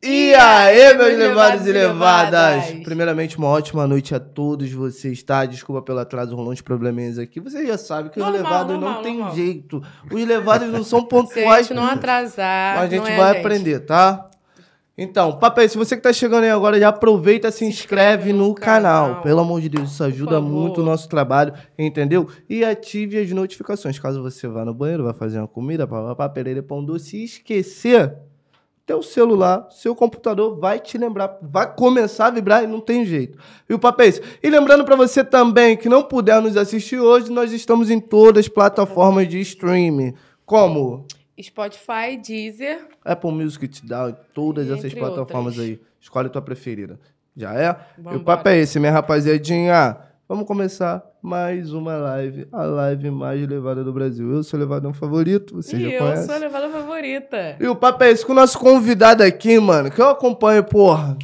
E aí, meus levados e levadas? Primeiramente, uma ótima noite a todos vocês, tá? Desculpa pelo atraso, rolou uns probleminhas aqui. Vocês já sabem que Normal, os levados normal, não tem normal. jeito. Os levados não são Se a pontuais. gente não atrasar, Mas a gente não é vai gente. aprender, tá? Então, papo aí, se você que tá chegando aí agora, já aproveita, se, inscreve no canal. canal. Pelo amor de Deus, isso ajuda muito o nosso trabalho, entendeu? E ative as notificações. Caso você vá no banheiro, vai fazer uma comida, papapá, perere, pão doce, e esquecer, teu celular, seu computador vai te lembrar, vai começar a vibrar e não tem jeito. E o papo é esse. E lembrando pra você também que não puder nos assistir hoje, nós estamos em todas as plataformas de streaming, como Spotify, Deezer. Apple Music te dá todas essas plataformas outras. aí. Escolhe a tua preferida. Já é? E o Vambora. papo é esse, minha rapaziadinha. Vamos começar mais uma live, a live mais levada do Brasil. Eu sou levadão favorito, você e já eu conhece. sou a levada favorita. E o papo é esse com o nosso convidado aqui, mano, que eu acompanho, porra,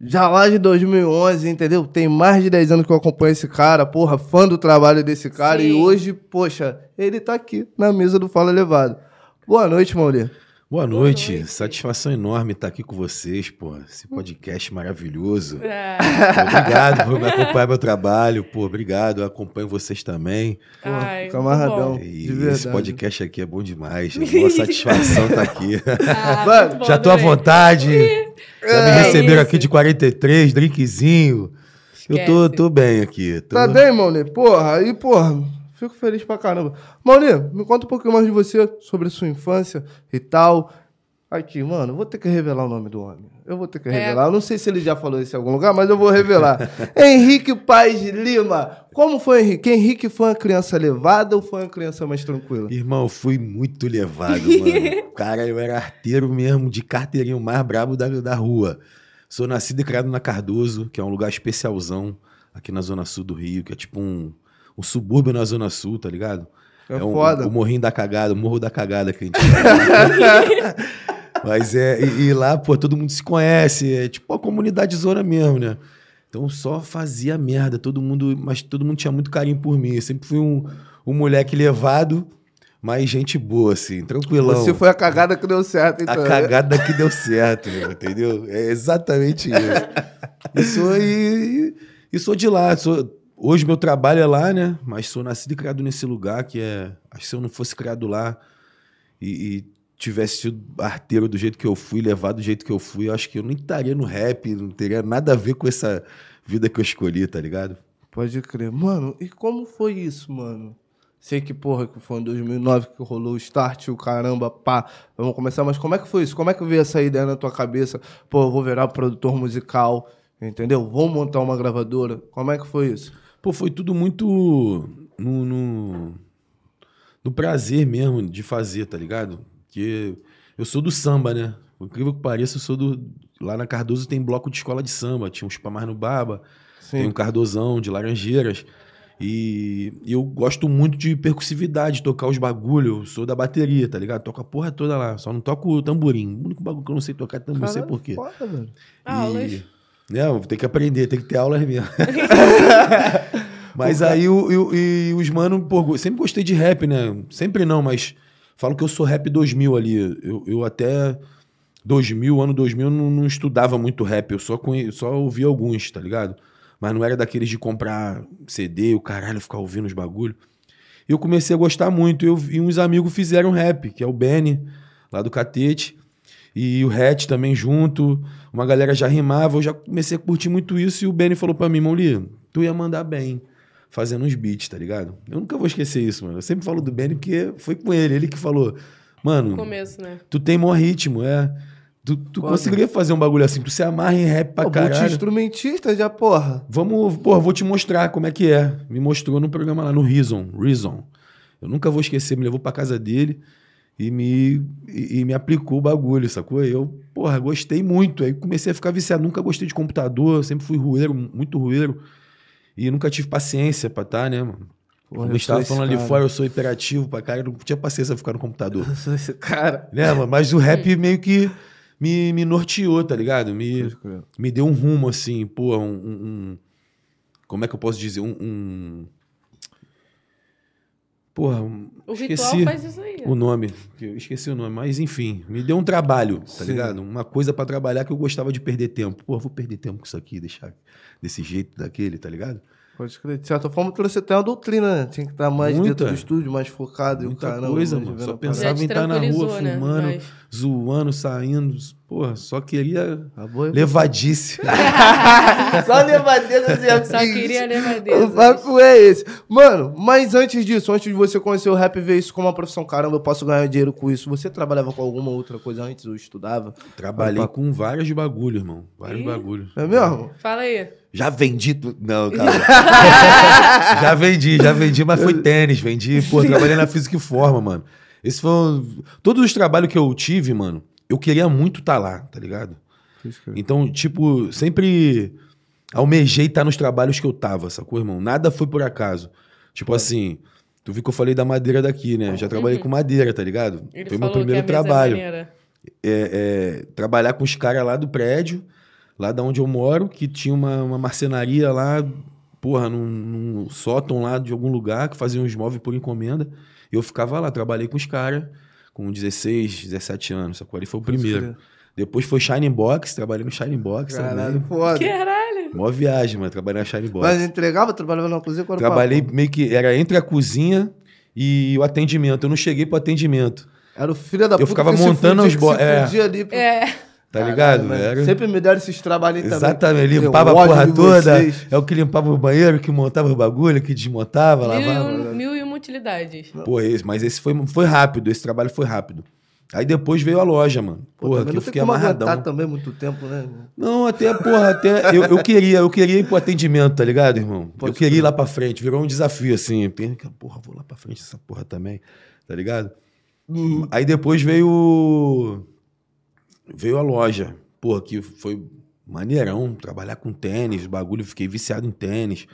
já lá de 2011, entendeu? Tem mais de 10 anos que eu acompanho esse cara, porra, fã do trabalho desse cara. E Sim. hoje, poxa, ele tá aqui na mesa do Fala Levado. Boa noite, Maurício. Boa noite. noite. satisfação enorme estar aqui com vocês, pô. Esse podcast maravilhoso. Ah, Obrigado por me acompanhar meu trabalho, pô. Obrigado, eu acompanho vocês também. Pô, Ai, camaradão. E De verdade. esse podcast aqui é bom demais. É uma satisfação estar aqui. Ah, Mano, Já tô à vontade. Já me É receberam isso. aqui de 43, drinkzinho. Eu tô, Esquece. tô bem aqui. Tô... Tá bem, Mauli? Porra, aí, porra, fico feliz pra caramba. Mauli, me conta um pouquinho mais de você, sobre sua infância e tal. Aqui, mano, vou ter que revelar o nome do homem. Eu vou ter que É. revelar. Eu não sei se ele já falou isso em algum lugar, mas eu vou revelar. Henrique Paz Lima. Como foi, Henrique? Henrique foi uma criança levada ou foi uma criança mais tranquila? Irmão, eu fui muito levado, mano. Cara, eu era arteiro mesmo, de carteirinho mais brabo da, da rua. Sou nascido e criado na Cardoso, que é um lugar especialzão aqui na Zona Sul do Rio, que é tipo um, um subúrbio na Zona Sul, tá ligado? É um, foda. O morrinho da cagada, o morro da cagada que a gente. Mas é, e, e lá, pô, todo mundo se conhece, é tipo a comunidade zona mesmo, né? Então só fazia merda, todo mundo, mas todo mundo tinha muito carinho por mim. Eu sempre fui um, um moleque levado, mas gente boa, assim, tranquilão. Você foi a cagada que deu certo, então. A cagada que deu certo, meu, entendeu? É exatamente isso. E sou, e, e sou de lá. Sou, hoje meu trabalho é lá, né? Mas sou nascido e criado nesse lugar que é. Acho que se eu não fosse criado lá e, e tivesse sido arteiro do jeito que eu fui, levado do jeito que eu fui, eu acho que eu nem estaria no rap, não teria nada a ver com essa vida que eu escolhi, tá ligado? Pode crer. Mano, e como foi isso, mano? Sei que, porra, que foi em 2009 que rolou o start, o caramba, pá. Vamos começar, mas como é que foi isso? Como é que veio essa ideia na tua cabeça? Pô, eu vou virar produtor musical, entendeu? Vou montar uma gravadora. Como é que foi isso? Pô, foi tudo muito no, no, no prazer mesmo de fazer, tá ligado? Porque eu sou do samba, né? Por incrível que pareça, eu sou do. Lá na Cardoso tem bloco de escola de samba, tinha uns Pamar no Baba, tem um Cardozão de Laranjeiras. E eu gosto muito de percussividade, tocar os bagulho. Eu sou da bateria, tá ligado? Toco a porra toda lá. Só não toco o tamborim. O único bagulho que eu não sei tocar é tamborim, não sei Caralho, por quê. Foda, velho. Aulas. E... Não, tem que aprender, tem que ter aulas mesmo. mas aí o, e os mano, pô, sempre gostei de rap, né? Sempre não, mas falo que eu sou rap 2000 ali. Eu, eu até 2000, ano 2000, eu não, não estudava muito rap, eu só, conhe... só ouvia alguns, tá ligado? Mas não era daqueles de comprar CD, o caralho, ficar ouvindo os bagulho. E eu comecei a gostar muito. Eu, e uns amigos fizeram rap, que é o Benny, lá do Catete. E o Hatch também junto. Uma galera já rimava, eu já comecei a curtir muito isso. E o Benny falou pra mim, Mauli, tu ia mandar bem fazendo uns beats, tá ligado? Eu nunca vou esquecer isso, mano. Eu sempre falo do Benny porque foi com ele. Ele que falou, mano, No começo, né? tu tem maior ritmo, é. Tu, tu conseguiria fazer um bagulho assim, tu se amarra em rap pra Pô, caralho. multi-instrumentista já, porra. Vamos, porra, vou te mostrar como é que é. Me mostrou no programa lá, no Reason. Reason. Eu nunca vou esquecer, me levou pra casa dele e me, e, e me aplicou o bagulho, sacou? Eu, porra, gostei muito. Aí comecei a ficar viciado. Nunca gostei de computador, sempre fui rueiro, muito rueiro. E nunca tive paciência pra estar, né, mano? Porra, Como eu estava falando ali cara. fora, eu sou hiperativo pra cara, eu não tinha paciência pra ficar no computador. Eu sou esse cara. né, mano? Mas o rap meio que me, me norteou, tá ligado? Me, me deu um rumo, assim, pô, um. um- um- como é que eu posso dizer? Um. um- Porra, O esqueci ritual faz isso aí. o nome. Eu esqueci o nome, mas enfim, me deu um trabalho, tá Sim. ligado? Uma coisa pra trabalhar que eu gostava de perder tempo. Pô, vou perder tempo com isso aqui, deixar desse jeito, daquele, tá ligado? Pode crer. De certa forma, trouxe até uma doutrina, né? Tinha que estar mais Muita. dentro do estúdio, mais focado. e o Muita caramba, coisa, mais mano. Só pensava em estar na rua, né? fumando, Mas- zoando, saindo. Porra, só queria parada. Boa, levadice. Só levadezas e Só queria O levadeza. papo é esse. Mano, mas antes disso, antes de você conhecer o rap e ver isso como uma profissão, caramba, eu posso ganhar dinheiro com isso. Você trabalhava com alguma outra coisa antes ou estudava? Trabalhei Opa. com vários bagulho, irmão. Vários Ih. bagulho. É mesmo? Fala aí. Já vendi tudo. Não, cara. já vendi, já vendi, mas foi tênis. Vendi, pô, trabalhei na física e forma, mano. Esse foi um... Todos os trabalhos que eu tive, mano, eu queria muito estar lá, tá ligado? Então, tipo, sempre almejei estar nos trabalhos que eu tava, sacou, irmão? Nada foi por acaso. Tipo assim, tu viu que eu falei da madeira daqui, né? Já trabalhei com madeira, tá ligado? Ele foi meu primeiro que a mesa trabalho É maneira. é, é, trabalhar com os caras lá do prédio, lá da onde eu moro, que tinha uma, uma marcenaria lá, porra, num, num sótão lá de algum lugar, que fazia uns móveis por encomenda. Eu ficava lá, trabalhei com os caras, com 16, 17 anos, sacou? Ali foi o primeiro. Depois foi Shining Box, trabalhei no Shining Box Caralho, também. foda. Caralho. Mó viagem, mano, trabalhei na Shining Box. Mas entregava, trabalhava na cozinha? Qual era o Trabalhei papo? meio que, era entre a cozinha e o atendimento. Eu não cheguei pro atendimento, Era o filho da Eu puta ficava que se montando os que bo- se é. ali pro- É. tá Caralho, ligado? Era... Sempre me deram esses trabalhos também. Exatamente, limpava a porra toda. vocês. É o que limpava o banheiro, que montava o bagulho, que desmontava, Mil e, lavava. um, mil e uma utilidades. Pô, esse, mas esse foi, foi rápido, esse trabalho foi rápido. Aí depois veio a loja, mano. Pô, Porra, também que eu não fiquei como amarradão. também muito tempo, né? Não, até, porra, até. Eu, eu queria, eu queria ir pro atendimento, tá ligado, irmão? Pode eu queria ir lá pra frente, virou um desafio, assim. Tem que, porra, vou lá pra frente essa porra também, tá ligado? Hum. Aí depois veio. Veio a loja. Porra, que foi maneirão trabalhar com tênis, bagulho, fiquei viciado em tênis.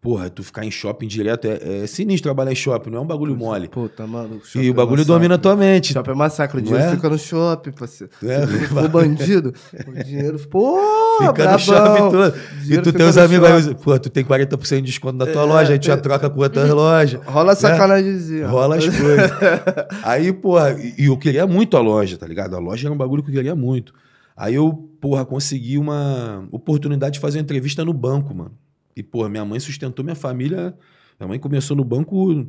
Porra, tu ficar em shopping direto é, é sinistro trabalhar em shopping, não é um bagulho mole. Pô, tá maluco. E o é bagulho massacre. domina a tua mente. Shopping é massacre. O dinheiro é? fica no shopping, parceiro. É, for bandido, o dinheiro... Pô, Fica brabão. no shopping todo. E tu tem os amigos aí, pô, tu tem 40% de desconto na tua É, loja, aí tu já é. troca com outras lojas. Rola sacanagemzinha. Rola as coisas. aí, porra, e eu queria muito a loja, tá ligado? A loja era um bagulho que eu queria muito. Aí eu, porra, consegui uma oportunidade de fazer uma entrevista no banco, mano. E, porra, minha mãe sustentou minha família. Minha mãe começou no banco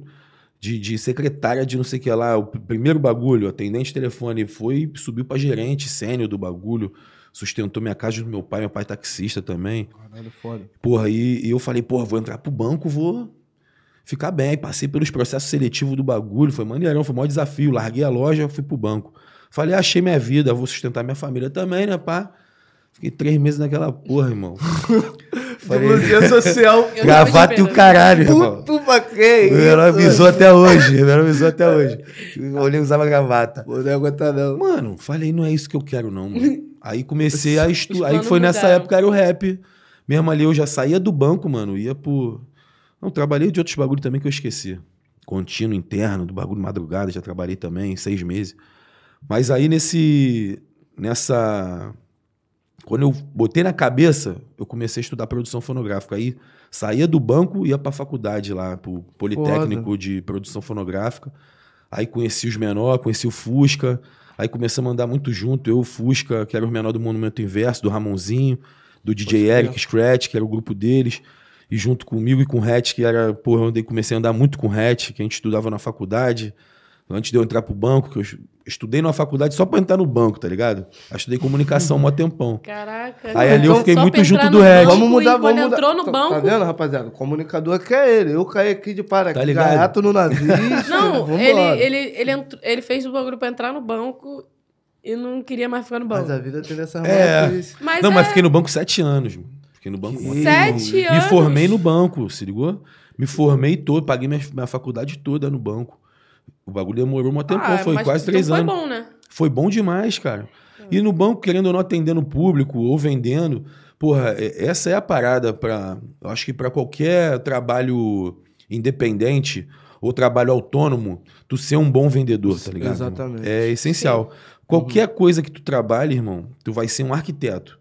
de, de secretária de não sei o que lá. O pr- primeiro bagulho, atendente de telefone, foi, subiu pra gerente sênior do bagulho. Sustentou minha casa do meu pai, meu pai é taxista também. Caralho, foda. Porra, e, e eu falei, porra, vou entrar pro banco, vou ficar bem. Aí passei pelos processos seletivos do bagulho, foi maneirão, foi o maior desafio. Larguei a loja, fui pro banco. Falei, achei minha vida, vou sustentar minha família também, né, pá? Fiquei três meses naquela porra, irmão. Blusinha social. Gravata e o caralho, irmão. Puto pra quem? O menor avisou até hoje, o menor avisou até hoje. O olhei usava gravata. Pô, não aguenta não. Mano, falei, não é isso que eu quero, não, mano. Aí comecei a estudar. Aí foi nessa mudaram. época, era o rap. Mesmo ali eu já saía do banco, mano. Ia por. Não, trabalhei de outros bagulho também que eu esqueci. Contínuo, interno, do bagulho madrugada, já trabalhei também, seis meses. Mas aí nesse. Nessa. Quando eu botei na cabeça, eu comecei a estudar produção fonográfica. Aí saía do banco e ia pra faculdade lá, pro Politécnico de Produção Fonográfica. Aí conheci os menores, conheci o Fusca. Aí começamos a andar muito junto. Eu, o Fusca, que era o menor do Monumento Inverso, do Ramonzinho, do DJ crer. Eric Scratch, que era o grupo deles. E junto comigo e com o Hatch, que era, porra, eu andei- comecei a andar muito com o Hatch, que a gente estudava na faculdade. Antes de eu entrar pro banco, que eu es- estudei numa faculdade só pra entrar no banco, tá ligado? Aí estudei comunicação mó tempão. Caraca. Aí ali eu Então, fiquei só muito junto entrar do banco Vamos mudar, e vamos quando mudar. entrou no Tá- banco... Tá vendo, rapaziada? O comunicador que é ele. Eu caí aqui de para Tá gaiato no navio. Não, ele, ele, ele, entrou- ele fez o bagulho pra entrar no banco e não queria mais ficar no banco. Mas a vida tem essa É. Mas não, é... mas fiquei no banco sete anos. mano. Fiquei no banco Que- Sete Me anos? formei no banco, se ligou? Me formei todo, paguei minha, minha faculdade toda no banco. O bagulho demorou um tempo, Ah, foi mas quase então três foi anos. bom, né? Foi bom demais, cara. E no banco, querendo ou não, atendendo o público ou vendendo, porra, é- essa é a parada para, acho que para qualquer trabalho independente ou trabalho autônomo, tu ser um bom vendedor, tá ligado? irmão? Exatamente. É essencial. Qualquer coisa que tu trabalhe, irmão, tu vai ser um arquiteto.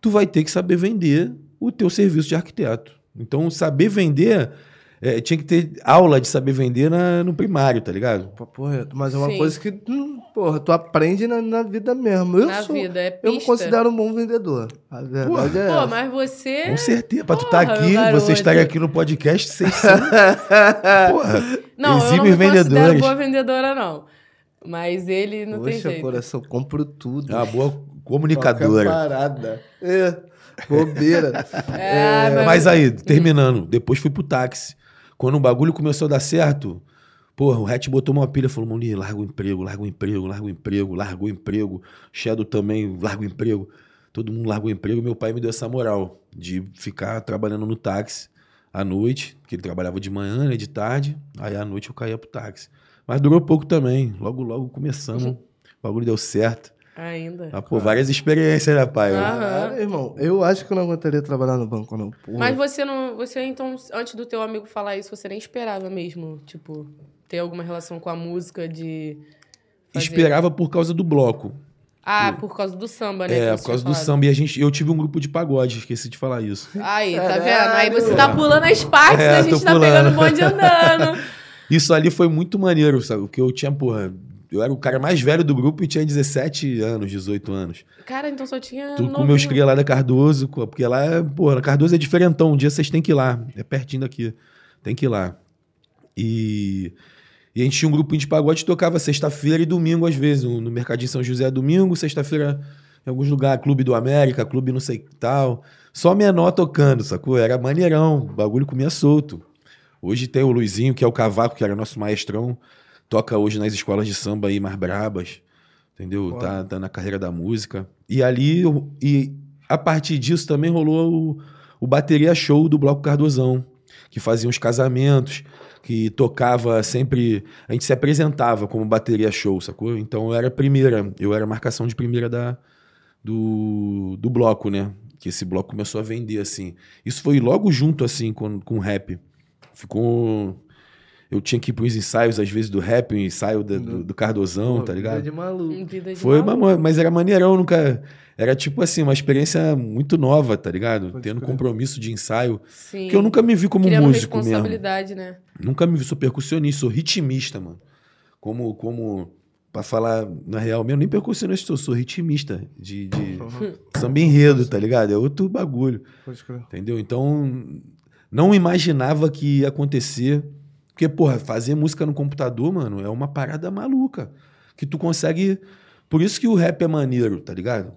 Tu vai ter que saber vender o teu serviço de arquiteto. Então, saber vender é, tinha que ter aula de saber vender na- no primário, tá ligado? Papo reto. Mas é uma Sim. coisa que, hum, porra, tu aprende na, na vida mesmo. Eu Na sou, vida, é Eu me pista. considero um bom vendedor. A verdade é Pô, mas você. Com certeza. Pra tu Porra, estar aqui, garoto. você estar aqui no podcast, vocês são. Porra. Não, eu não me considero vendedores. boa vendedora, não. Mas ele não tem Poxa, jeito. coração, compro tudo. É uma boa Qualquer comunicadora. parada. É, bobeira. É, mas- Mas aí, terminando, depois fui pro táxi. Quando o bagulho começou a dar certo, porra, o Hatch botou uma pilha e falou: Moni, larga o emprego, larga o emprego, larga o emprego, largou o emprego. Shadow também, larga o emprego. Todo mundo largou o emprego. Meu pai me deu essa moral de ficar trabalhando no táxi à noite, que ele trabalhava de manhã, né, de tarde. Aí à noite eu caía pro táxi. Mas durou pouco também. Logo, logo começamos. O bagulho deu certo. Ainda. Ah, pô, várias experiências, né, pai? Ah. Caralho, irmão, eu acho que eu não aguentaria trabalhar no banco, não. Porra. Mas você não. Você, então, antes do teu amigo falar isso, você nem esperava mesmo, tipo, ter alguma relação com a música de. fazer- Esperava por causa do bloco. Ah, por causa do samba, né? É, por causa do samba. E a gente, eu tive um grupo de pagode, esqueci de falar isso. Aí, tá Caralho. vendo? Aí você tá pulando as partes, É, a tô gente tá pulando. pegando o bonde andando. Isso ali foi muito maneiro, sabe? Porque eu tinha, porra, eu era o cara mais velho do grupo e tinha 17 anos, 18 anos. Cara, então só tinha. Tudo com meus cria lá da Cardoso, porque lá, é, porra, Cardoso é diferentão. Um dia vocês têm que ir lá. É pertinho daqui. Tem que ir lá. E, e a gente tinha um grupinho de pagode que tocava sexta-feira e domingo, às vezes. No, no Mercadinho São José, domingo, sexta-feira em alguns lugares, Clube do América, Clube não sei que tal. Só menor tocando, sacou? Era maneirão. O bagulho comia solto. Hoje tem o Luizinho, que é o cavaco, que era nosso maestrão. Toca hoje nas escolas de samba aí mais brabas. Entendeu? Tá, tá na carreira da música. E ali, eu- e a partir disso também rolou o, o bateria show do Bloco Cardozão, que fazia uns casamentos, que tocava sempre. A gente se apresentava como bateria show, sacou? Então eu era a primeira, eu era a marcação de primeira da, do, do bloco, né? Que esse bloco começou a vender, assim. Isso foi logo junto, assim, com, com o rap. Ficou. Eu tinha que ir pros ensaios, às vezes, do rap, o ensaio da- do, do Cardozão, tá ligado? Vida de maluco. Vida de Foi, maluco. mas era maneirão, nunca. Era tipo assim, uma experiência muito nova, tá ligado? Pode Tendo crer. compromisso de ensaio. Sim. Porque eu nunca me vi como Criando músico mesmo. responsabilidade, né? Nunca me vi, sou percussionista, sou ritmista, mano. Como, como pra falar na real mesmo, nem percussionista sou, sou ritmista de, de samba enredo, tá ligado? É outro bagulho, Pode crer. entendeu? Então, não imaginava que ia acontecer. Porque, porra, fazer música no computador, mano, é uma parada maluca. Que tu consegue. Por isso que o rap é maneiro, tá ligado?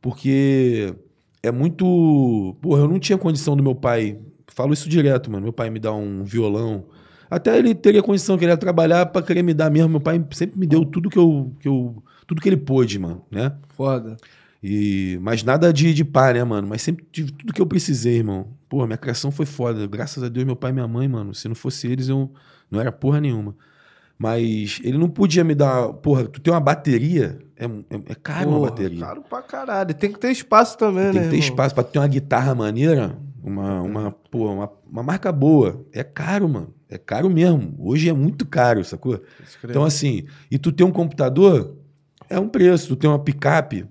Porque é muito. Porra, eu não tinha condição do meu pai. Falo isso direto, mano. Meu pai me dá um violão. Até ele teria condição, que ele ia trabalhar pra querer me dar mesmo. Meu pai sempre me deu tudo que eu. Que eu tudo que ele pôde, mano, né? Foda. E, mas nada de, de pá, né, mano? Mas sempre tive tudo que eu precisei, irmão. Pô, minha criação foi foda. Graças a Deus, meu pai e minha mãe, mano. Se não fosse eles, eu não era porra nenhuma. Mas ele não podia me dar. Porra, tu tem uma bateria. É, é, é caro uma Porra, bateria. Caro pra caralho. Tem que ter espaço também, Tem né? que ter irmão? espaço pra ter uma guitarra maneira, uma, uma, porra, uma, uma marca boa. É caro, mano. É caro mesmo. Hoje é muito caro, sacou? Então, assim, e tu ter um computador é um preço, tu ter uma picape,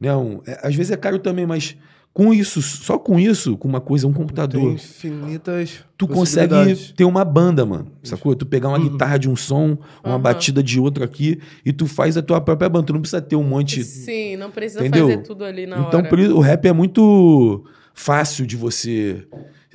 né? Um, é- às vezes é caro também, mas com isso, só com isso, com uma coisa, um Tem computador, infinitas tu consegue ter uma banda, mano. Sacou? Tu pegar uma Uhum. guitarra de um som, uma Aham. batida de outro aqui, e tu faz a tua própria banda. Tu não precisa ter um monte. Sim, não precisa Entendeu? fazer tudo ali na então, hora. isso, o rap é muito fácil de você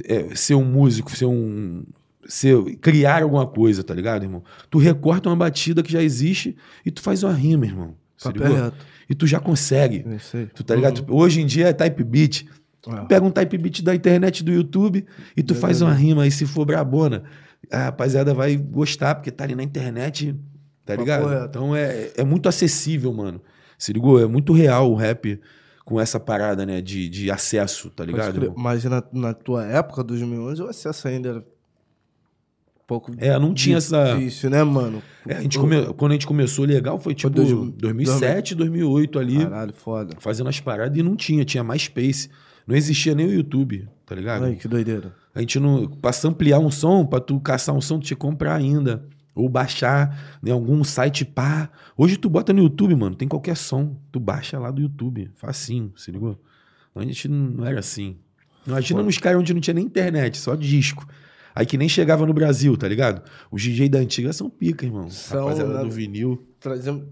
é, ser um músico, ser um. Ser, criar alguma coisa, tá ligado, irmão? Tu recorta uma batida que já existe e tu faz uma rima, irmão. Ligou? reto. E tu já consegue. É. Tu tá ligado? Hoje em dia é type beat. Ah. Tu pega um type beat da internet do YouTube e tu faz uma rima. E se for brabona, a rapaziada vai gostar, porque tá ali na internet, tá Papo ligado? Então é, é muito acessível, mano. Se ligou? É muito real o rap com essa parada, né? De, de acesso, tá ligado? irmão? Mas na, na tua época, 2011, o acesso ainda era pouco É, não tinha essa. difícil, né, mano? É, a gente come- Quando a gente começou legal foi tipo dois mil- 2007, 2008 ali, Caralho, foda. fazendo as paradas e não tinha, tinha mais space. Não existia nem o YouTube, tá ligado? Ai, que doideira. A gente não. Pra ampliar um som, pra tu caçar um som, tu tinha que comprar ainda. Ou baixar em algum site pá. Hoje tu bota no YouTube, mano, tem qualquer som. Tu baixa lá do YouTube. Facinho, se ligou? A gente não era assim. Imagina nos caras onde não tinha nem internet, só disco. Aí que nem chegava no Brasil, tá ligado? Os DJ da antiga são pica, irmão. São, Rapaziada né? do vinil.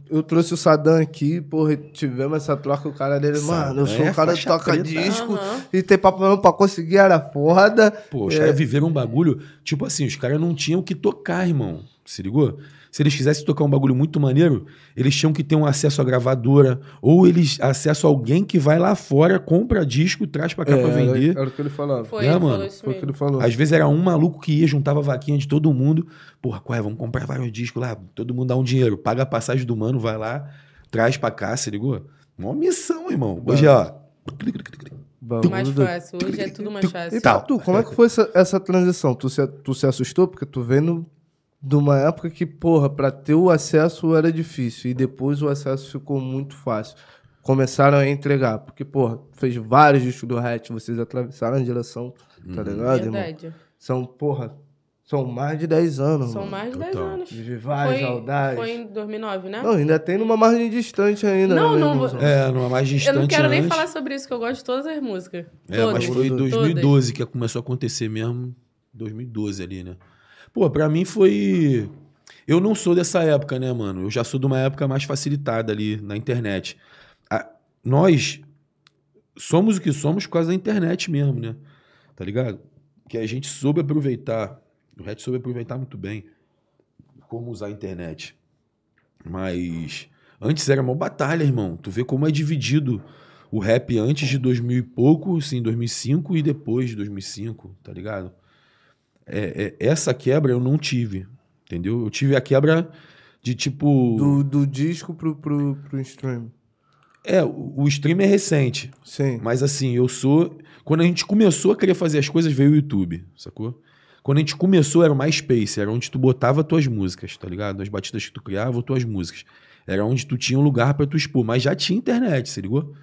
Eu trouxe o Sadam aqui, porra, tivemos essa troca, o cara dele, mano, eu sou um cara é que faixa toca preta. disco Aham. e tem papo mesmo pra conseguir, era foda. Pô, os É. caras viveram um bagulho. Tipo assim, os caras não tinham que tocar, irmão. Se ligou? Se eles quisessem tocar um bagulho muito maneiro, eles tinham que ter um acesso à gravadora, ou eles acesso a alguém que vai lá fora, compra disco, traz pra cá É, pra vender. Era, era o que ele falava. Foi, É, ele mano, Foi o que ele falou. Às vezes era um maluco que ia, juntava vaquinha de todo mundo. Porra, qual é? Vamos comprar vários discos lá. Todo mundo dá um dinheiro. Paga a passagem do mano, vai lá, traz pra cá, se ligou? Uma missão, irmão. Hoje, ó. Bagulho Mais fácil. Hoje é tudo mais fácil. E tu, como é que foi essa, essa transição? Tu se, tu se assustou? Porque tu vem no- de uma época que, porra, pra ter o acesso era difícil. E depois o acesso ficou muito fácil. Começaram a entregar. Porque, porra, fez vários discos do Hatch, vocês atravessaram a direção, tá ligado, irmão? Verdade. São, porra, são mais de 10 anos, São mano. mais de 10 Total. anos. Vive várias Foi, saudades. foi em 2009, né? Não, ainda tem numa margem distante ainda, Não, né, não, irmãozão? É, numa mais Eu distante não quero nem antes. falar sobre isso, que eu gosto de todas as músicas. É, todas. mas foi em Todas. 2012 que começou a acontecer mesmo. 2012 ali, né? Pô, pra mim foi. Eu não sou dessa época, né, mano? Eu já sou de uma época mais facilitada ali na internet. A- Nós somos o que somos por causa da internet mesmo, né? Tá ligado? Que a gente soube aproveitar. O Red soube aproveitar muito bem como usar a internet. Mas antes era uma batalha, irmão. Tu vê como é dividido o rap antes de 2000 e pouco, assim, 2005 e depois de 2005, tá ligado? É, é- essa quebra eu não tive, entendeu? Eu tive a quebra de tipo. Do, do disco pro, pro, pro stream. É, o, o stream é recente, Sim. mas assim, eu sou. Quando a gente começou a querer fazer as coisas, veio o YouTube, sacou? Quando a gente começou, era o MySpace, era onde tu botava tuas músicas, tá ligado? As batidas que tu criava, tuas músicas. Era onde tu tinha um lugar pra tu expor, mas já tinha internet, se ligou?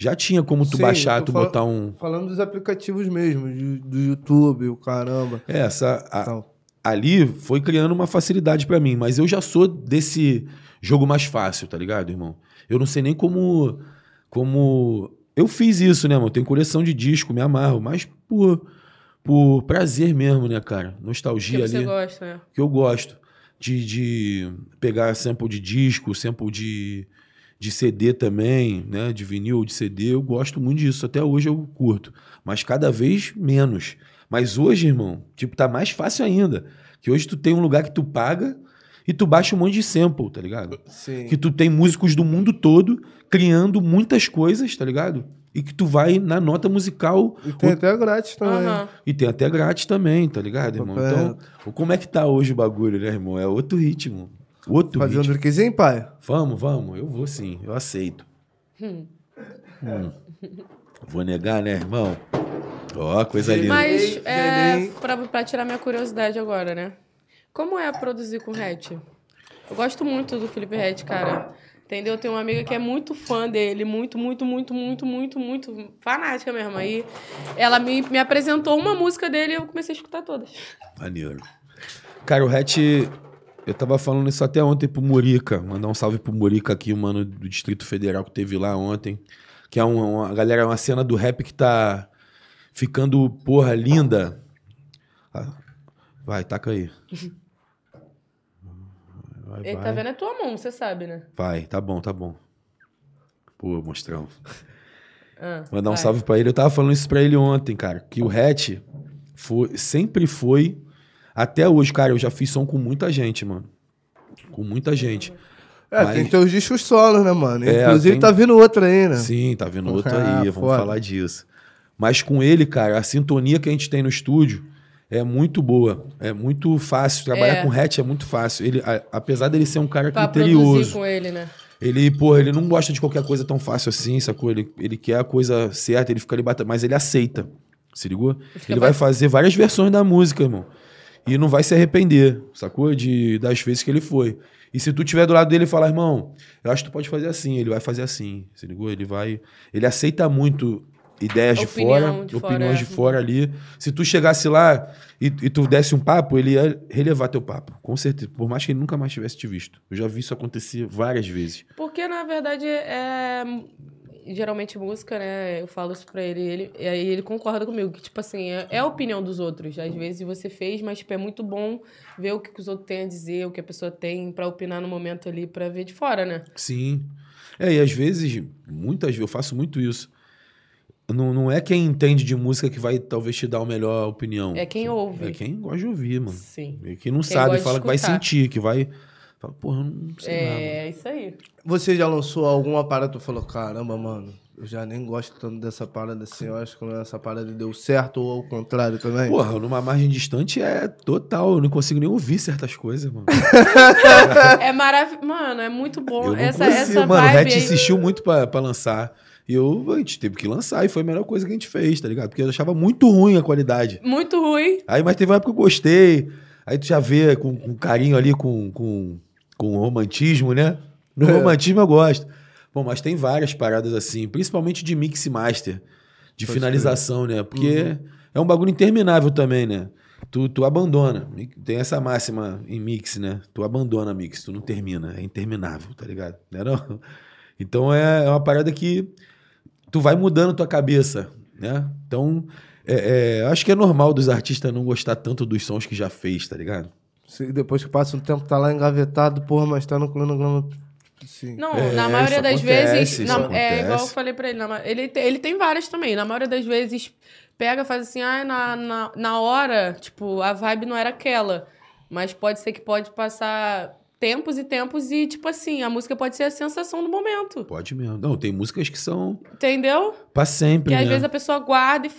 Já tinha como tu Sim, baixar, tu fal- botar um. Falando dos aplicativos mesmo, de- do YouTube, o caramba. É, essa. a- Tal. ali foi criando uma facilidade pra mim, mas eu já sou desse jogo mais fácil, tá ligado, irmão? Eu não sei nem como como eu fiz isso, né, mano? Tenho coleção de disco, me amarro, mas por por prazer mesmo, né, cara? Que Nostalgia você ali, gosta, né? que eu gosto de, de pegar sample de disco, sample de de CD também, né, de vinil, de CD, eu gosto muito disso. Até hoje eu curto, mas cada vez menos. Mas hoje, irmão, tipo, tá mais fácil ainda. Que hoje tu tem um lugar que tu paga e tu baixa um monte de sample, tá ligado? Sim. Que tu tem músicos do mundo todo criando muitas coisas, tá ligado? E que tu vai na nota musical E tem até grátis também. Aham. e tem até grátis também, tá ligado, irmão? Então, como é que tá hoje o bagulho, né, irmão? É outro ritmo. Outro Fazendo ritmo. drinkzinho, pai? Vamos, vamos. Eu vou sim, eu aceito. Hum. Vou negar, né, irmão? Ó, coisa linda. Mas, é, pra, pra tirar minha curiosidade agora, né? Como é produzir com Hatch? Eu gosto muito do Felipe Hatch, cara. Entendeu? Eu tenho uma amiga que é muito fã dele, muito, muito, muito, muito, muito, muito fanática mesmo. Aí ela me, me apresentou uma música dele e eu comecei a escutar todas. Maneiro. Cara, o Hatch, eu tava falando isso até ontem pro Murica. Mandar um salve pro Murica aqui, o mano do Distrito Federal que teve lá ontem. Que é uma, uma galera, uma cena do rap que tá ficando, porra, linda. Ah, Vai, taca aí. Vai, Ele vai. tá vendo a tua mão, você sabe, né? Vai, tá bom, tá bom. Pô, monstrão. Ah, Mandar um vai. salve pra ele. Eu tava falando isso pra ele ontem, cara. Que o Hatch foi, sempre foi. Até hoje, cara, eu já fiz som com muita gente, mano. Com muita gente. É, Mas- tem que ter os discos solos, né, mano? É, Inclusive tem- tá vindo outro aí, né? Sim, tá vindo outro Ah, aí, vamos foda. falar disso. Mas com ele, cara, a sintonia que a gente tem no estúdio é muito boa. É muito fácil. Trabalhar É. com Hatch é muito fácil. Ele, a- apesar dele ser um cara Pra criterioso. com ele, né? Ele, porra, ele não gosta de qualquer coisa tão fácil assim, sacou? Ele, ele quer a coisa certa, ele fica ali batendo, mas ele aceita. Se ligou? fica Ele vai fazer várias versões da música, irmão. E não vai se arrepender, sacou? De, das vezes que ele foi. E se tu tiver do lado dele e falar, irmão, eu acho que tu pode fazer assim, ele vai fazer assim, se ligou? Ele vai. Ele aceita muito ideias de fora, de opiniões é. de fora ali. Se tu chegasse lá e, e tu desse um papo, ele ia relevar teu papo, com certeza. Por mais que ele nunca mais tivesse te visto. Eu já vi isso acontecer várias vezes. Porque, na verdade, é... geralmente música, né? Eu falo isso pra ele, ele e aí ele concorda comigo, que, tipo assim, é, é a opinião dos outros. Às vezes você fez, mas, tipo, é muito bom ver o que, que os outros têm a dizer, o que a pessoa tem pra opinar no momento ali, pra ver de fora, né? Sim. É, e às vezes, muitas vezes, eu faço muito isso. Não, não é quem entende de música que vai talvez te dar a melhor opinião. É quem ouve. É quem gosta de ouvir, mano. Sim. E quem não Quem sabe, fala que vai sentir, que vai. Fala, porra, eu não sei nada. É, é isso aí. Você já lançou alguma parada tu falou, caramba, mano, eu já nem gosto tanto dessa parada assim, eu acho que essa parada deu certo ou ao contrário também? Porra, numa margem distante é total. Eu não consigo nem ouvir certas coisas, mano. É maravilhoso. Mano, é muito bom. Eu não essa consigo, essa mano. O vibe Hatch aí. insistiu muito pra, pra lançar. E eu, a gente teve que lançar. E foi a melhor coisa que a gente fez, tá ligado? Porque eu achava muito ruim a qualidade. Muito ruim. Aí, mas teve uma época que eu gostei. Aí tu já vê com, com carinho ali, com, com, com romantismo, né? No É. romantismo eu gosto. Bom, mas tem várias paradas assim, principalmente de mix master, de Pode finalização, né? Porque Uhum. é um bagulho interminável também, né? Tu, tu abandona. Tem essa máxima em mix, né? Tu abandona mix, tu não termina. É interminável, tá ligado? Não é não? Então é, é uma parada que tu vai mudando tua cabeça, né? Então, é, é, acho que é normal dos artistas não gostar tanto dos sons que já fez, tá ligado? Depois que passa um tempo tá lá engavetado, porra, mas tá no cronograma. Sim. Não, É, na maioria isso das acontece, vezes. isso na- é igual eu falei pra ele. na ele, te- ele tem várias também. Na maioria das vezes, pega faz assim, ah, na, na, na hora, tipo, a vibe não era aquela. Mas pode ser que pode passar tempos e tempos e, tipo assim, a música pode ser a sensação do momento. Pode mesmo. Não, tem músicas que são Entendeu? pra sempre, Que às né? vezes a pessoa guarda e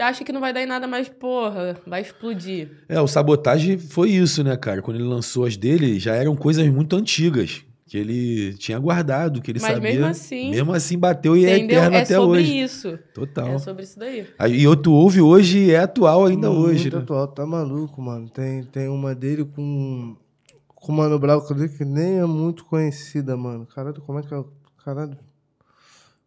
acha que não vai dar em nada, mas, porra, vai explodir. É, o Sabotage foi isso, né, cara? Quando ele lançou as dele, já eram coisas muito antigas. Que ele tinha guardado, que ele Mas sabia. mesmo assim- Mesmo assim bateu e é eterno É até sobre hoje. isso. Total. É sobre isso daí. Aí, E tu ouve hoje e é atual ainda Muito hoje, né? atual, tá maluco, mano. Tem, tem uma dele com. Com o Mano Brown, que nem é muito conhecida, mano. Caralho, como é que é? o- Caralho.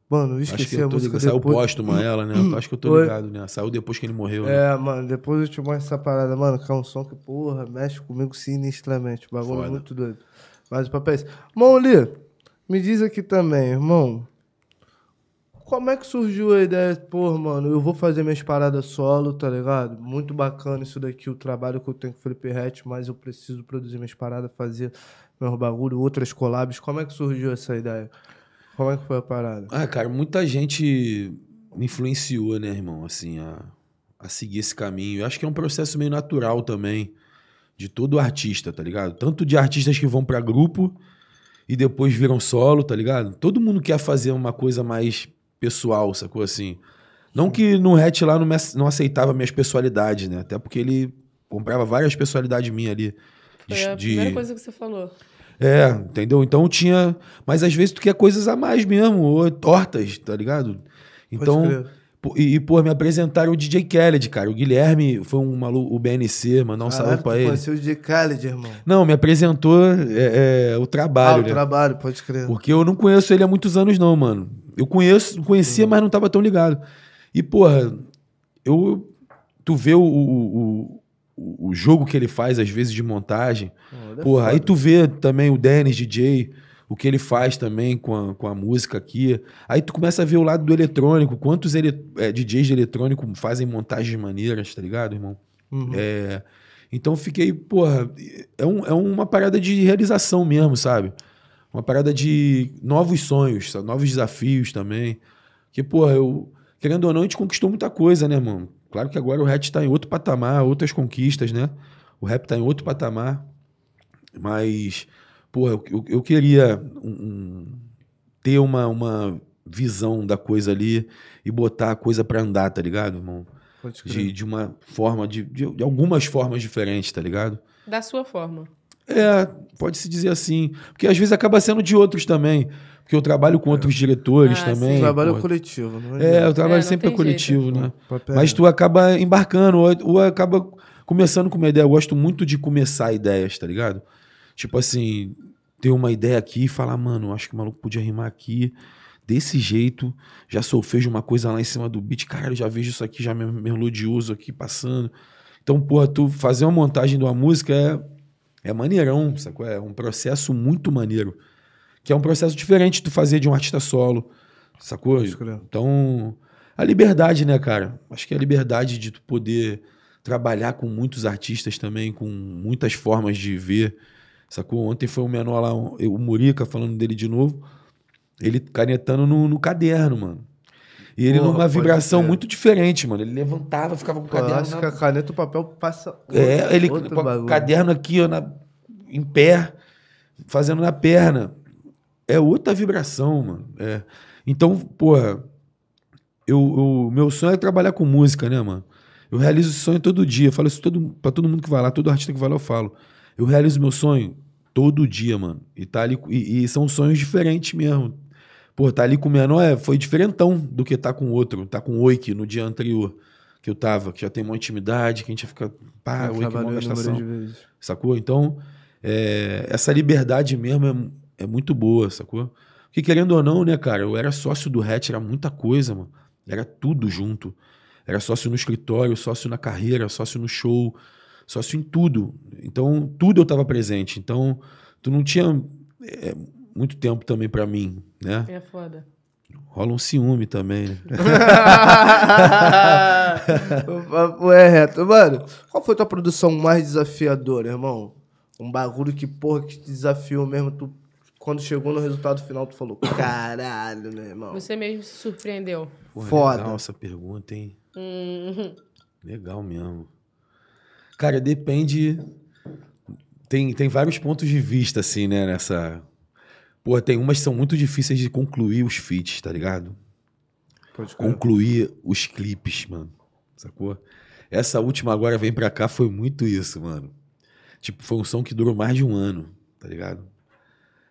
Mano, eu Acho esqueci que a eu tô música ligado. Saiu depois. póstuma ela, né? Acho que eu tô ligado, né? Saiu depois que ele morreu, né? É, mano, depois eu te mostro essa parada, mano, que é um som que, porra, mexe comigo sinistramente. O bagulho é Foda. muito doido. Mas o papel é esse. Moli, me diz aqui também, irmão. Como é que surgiu a ideia? Porra, mano, eu vou fazer minhas paradas solo, tá ligado? Muito bacana isso daqui, o trabalho que eu tenho com o Felipe Hatch, mas eu preciso produzir minhas paradas, fazer meus bagulho, outras collabs. Como é que surgiu essa ideia? Como é que foi a parada? Ah, cara, muita gente me influenciou, né, irmão, assim, a, a seguir esse caminho. Eu acho que é um processo meio natural também de todo artista, tá ligado? Tanto de artistas que vão pra grupo e depois viram solo, tá ligado? Todo mundo quer fazer uma coisa mais pessoal, sacou assim? Não que no Hatch lá não, me não aceitava minhas pessoalidades, né? Até porque ele comprava várias pessoalidades minhas ali. Foi a primeira coisa que você falou. É, entendeu? Então tinha. Mas às vezes tu quer coisas a mais mesmo, ou tortas, tá ligado? Então. pô, E, e, pô, me apresentaram o DJ Khaled, cara. O Guilherme foi um maluco, o BNC, mandar um salve pra ele. conheceu o DJ Khaled, irmão. Não, me apresentou é, é, o Ah, trabalho, o né? trabalho, pode crer. Porque eu não conheço ele há muitos anos, não, mano. Eu conheço, conhecia, mas não tava tão ligado. E, porra, eu. Tu vê o, o, o, o jogo que ele faz, às vezes, de montagem. É Porra, aí tu vê também o Dennis DJ, o que ele faz também com a, com a música aqui. Aí tu começa a ver o lado do eletrônico, quantos ele, é, DJs de eletrônico fazem montagens maneiras, tá ligado, irmão? Uhum. É, então fiquei, porra, é, um- é uma parada de realização mesmo, sabe? Uma parada de novos sonhos, sabe? novos desafios também. Que, porra, eu, querendo ou não, a gente conquistou muita coisa, né, mano? Claro que agora o rap tá em outro patamar, outras conquistas, né? O rap tá em outro patamar. Mas, porra, eu, eu, eu queria um- um- ter uma, uma visão da coisa ali e botar a coisa pra andar, tá ligado, irmão? De, de uma forma, de, de, de algumas formas diferentes, tá ligado? Da sua forma. É, pode-se dizer assim. Porque às vezes acaba sendo de outros também. Porque eu trabalho com outros diretores Ah, também. O trabalho é porra. coletivo, não É, o trabalho É, sempre é coletivo, jeito. né? Papel. Mas tu acaba embarcando, ou, ou acaba começando com uma ideia. Eu gosto muito de começar ideias, tá ligado? Tipo assim, ter uma ideia aqui e falar, mano, acho que o maluco podia rimar aqui desse jeito. Já solfejo uma coisa lá em cima do beat. Caralho, já vejo isso aqui, já me melodioso aqui passando. Então, porra, tu fazer uma montagem de uma música é, é maneirão, sacou? É um processo muito maneiro. Que é um processo diferente de tu fazer de um artista solo. Sacou? Então, a liberdade, né, cara? Acho que a liberdade de tu poder trabalhar com muitos artistas também, com muitas formas de ver. Sacou? Ontem foi um menor lá, o Murica, falando dele de novo, ele canetando no, no caderno, mano. E ele Porra, numa vibração crer. muito diferente, mano. Ele levantava, ficava com o caderno acho na que a caneta o papel passa. é, ele com o caderno aqui, ó, na- em pé, fazendo na perna. É outra vibração, mano. É. Então, porra, eu, o meu sonho é trabalhar com música, né, mano? Eu realizo esse sonho todo dia. Eu falo isso todo, pra todo mundo que vai lá, todo artista que vai lá, eu falo. Eu realizo meu sonho todo dia, mano. E, tá ali, e, e são sonhos diferentes mesmo. Pô, tá ali com o menor é, foi diferentão do que tá com o outro. Tá com o Oik no dia anterior que eu tava, que já tem uma intimidade, que a gente já fica. Pá, Eu Oik, mó trabalhei gastação. Sacou? Então, é, essa liberdade mesmo é, é muito boa, sacou? Porque querendo ou não, né, cara, eu era sócio do Hatch, era muita coisa, mano. Era tudo junto. Era sócio no escritório, sócio na carreira, sócio no show, sócio em tudo. Então, tudo eu tava presente. Então, tu não tinha é, muito tempo também pra mim, né? É foda. Rola um ciúme também, né? o papo é reto. Mano, qual foi tua produção mais desafiadora, irmão? Um bagulho que, porra, que te desafiou mesmo. Tu, quando chegou no resultado final, tu falou, caralho, meu irmão. Você mesmo se surpreendeu. Pô, Foda. Legal essa pergunta, hein? Hum, Legal mesmo. Cara, depende. Tem, tem vários pontos de vista, assim, né? Nessa. Pô, tem umas que são muito difíceis de concluir os feats, tá ligado? Pode. Concluir os clipes, mano. Sacou? Essa última agora vem pra cá foi muito isso, mano. Tipo, foi um som que durou mais de um ano, tá ligado?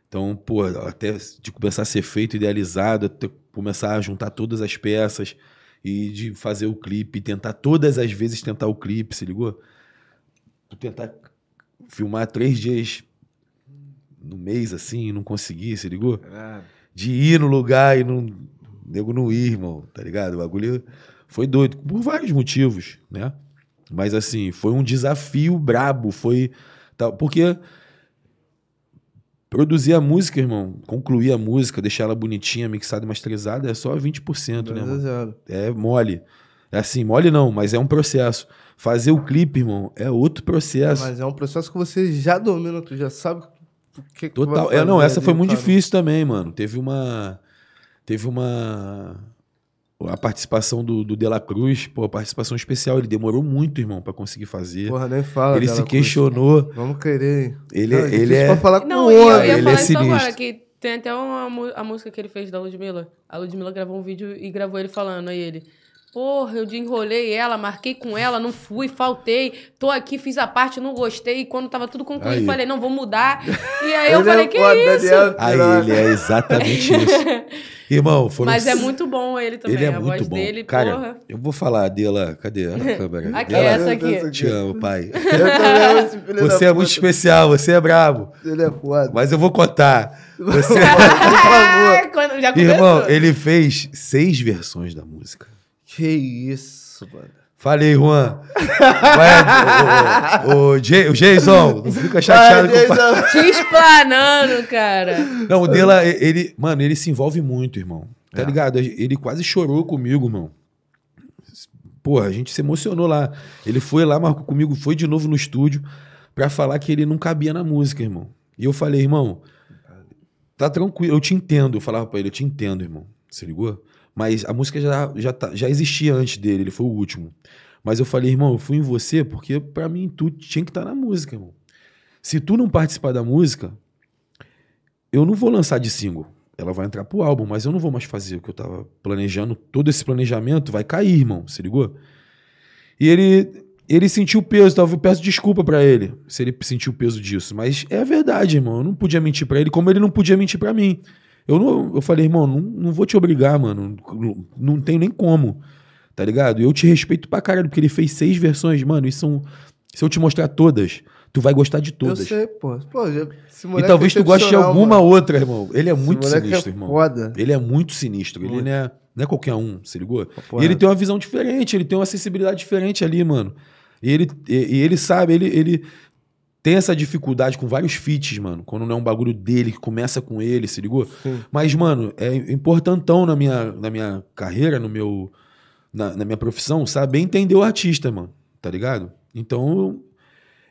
Então, pô, até de começar a ser feito, idealizado, até começar a juntar todas as peças e de fazer o clipe, tentar todas as vezes tentar o clipe, se ligou? Tentar filmar três dias no mês assim não conseguir, se ligou? De ir no lugar e não. Nego não ir, irmão, tá ligado? O bagulho foi doido, por vários motivos, né? Mas assim, foi um desafio brabo, foi. Porque produzir a música, irmão, concluir a música, deixar ela bonitinha, mixada e masterizada, é só 20%, né, mano? É mole. É assim, mole não, mas é um processo. Fazer o clipe, irmão, é outro processo. Mas é um processo que você já domina, tu já sabe o que, que tu vai Total. É, não, essa ali, foi muito cara. difícil também, mano. Teve uma. Teve uma. A participação do, do De La Cruz, pô, participação especial. Ele demorou muito, irmão, pra conseguir fazer. Porra, nem fala. ele se Cruz. questionou. Vamos querer, hein? Ele, Não, ele difícil é. pra falar com Não, o e eu ia ele falar é isso agora, sinistro. que tem até uma, a música que ele fez da Ludmilla. A Ludmilla gravou um vídeo e gravou ele falando, aí ele... Porra, eu enrolei ela, marquei com ela, não fui, faltei, tô aqui, fiz a parte, não gostei. E quando tava tudo concluído, Aí. falei, não, vou mudar. E aí eu Ele falei, é que foda, isso? Aí ele é exatamente isso. Irmão, foram. Mas é muito bom ele também, Ele é a muito voz bom. dele, Cara, porra. eu vou falar dela. Cadê a câmera? Aqui, Dela, essa aqui. Te amo, pai. Eu também amo esse filho Você é muito especial, você é brabo. Ele é foda. Mas eu vou contar. Você... favor. Já começou. Irmão, ele fez seis versões da música. Que isso, mano. Falei, Juan. Vai, o, o, o, o Jason, não fica chateado Vai, com o pai. Jason. Te explanando, cara. Não, o dela, ele, mano, ele se envolve muito, irmão. Tá É. ligado? Ele quase chorou comigo, irmão. Porra, a gente se emocionou lá. Ele foi lá, marcou comigo, foi de novo no estúdio pra falar que ele não cabia na música, irmão. E eu falei, irmão, tá tranquilo, eu te entendo. Eu falava pra ele, eu te entendo, irmão. Você ligou? Mas a música já, já, tá- já existia antes dele, ele foi o último. Mas eu falei, irmão, eu fui em você porque pra mim tu tinha que estar na música, irmão. Se tu não participar da música, eu não vou lançar de single. Ela vai entrar pro álbum, mas eu não vou mais fazer o que eu tava planejando. Todo esse planejamento vai cair, irmão. Se ligou? E ele, ele sentiu o peso, talvez eu peço desculpa pra ele, se ele sentiu o peso disso. Mas é a verdade, irmão. Eu não podia mentir pra ele, como ele não podia mentir pra mim. Eu, não, eu falei, irmão, não, não vou te obrigar, mano. Não, não tem nem como. Tá ligado? Eu te respeito pra caralho, porque ele fez seis versões, mano. E são. Se eu te mostrar todas, tu vai gostar de Eu todas. sei, pô. Pô, já- E talvez é tu goste de alguma mano. outra, irmão. Ele é muito moleque sinistro, é irmão. Foda. Ele é muito sinistro. Ele Muito. não é, não é qualquer um, se ligou? Papo E ele tem uma visão diferente, ele tem uma sensibilidade diferente ali, mano. E ele, e, e ele sabe, ele, ele tem essa dificuldade com vários feats, mano. Quando não é um bagulho dele, que começa com ele, se ligou? Sim. Mas, mano, é importantão na minha, na minha carreira, no meu. Na, na minha profissão, saber entender o artista, mano. Tá ligado? Então,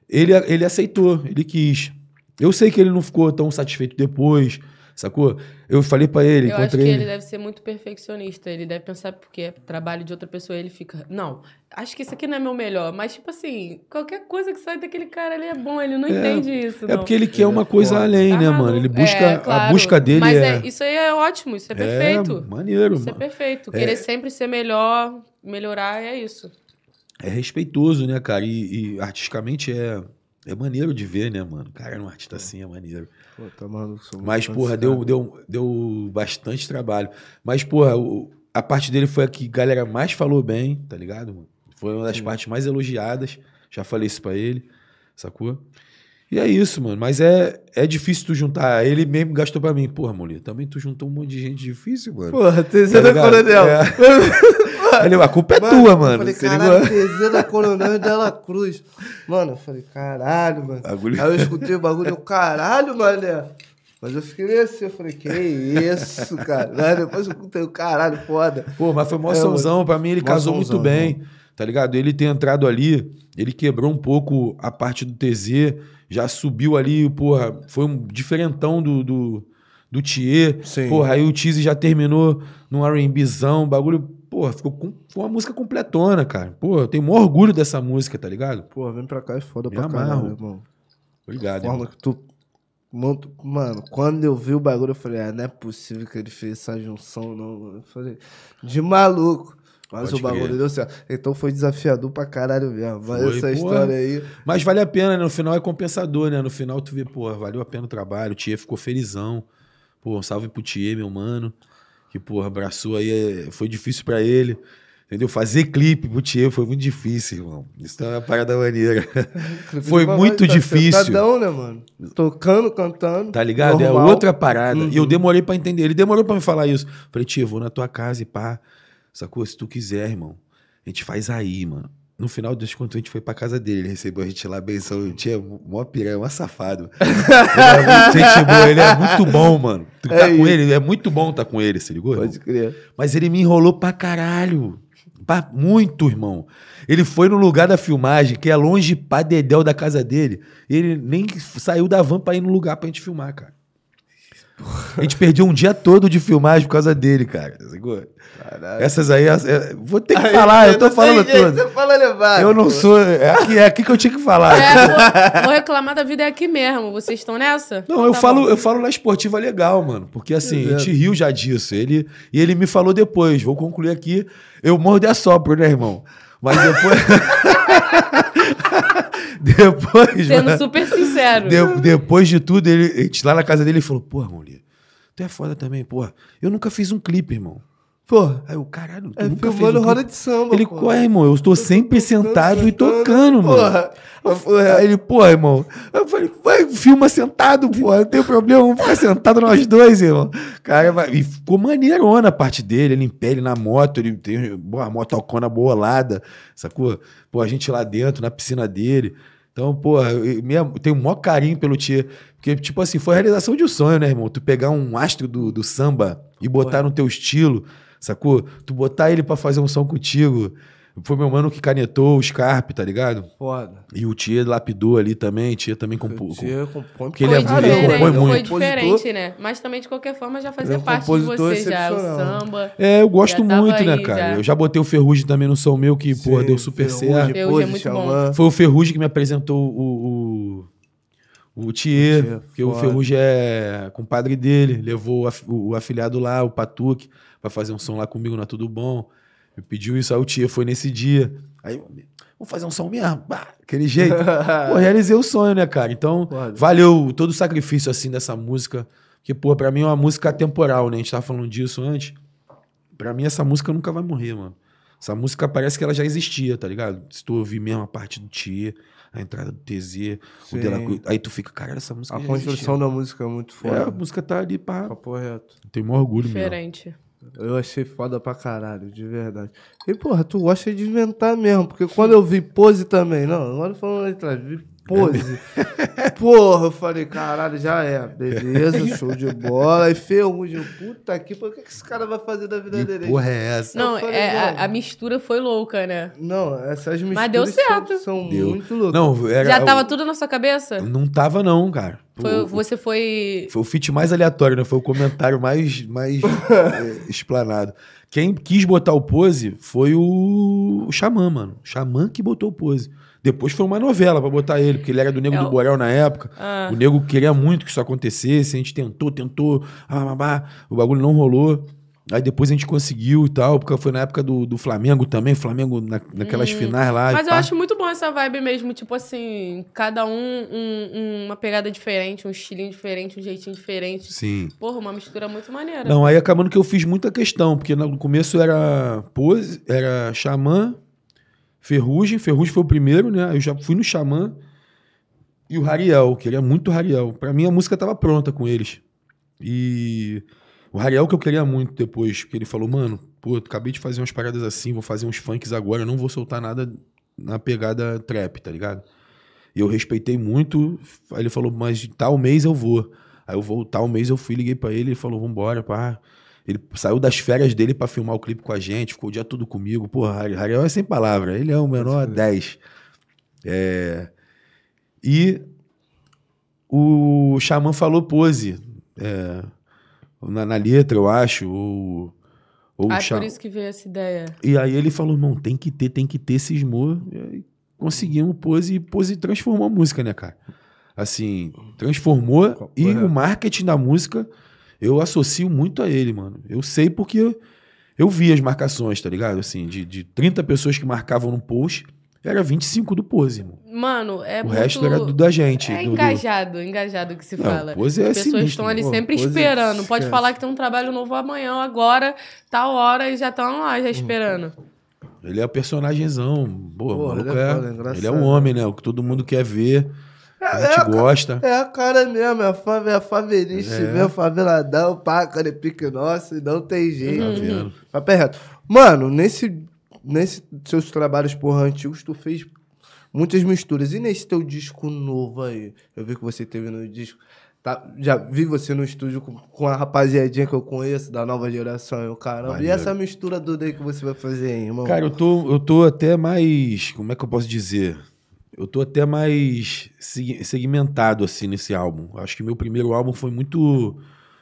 ele, ele aceitou, ele quis. Eu sei que ele não ficou tão satisfeito depois, sacou? Eu falei pra ele, Eu acho que encontrei ele deve ser muito perfeccionista. Ele deve pensar porque é trabalho de outra pessoa, ele fica. Não, acho que isso aqui não é meu melhor. Mas, tipo assim, qualquer coisa que sai daquele cara, ele é bom, ele não entende isso. É não. porque ele quer uma coisa foda. além, Tá né, mano? Ele busca. É, claro. A busca dele Mas é. isso aí é ótimo, isso é perfeito. É maneiro, isso é mano. perfeito. Querer sempre ser melhor, melhorar, é isso. É respeitoso, né, cara? E, e artisticamente é, é maneiro de ver, né, mano? Cara, um artista assim é maneiro. Pô, tá maluco, Mas, porra, deu, deu, deu bastante trabalho. Mas, porra, o- a parte dele foi a que a galera mais falou bem, tá ligado, mano? Foi uma das partes mais elogiadas. Já falei isso pra ele, sacou? E é isso, mano. Mas é, é difícil tu juntar. Ele mesmo gastou pra mim. Porra, mulher, também tu juntou um monte de gente difícil, mano. Porra, Tá terceira ligado? coronel. É. Ele, a culpa é tua, mano. Eu falei, caralho, ligou? terceira coronel e Dela Cruz. Mano, eu falei, caralho, mano. Aí eu escutei o bagulho, eu, caralho, mané. Mas eu fiquei meio assim, eu falei, que isso, cara. Aí depois eu escutei o caralho, foda. Pô, mas foi mó É, sonzão. Pra mim, ele casou muito bem. Tá ligado? Ele ter entrado ali, ele quebrou um pouco a parte do TZ, já subiu ali, porra, foi um diferentão do, do, do Thier. Sim. Porra, aí o Tease já terminou num R&Bzão, bagulho, porra, ficou com, foi uma música completona, cara. Pô, eu tenho maior orgulho dessa música, tá ligado? Pô, vem pra cá é foda Me pra amarro. caralho, irmão. Obrigado, forma irmão. que tu. monta- Mano, quando eu vi o bagulho, eu falei, ah, não é possível que ele fez essa junção, não. Eu falei, de maluco. Mas Pode o bagulho crer. deu certo. Então foi desafiador pra caralho mesmo. Mas Foi, essa porra. história aí. Mas vale a pena, né? No final é compensador, né? No final tu vê, pô, valeu a pena o trabalho. O Thier ficou felizão. Pô, um salve pro Thier, meu mano. Que, porra, abraçou aí. é, Foi difícil pra ele. Entendeu? Fazer clipe pro Thier foi muito difícil, irmão. Isso é uma parada maneira. Foi muito tá difícil. sentadão, né, mano? Tocando, cantando. Tá ligado? normal. É outra parada. E eu Uhum. demorei pra entender. Ele demorou pra me falar isso. Falei, Tia, vou na tua casa e pá. Sacou? Se tu quiser, irmão. A gente faz aí, mano. No final das contas, a gente foi pra casa dele. Ele recebeu a gente lá, benção. Tia, mó piranha, mó safado. ele é muito gente boa, ele é muito bom, mano. Tu É tá com isso. ele, é muito bom tá com ele, se ligou? irmão? Pode crer. Mas ele me enrolou pra caralho. Pra muito, irmão. Ele foi no lugar da filmagem, que é longe pra dedéu da casa dele. E ele nem saiu da van pra ir no lugar pra gente filmar, cara. A gente perdeu um dia todo de filmagem por causa dele, cara. Essas aí, as- é, vou ter que Aí, falar, eu tô falando jeito, tudo. Você fala levar. Eu não sou. É aqui, é aqui que eu tinha que falar. É, vou, vou reclamar da vida é aqui mesmo. Vocês estão nessa? Não, eu tá falo, bom. eu falo na esportiva legal, mano. Porque assim, a Exato. gente riu já disso. Ele, e ele me falou depois. Vou concluir aqui. Eu morro de assopro, né, irmão? Mas depois. depois. Sendo mano, super sincero. de- depois de tudo, ele, a gente lá na casa dele ele falou: Porra, mulher, tu é foda também, porra. Eu nunca fiz um clipe, irmão. Porra, Aí eu, caralho, tu é nunca fez um roda de samba. Ele, pô. corre, irmão, eu estou sempre sentado e tocando, mano. porra. Aí ele, porra, irmão. Eu falei, vai, filma sentado, porra, não tem problema, vamos ficar sentados nós dois, irmão. Cara, vai- e ficou maneirona a parte dele, ele em pé, ele na moto, ele tem boa, a motocona bolada, sacou? Pô, a gente lá dentro, na piscina dele. Então, porra, eu, eu tenho o maior carinho pelo Tia. Porque, tipo assim, foi a realização de um sonho, né, irmão? Tu pegar um astro do, do samba e botar no teu estilo, sacou? Tu botar ele pra fazer um som contigo. Foi meu mano que canetou o Scarpe, tá ligado? Foda. E o Tia lapidou ali também, Tia também compôs. O Tia compõe Porque ele é foi muito- ele diferente, compõe foi muito. diferente, né? Mas também, de qualquer forma, já fazia é um parte de você já, o samba. É, eu gosto muito, né, aí, cara? já. Eu já botei o Ferrugem também no som meu, que, porra, Sim, deu super Ferrugem, certo. Ferrugem é muito bom. Foi o Ferrugem que me apresentou o. O, o Thier, porque o. Ferrugem é compadre dele, levou o af- o, o afilhado lá, o Patuque, pra fazer um som lá comigo, não é tudo bom. Me pediu isso, aí o Thier foi nesse dia. Aí, vamos fazer um som mesmo, bah, aquele jeito. Pô, realizei o sonho, né, cara? Então, Foda. valeu todo o sacrifício, assim, dessa música. Porque, pô, pra mim é uma música atemporal, né? A gente tava falando disso antes. Pra mim, essa música nunca vai morrer, mano. Essa música parece que ela já existia, tá ligado? Se tu ouvir mesmo a parte do Tia, a entrada do TZ, o Sim. dela, aí tu fica, caralho, essa música A já construção existia. da música é muito É, a música tá ali, pá. Papo reto. Tem maior orgulho mesmo. Diferente. Eu achei foda pra caralho, de verdade. E, porra, tu gosta de inventar mesmo, porque quando eu vi pose também, não, agora falando atrás, vi pose. Porra, eu falei, caralho, já é. Beleza, show de bola. E Ferrugem, puta que, por que que esse cara vai fazer da vida Que dele? porra é essa? Não, Eu falei, é, a, a mistura foi louca, né? Não, essas misturas Mas deu são- certo. são, Deu. muito loucas. Não, era, Já tava tudo na sua cabeça? Não tava, não, cara. Foi- O- você foi. Foi o feat mais aleatório, né? Foi o comentário mais, mais é, explanado. Quem quis botar o pose foi o, o Xamã, mano. O Xamã que botou o pose. Depois foi uma novela pra botar ele, porque ele era do Nego É do Borel na época. Ah. O Nego queria muito que isso acontecesse. A gente tentou, tentou. Ah, o bagulho não rolou. Aí depois a gente conseguiu e tal, porque foi na época do, do Flamengo também. Flamengo na, naquelas finais lá. Hum. Mas eu pá. acho muito bom essa vibe mesmo, tipo assim, cada um, um- uma pegada diferente, um estilinho diferente, um jeitinho diferente. Sim. Porra, uma mistura muito maneira. Não, aí acabando que eu fiz muita questão, porque no começo era pose, era Xamã, Ferrugem, Ferrugem foi o primeiro, né? Eu já fui no Xamã e o Rariel, queria muito o Rariel. Pra mim a música tava pronta com eles. E o Rariel que eu queria muito depois, que ele falou, mano, pô, acabei de fazer umas paradas assim, vou fazer uns funks agora, não vou soltar nada na pegada trap, tá ligado? E eu respeitei muito. Aí ele falou, mas tal mês eu vou. Aí eu vou, tal mês eu fui, liguei pra ele, ele falou, vambora, pá. Ele saiu das férias dele pra filmar o clipe com a gente, ficou o dia todo comigo. Porra, Hariel é sem palavra, ele é o menor 10. É... E o Xamã falou pose é, na, na letra, eu acho. Ou, ou ah, o Xa- por isso que veio essa ideia. e aí ele falou, irmão, tem que ter, tem que ter, cismou. E aí conseguimos pose e pose transformou a música, né, cara? Assim, transformou e Correto. o marketing da música eu associo muito a ele, mano. Eu sei porque eu, eu vi as marcações, tá ligado? Assim, de, de 30 pessoas que marcavam no post, era 25 do pose, irmão. Mano, é o muito... resto era do da gente. É do- do- engajado, engajado que se Não, fala. Pose é As pessoas sinistro, estão ali pô, sempre Pose esperando. Pode esquece. falar que tem um trabalho novo amanhã, agora, tal hora, e já estão lá, já esperando. Ele é o personagemzão. Pô, Pô, ele é é, engraçado. ele é o homem, né? O que todo mundo quer ver. A gente é, gosta. É a cara mesmo, é a favela, é a favelice É. mesmo, faveladão, pá, cara, é pique nosso, não tem jeito. Tá vendo? Papo é reto. Mano, nesse, nesse seus trabalhos, porra, antigos, tu fez muitas misturas. E nesse teu disco novo aí? Eu vi que você teve no disco. Tá, já vi você no estúdio com, com a rapaziadinha que eu conheço, da nova geração, o caramba. Maneiro. E essa mistura toda aí que você vai fazer aí, irmão? Cara, eu tô, eu tô até mais. Como é que eu posso dizer? Eu tô até mais seg- segmentado, assim, nesse álbum. Acho que meu primeiro álbum foi muito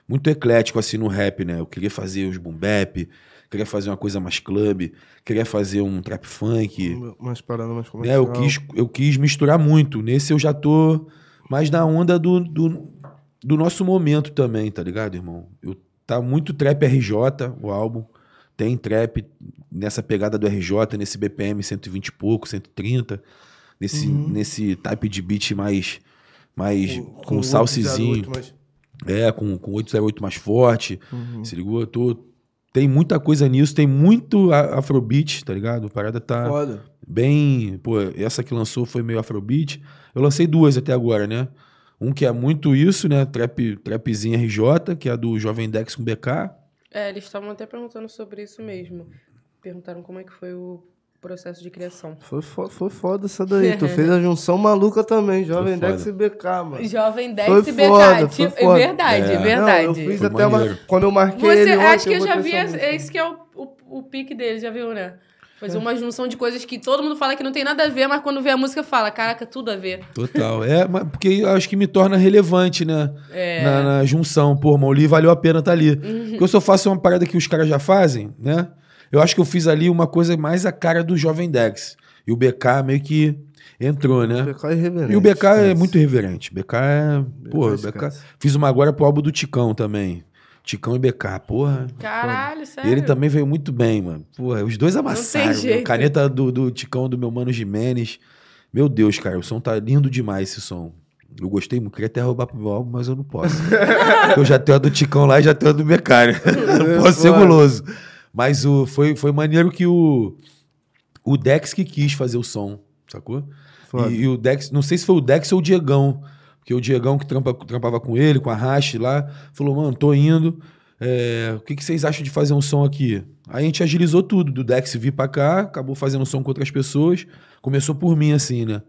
muito eclético, assim, no rap, né? Eu queria fazer os boom bap, queria fazer uma coisa mais club, queria fazer um trap funk. Mais né? comercial. Eu, quis, eu quis misturar muito. Nesse eu já tô mais na onda do, do, do nosso momento também, tá ligado, irmão? Eu, tá muito trap RJ, o álbum. Tem trap nessa pegada do RJ, nesse BPM 120 e pouco, 130. Nesse, nesse type de beat mais, mais com, o salsezinho. 808, mas- É, com, com 808 mais forte. Se ligou? Eu tô, tem muita coisa nisso, tem muito afrobeat, tá ligado? A parada tá Foda. bem. Pô, essa que lançou foi meio afrobeat. Eu lancei duas até agora, né? Um que é muito isso, né? Trap, trapzinho RJ, que é a do Jovem Dex com BK. É, eles estavam até perguntando sobre isso mesmo. Perguntaram como é que foi o processo de criação. Foi, fo- foi foda essa daí. tu fez a junção maluca também, Jovem Foi Dex e BK, mano. Jovem 10 Foi e BK. foda, tipo, foi foda. é verdade, é, É. verdade. Não, eu fiz Foi até uma... Quando eu marquei Você, ele acho ontem, que eu já botei vi, esse, que é o, o, o pique deles, já viu, né? Fazer uma junção de coisas que todo mundo fala que não tem nada a ver, mas quando vê a música fala, caraca, tudo a ver. Total. É, mas porque eu acho que me torna relevante, né? É. Na, na junção. Pô, ali valeu a pena estar ali. Porque eu só faço uma parada que os caras já fazem, né? Eu acho que eu fiz ali uma coisa mais a cara do Jovem Dex. E o BK meio que entrou, né? BK é irreverente. E o BK é muito irreverente. BK é. Pô, BK. Fiz uma agora pro álbum do Ticão também. Ticão e BK, porra. Caralho, sério. E ele também veio muito bem, mano. Porra, os dois amassaram. meu. jeito. Caneta do, do Ticão do meu mano Jimenez. Meu Deus, cara, o som tá lindo demais esse som. Eu gostei muito, queria até roubar pro meu álbum, mas eu não posso. eu já tenho a do Ticão lá e já tenho a do BK, né? não posso ser guloso. Mas o, foi, foi maneiro que o, o Dex que quis fazer o som, sacou? E, e o Dex, não sei se foi o Dex ou o Diegão, porque o Diegão que trampa- trampava com ele, com a Rache lá, falou, mano, tô indo, é, o que, que vocês acham de fazer um som aqui? Aí a gente agilizou tudo, do Dex vir pra cá, acabou fazendo som com outras pessoas, começou por mim assim, né?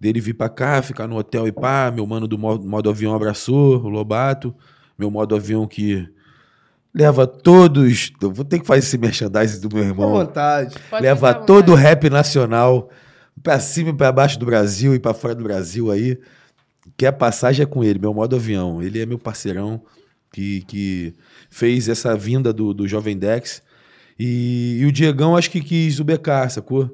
Dele vir pra cá, ficar no hotel e pá. Meu mano do modo, modo avião abraçou, o Lobato. Meu modo avião que leva todos. Eu vou ter que fazer esse merchandising do meu Com irmão. vontade. Pode leva todo o rap nacional pra cima e pra baixo do Brasil e pra fora do Brasil aí. Que a passagem é com ele, meu modo avião. Ele é meu parceirão que, que fez essa vinda do, do Jovem Dex. E, e o Diegão acho que quis o BK, sacou?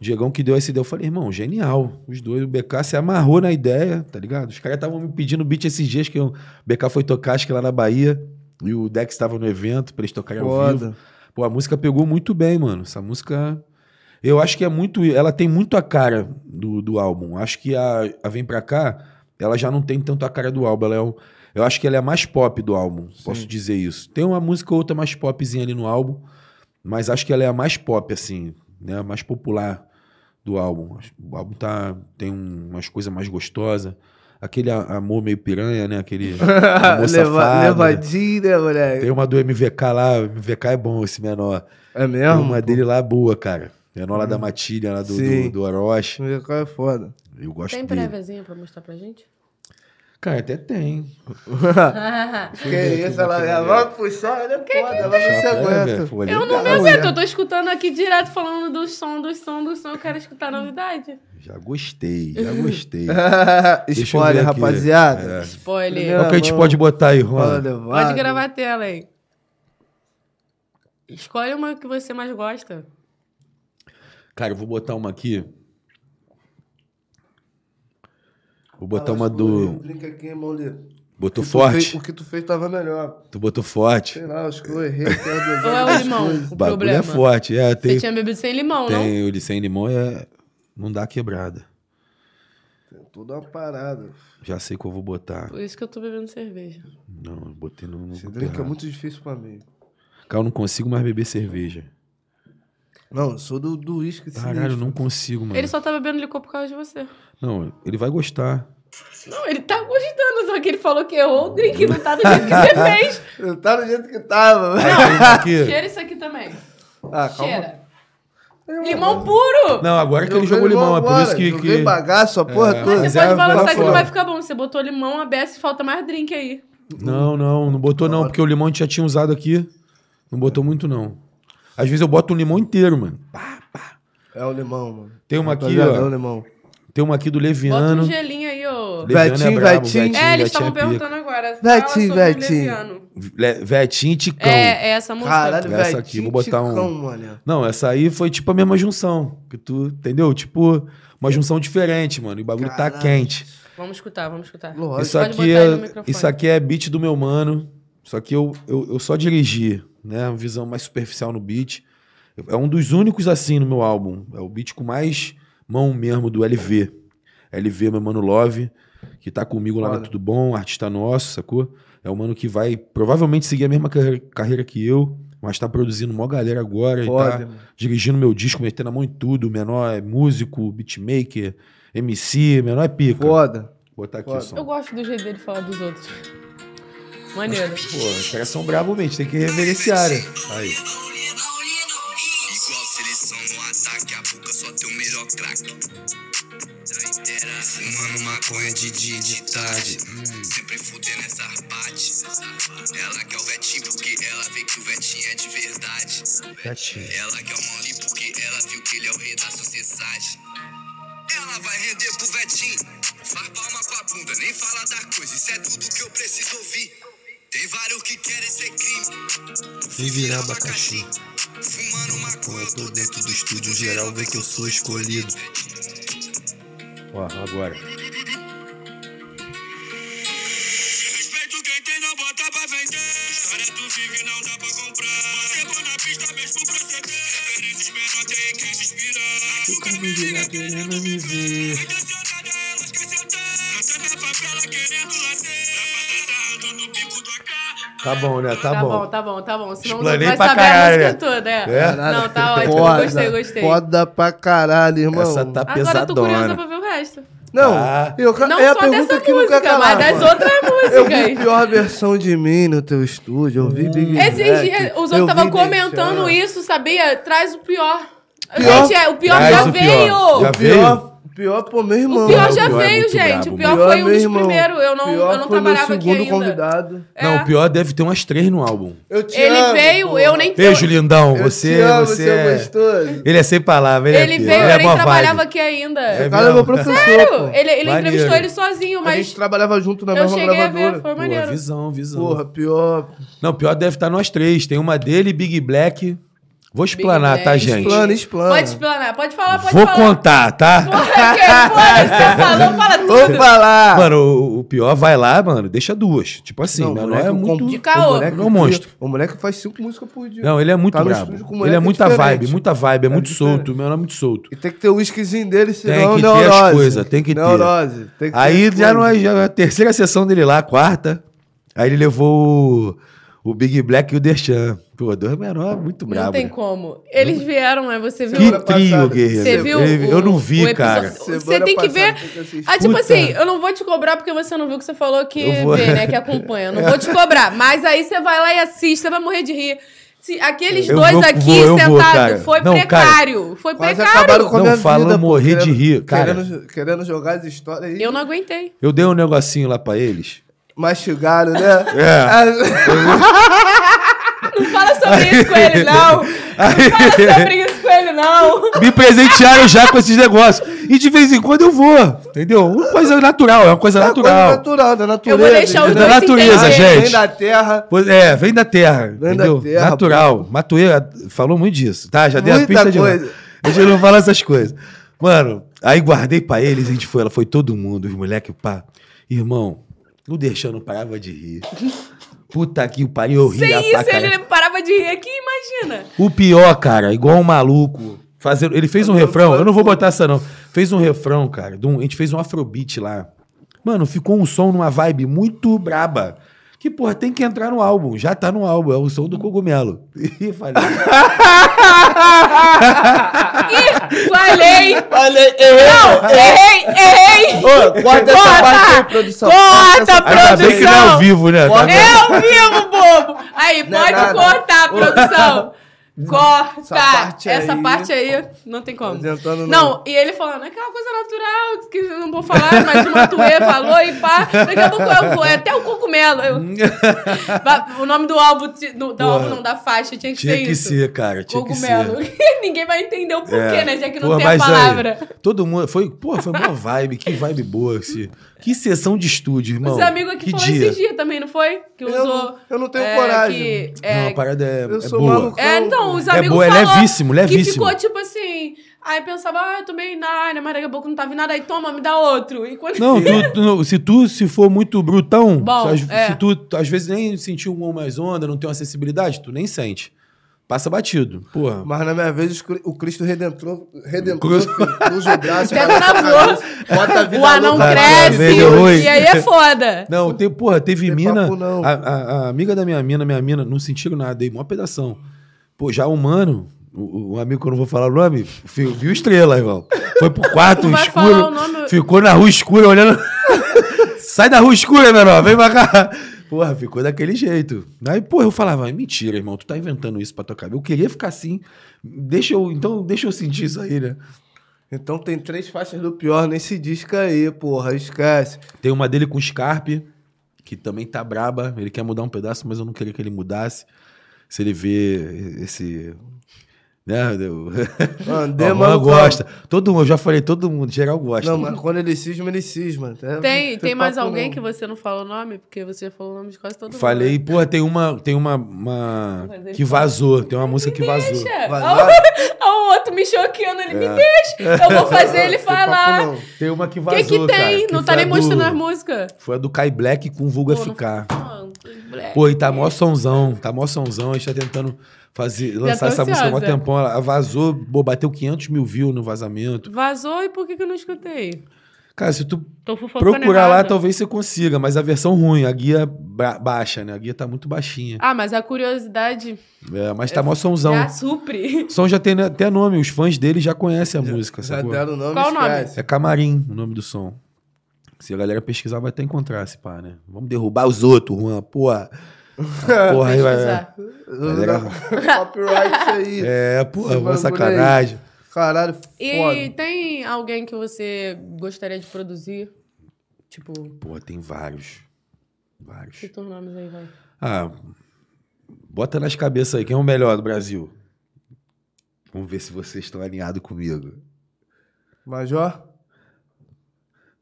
O Diegão que deu essa ideia. Eu falei, irmão, genial. Os dois, o BK se amarrou na ideia, tá ligado? Os caras estavam me pedindo beat esses dias que o BK foi tocar, acho que lá na Bahia. E o Dex estava no evento pra eles tocarem ao vivo. Foda. Pô, a música pegou muito bem, mano. Essa música. Eu acho que é muito. Ela tem muito a cara do, do álbum. Acho que a, a Vem Pra Cá, ela já não tem tanto a cara do álbum. Ela é um- eu acho que ela é a mais pop do álbum. Posso dizer isso. Tem uma música ou outra mais popzinha ali no álbum, mas acho que ela é a mais pop, assim, né? A mais popular do álbum. O álbum tá, tem um- umas coisas mais gostosas. Aquele amor meio piranha, né? Aquele amor Leva, né? levadinho, né, moleque? Tem uma do MVK lá, o MVK é bom, esse menor. É Tem mesmo? uma dele lá boa, cara. Menor lá da Matilha, lá do, Sim. do, do Orochi. Cara é foda. Eu gosto Tem dele. préviazinha pra mostrar pra gente? Cara, até tem. que isso, ela já vai puxar, ela é foda, ela não se aguenta. pô, Eu não legal. me aguento, eu tô escutando aqui direto falando do som, do som, do som. Eu quero escutar novidade. Já gostei, já gostei. Spoiler, rapaziada. É. Spoiler. Qual que a gente pode botar aí, Juan? Pode gravar a tela aí. Escolhe uma que você mais gosta. Cara, eu vou botar uma aqui. Vou botar uma do. Brinca aqui. Botou O tu fez- forte? O que tu fez tava melhor. Tu botou forte? Sei lá, acho que eu errei. Ou é o limão O o bagulho problema? é forte. É, Você tem, tinha bebido sem limão, não? tem o de sem limão, é. Não dá quebrada. Tem Tudo uma parada. Já sei que eu vou botar. Por isso que eu tô bebendo cerveja. Não, eu botei no. no Esse drink é muito difícil pra mim. Cara, eu não consigo mais beber cerveja. Não, eu sou do do uísque. Caralho, eu não consigo, mano. Ele só tá bebendo licor por causa de você. Não, ele vai gostar. Não, ele tá gostando, só que ele falou que errou o drink, não tá do jeito que você fez. Eu tá do jeito que tava. Aqui. Cheira isso aqui também. Ah, calma. Cheira. Limão puro! Não, agora que ele jogou limão, é por agora, isso que. Joguei que... bagaço, a porra É, toda. Mas você é- pode balançar que não vai ficar bom. Você botou limão, abece e falta mais drink aí. Não, não, não botou não, porque o limão a gente já tinha usado aqui. Não botou muito, não. Às vezes eu boto um limão inteiro, mano. Pá, pá. É o limão, mano. Tem uma aqui, Rapaziada, ó. É o limão. Tem uma aqui do Bota Leviano. um gelinho aí, ô. Leviano Vetinho, brabo, Vetinho. É, eles estavam é perguntando agora. Vetinho, Fala sobre o Vetinho. Leviano. Le- Vetinho e Ticão. É, é essa música. Caralho, Essa aqui, vou botar um- Ticão, mano. Não, essa aí foi tipo a mesma junção. Que tu, entendeu? Tipo, uma junção diferente, mano. E o bagulho tá Caralho. quente. Vamos escutar, vamos escutar. Lógico. Isso aqui, é, isso aqui é beat do meu mano. Só que eu, eu, eu só dirigi, né? Uma visão mais superficial no beat. É um dos únicos assim no meu álbum. É o beat com mais mão mesmo do LV. LV, meu mano Love, que tá comigo lá na Foda. Tudo Bom, artista nosso, sacou? É um mano que vai provavelmente seguir a mesma carreira, carreira que eu, mas tá produzindo mó galera agora. e Foda, tá mano. dirigindo meu disco, metendo a mão em tudo. O menor é músico, beatmaker, MC, menor é pica. Foda. Vou botar aqui Foda. o som. Eu gosto do jeito dele falar dos outros. Maneiro. Pô, os caras são bravos mesmo, tem que reverenciar, né? Aí. Igual seleção no ataque, a boca só tem o melhor craque. Fumando maconha de dia e de tarde. Sempre fudendo essa parte. Ela quer o Vetinho porque ela vê que o Vetinho é de verdade. Ela quer o Manli porque ela viu que ele é o rei da sociedade. Ela vai render pro Vetinho. Faz palma com a bunda, nem fala da coisa. Isso é tudo que eu preciso ouvir. Tem vários que querem ser crime. Vem virar abacaxi. Fumando maconha, eu tô dentro do estúdio geral vê que eu sou escolhido. Ó, agora. Respeito quem tem, não bota pra vender. História tu vive, não dá pra comprar. Você bom na pista mesmo proceder. Referências menor tem quem se inspirar. O caminho já querendo me ver. Tá bom, né? Tá, Tá bom. bom, tá bom, tá bom. Senão Explanei não vai pra saber caralho, a música toda, é. É? Não, tá ótimo. Foda. Gostei, gostei. Foda pra caralho, irmão. Essa tá Agora eu tô curiosa pesadona. pra ver o resto. Não, Ah. eu, Não é a só pergunta dessa que música, calar, mas das outras Eu vi músicas. pior versão de mim no teu estúdio. Eu vi Big Esses Black, dias, os outros estavam comentando Deixar. isso, sabia? Traz o pior. Pior? Gente, é, o pior Traz já o pior. veio. Já O pior, Pior, pô, meu irmão. O pior o já Pior é veio, muito gente. brabo, o pior Pior, foi um meu dos irmão. primeiros. Eu não, Pior eu não foi meu trabalhava aqui segundo ainda. convidado. É. Não, o pior deve ter umas três no álbum. Eu te Ele amo, veio, pô. eu nem... Beijo, lindão. Eu Você, te amo, você seu é... gostoso. Ele é sem palavra. Ele, Ele é, veio, ele eu é nem trabalhava vibe. aqui ainda. É O cara é meu professor, Sério? pô. Ele, ele entrevistou ele sozinho, A mas gente trabalhava junto na eu mesma cheguei a gravadora. ver, foi Pô, maneiro. visão, visão. Porra, pior. Não, pior deve estar nós três. Tem uma dele, Big Black. Vou explanar, tá, gente? Explana, explana. Pode explanar, pode falar, pode Vou falar. contar, tá? Foda-se, você falou, fala Vou tudo. falar. Mano, o, o pior vai lá, mano, deixa duas. Tipo assim, Não, não é muito. com- De caô. O moleque, é um monstro. O moleque faz cinco músicas por dia. Não, ele é muito Tá brabo. Ele é muita diferente. vibe, muita vibe, é, É muito diferente. solto. O meu é muito solto. E tem que ter o whiskyzinho dele, senão Tem que ter neurose. as coisas, tem que ter. Neurose. Tem que ter Aí as já, não é, já é a terceira sessão dele lá, a quarta. Aí ele levou o, o Big Black e o Derchan. Pô, dois menor, muito brabo. Não tem né? como. Eles vieram, mas você viu... Que trio, guerreiro. Você viu? O- eu não vi, episódio- cara. Você tem que ver. que. Ah, tipo Puta. assim, eu não vou te cobrar porque você não viu que você falou que Eu vou- vê, né? Que acompanha. Eu não vou te cobrar. Mas aí você vai lá e assiste, você vai morrer de rir. Se, aqueles Eu dois vou- aqui cara. sentados foi Não, cara. precário. Foi Quase precário. Não, fala vida, morrer de rir, cara. Querendo, querendo jogar as histórias aí. Eu não aguentei. Eu dei um negocinho lá pra eles. Mastigaram, né? É. Não fala sobre isso com ele, não. Não fala sobre isso com ele, não. Me presentearam já com esses negócios. E de vez em quando eu vou, entendeu? Uma coisa natural, é uma coisa É uma coisa natural. natural, da natureza. Eu vou deixar os É da natureza, gente. Vem da terra. Pois É, vem da terra, Vem da entendeu? terra, Natural. Matueira falou muito disso, tá? Já dei a Muita pista de coisa. lá. A gente não fala essas coisas. Mano, aí guardei pra eles, a gente foi, ela foi todo mundo, os moleques, pá. Irmão, não deixando, não parava de rir. Puta que o pariu, eu ria Sem pra isso, caralho. ele parava de rir aqui, imagina. O pior, cara, igual um maluco. Fazendo, ele fez um refrão, eu não vou botar essa não. Fez um refrão, cara. de um- a gente fez um afrobeat lá. Mano, ficou um som numa vibe muito braba. Que, porra, tem que entrar no álbum. Já tá no álbum, é o som do cogumelo. Ih, falei. Ih, falei. Falei, errei. Não, errei, errei. Ô, corta essa Corta! parte aí, produção. Corta, essa parte. Ainda bem que não é ao produção. vivo, né? Corta. É ao vivo, bobo! Aí, Não é pode nada. cortar, produção. Corta! Essa parte Essa aí- parte aí não tem como. Não, não. e ele falando, é aquela coisa natural, que eu não vou falar, mas o Matuê falou e pá. Daqui a pouco eu vou, é até o cogumelo. Eu- o nome do álbum, do, do álbum não, da faixa, tinha que Tinha ser que isso. ser, cara. Tinha Cogumelo. que ser. Ninguém vai entender o porquê, É. né? Já que não Porra, tem a mas aí, palavra. todo mundo. Foi, porra, foi uma vibe. Que vibe boa. Esse, que sessão de estúdio, irmão. Os amigos aqui que falou dia. esses dias também, não foi? Que Eu usou. não- eu não tenho é, coragem. que- Não, é, a parada é, Eu é sou boa. maluco. É, então, os É amigos boa, é falou levíssimo, Que levíssimo. ficou tipo assim. Aí pensava, ah, eu tomei Narnia, mas daqui a pouco não tava em nada. Aí toma, me dá outro. E quando... Não, tu- tu não- se tu se for muito brutão, Bom, se, é. se tu às vezes nem sentiu um mais onda, não tem uma acessibilidade, tu nem sente. Passa batido. Porra. Mas na minha vez, o Cristo Redentor, Redentor Cruz- cruza o braço, Pega bota a cabeça, bota a vida o anão louca cresce. E aí é foda. Não, tem, porra, teve Tem mina. papo não. A, a- a amiga da minha mina, minha mina, não sentiram nada, dei mó pedação. Pô, já o mano, o, o amigo que eu não vou falar o nome, fi- viu estrela, irmão. Foi pro quarto escuro, ficou na rua escura olhando. Sai da rua escura, menor, vem pra cá. Porra, ficou daquele jeito. Aí, porra, eu falava, mentira, irmão, tu tá inventando isso pra tua cabeça. Eu queria ficar assim. Deixa eu, então, deixa eu sentir isso aí, né? Então tem três faixas do pior nesse disco aí, porra, esquece. Tem uma dele com Scarpe, que também tá braba. Ele quer mudar um pedaço, mas eu não queria que ele mudasse. Se ele vê esse. Né? eu- O Juan mano, gosta. Todo mundo, eu já falei, todo mundo, geral gosta. Não, mas quando ele cisma, ele cisma. É, Tem, tem mais alguém não. que você não falou o nome? Porque você falou o nome de quase todo mundo. Falei, porra, tem uma, tem uma, uma que vazou, tem uma música que vazou. Olha o outro me choqueando, ele me deixa. Eu vou fazer ele papo falar. não. Tem uma que O vazou, que que tem? cara, não que tá foi nem do- mostrando as músicas. Foi a do Kai Black com Vulga Pô, não- Ficar. Pô, e tá mó sonzão, tá mó sonzão, a gente tá tentando fazer, lançar essa música há mó ansiosa. tempão. Ela vazou, pô, bateu 500 mil views no vazamento. Vazou e por que, que eu não escutei? Cara, se tu procurar lá, talvez você consiga, mas a versão ruim, a guia ba- baixa, né? A guia tá muito baixinha. Ah, mas a curiosidade É, mas tá mó sonzão. já supre. O som já tem né, até nome, os fãs dele já conhecem a música, Já sacou? deram o nome, Qual o nome? esquece. É Camarim o nome do som. Se a galera pesquisar, vai até encontrar esse pá, né? Vamos derrubar os outros, Juan, porra. Porra, aí vai. Galera- Copyright isso aí. É, porra, uma sacanagem. Caralho, E foda. tem alguém que você gostaria de produzir? Tipo, Pô, tem vários. Vários. cita os nomes aí, vai. Ah, bota nas cabeças aí, quem é o melhor do Brasil? Vamos ver se vocês estão alinhados comigo. Major,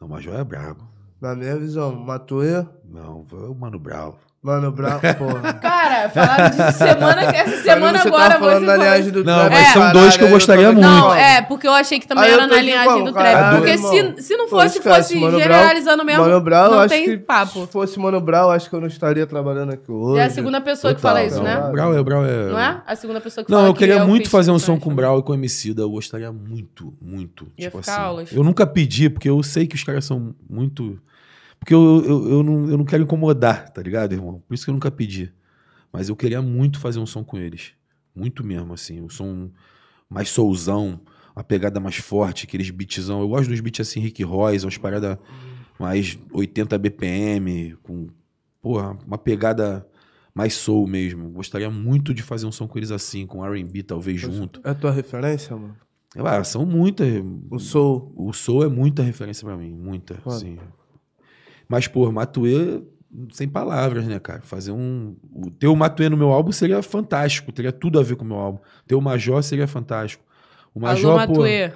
Não, o Major é brabo. na minha visão, Matuê, Não, foi o Mano Brown. Mano Brown, porra. Cara, falaram de semana, essa semana você agora tá falando você da linhagem do Não, trap, mas são caralho, dois que eu gostaria muito. Não, é, porque eu achei que também Aí eu era na linhagem como, do caralho, trap. Porque irmão. se, se não Pô, fosse, esquece, fosse Mano Brown- generalizando mesmo, Mano Brown, eu não acho tem que papo. Se fosse Mano Brown, acho que eu não estaria trabalhando aqui hoje. É a segunda pessoa que Total, fala isso, não, né? Brown é, Brown é... Não é? A segunda pessoa que Não, fala eu que queria é o muito fazer um som com o. Brown e com o Emicida. Eu gostaria muito, muito. Ia tipo assim. Eu nunca pedi, porque eu sei que os caras são muito... Porque eu, eu, eu, não, eu não quero incomodar, tá ligado, irmão? Por isso que eu nunca pedi. Mas eu queria muito fazer um som com eles. Muito mesmo, assim. Um som mais soulzão, uma pegada mais forte, aqueles beatzão. Eu gosto dos beats assim, Rick Royce, umas paradas mais 80 BPM, com, porra, uma pegada mais soul mesmo. Gostaria muito de fazer um som com eles assim, com R&B talvez junto. É a tua referência, mano? Ah, são muitas. O Soul. O Soul é muita referência pra mim, muita, Foda. sim. Mas, pô, Matuê, sem palavras, né, cara? Fazer um... O, ter o Matuê no meu álbum seria fantástico, teria tudo a ver com o meu álbum. Ter o Major seria fantástico. O Major, Alô, pô... Matuê.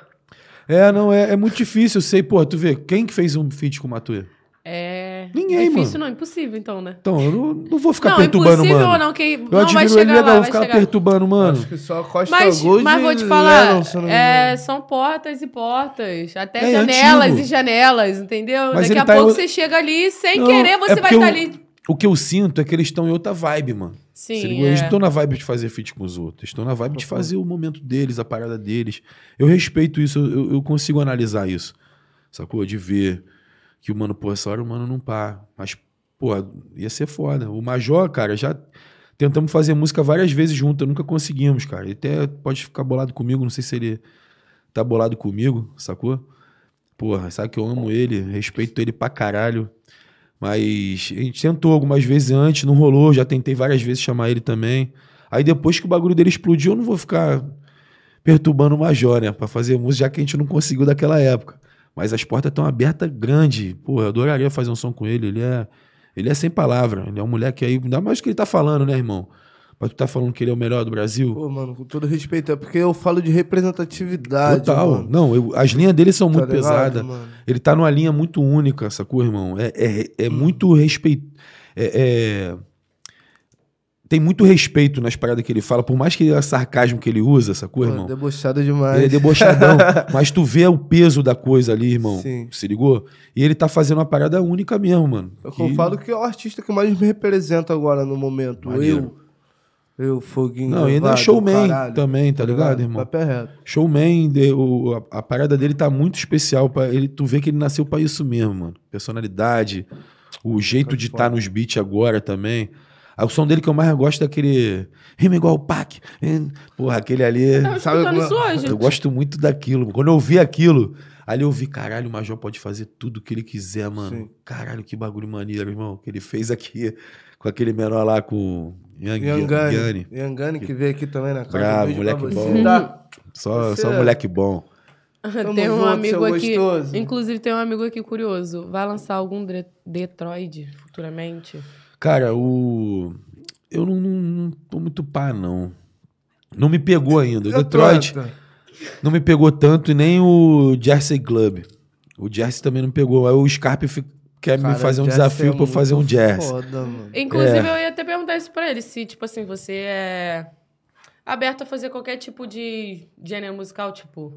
É, não, é, é muito difícil, eu sei. Pô, tu vê, quem que fez um feat com o Matuê? É. Ninguém, difícil, mano. não, impossível, então, né? Então, eu não, não vou ficar não, perturbando, impossível mano. não, que Eu não vai admiro ele chegar legal, lá, vou vai ficar chegar. perturbando, mano. Acho que só Costa Mas, Gold mas vou te falar, Lennon, não é, são portas e portas, até É, janelas antigo. e janelas, entendeu? Mas Daqui a tá pouco em- você chega ali, sem Não, querer, é você vai estar eu- ali. O que eu sinto é que eles estão em outra vibe, mano. Sim, ligou? Eles é. não estão na vibe de fazer feat com os outros. Eles estão na vibe de fazer o momento deles, a parada deles. Eu respeito isso, eu, eu consigo analisar isso. Sacou? De ver que o mano, pô, essa hora o mano não pá. Mas, pô, ia ser foda. O Major, cara, já tentamos fazer música várias vezes junto, nunca conseguimos, cara. Ele até pode ficar bolado comigo, não sei se ele tá bolado comigo, sacou? Porra, sabe que eu amo ele, respeito ele pra caralho. Mas a gente tentou algumas vezes antes, não rolou. Já tentei várias vezes chamar ele também. Aí depois que o bagulho dele explodiu, eu não vou ficar perturbando o Major, né? Pra fazer música, já que a gente não conseguiu daquela época. Mas as portas estão abertas grande. Pô, eu adoraria fazer um som com ele. Ele é, ele é sem palavra. Ele é um moleque aí. Ainda mais o que ele tá falando, né, irmão? Pra tu tá falando que ele é o melhor do Brasil. Pô, mano, com todo respeito, é porque eu falo de representatividade. Total. Mano. Não, eu- as linhas dele são muito Tá ligado, pesadas. Ele tá numa linha muito única, sacou, irmão? É, é, é muito respeito. É, é- Tem muito respeito nas paradas que ele fala, por mais que é sarcasmo que ele usa, sacou, Pô, irmão? debochado demais. Ele é debochadão, mas tu vê o peso da coisa ali, irmão. Sim. Se ligou? E ele tá fazendo uma parada única mesmo, mano. Eu Que- falo que é o artista que mais me representa agora no momento. Maneiro. Eu, eu, Foguinho. Não, e ainda é showman caralho. também, tá ligado, irmão? Papo é reto. Showman, de- o- a, a parada dele tá muito especial. Pra ele, tu vê que ele nasceu pra isso mesmo, mano. Personalidade, o jeito de estar nos beats agora também. Ah, O som dele que eu mais gosto é aquele. Rima igual o Pac. Porra, aquele ali. Tava Sabe isso hoje. Eu gosto muito daquilo. Quando eu ouvi aquilo, ali eu vi, caralho, o Major pode fazer tudo o que ele quiser, mano. Sim. Caralho, que bagulho maneiro, irmão. Que ele fez aqui com aquele menor lá com Yang, Yangani. Yangani. Yangani que veio aqui também na casa. Bravo, pra moleque bom. tá? Só, Você só um é- moleque bom. Tamo tem um junto, amigo aqui. gostoso. Inclusive, tem um amigo aqui curioso. Vai lançar algum Detroit futuramente? Cara, o. Eu não, não, não tô muito pá, não. Não me pegou ainda. O Detroit não me pegou tanto e nem o Jersey Club. O Jersey também não pegou. Aí o Scarpe quer Cara, me fazer um desafio é pra eu fazer um jazz. Foda, mano. Inclusive, É. eu ia até perguntar isso pra ele, se, tipo assim, você é aberto a fazer qualquer tipo de gênero musical, tipo.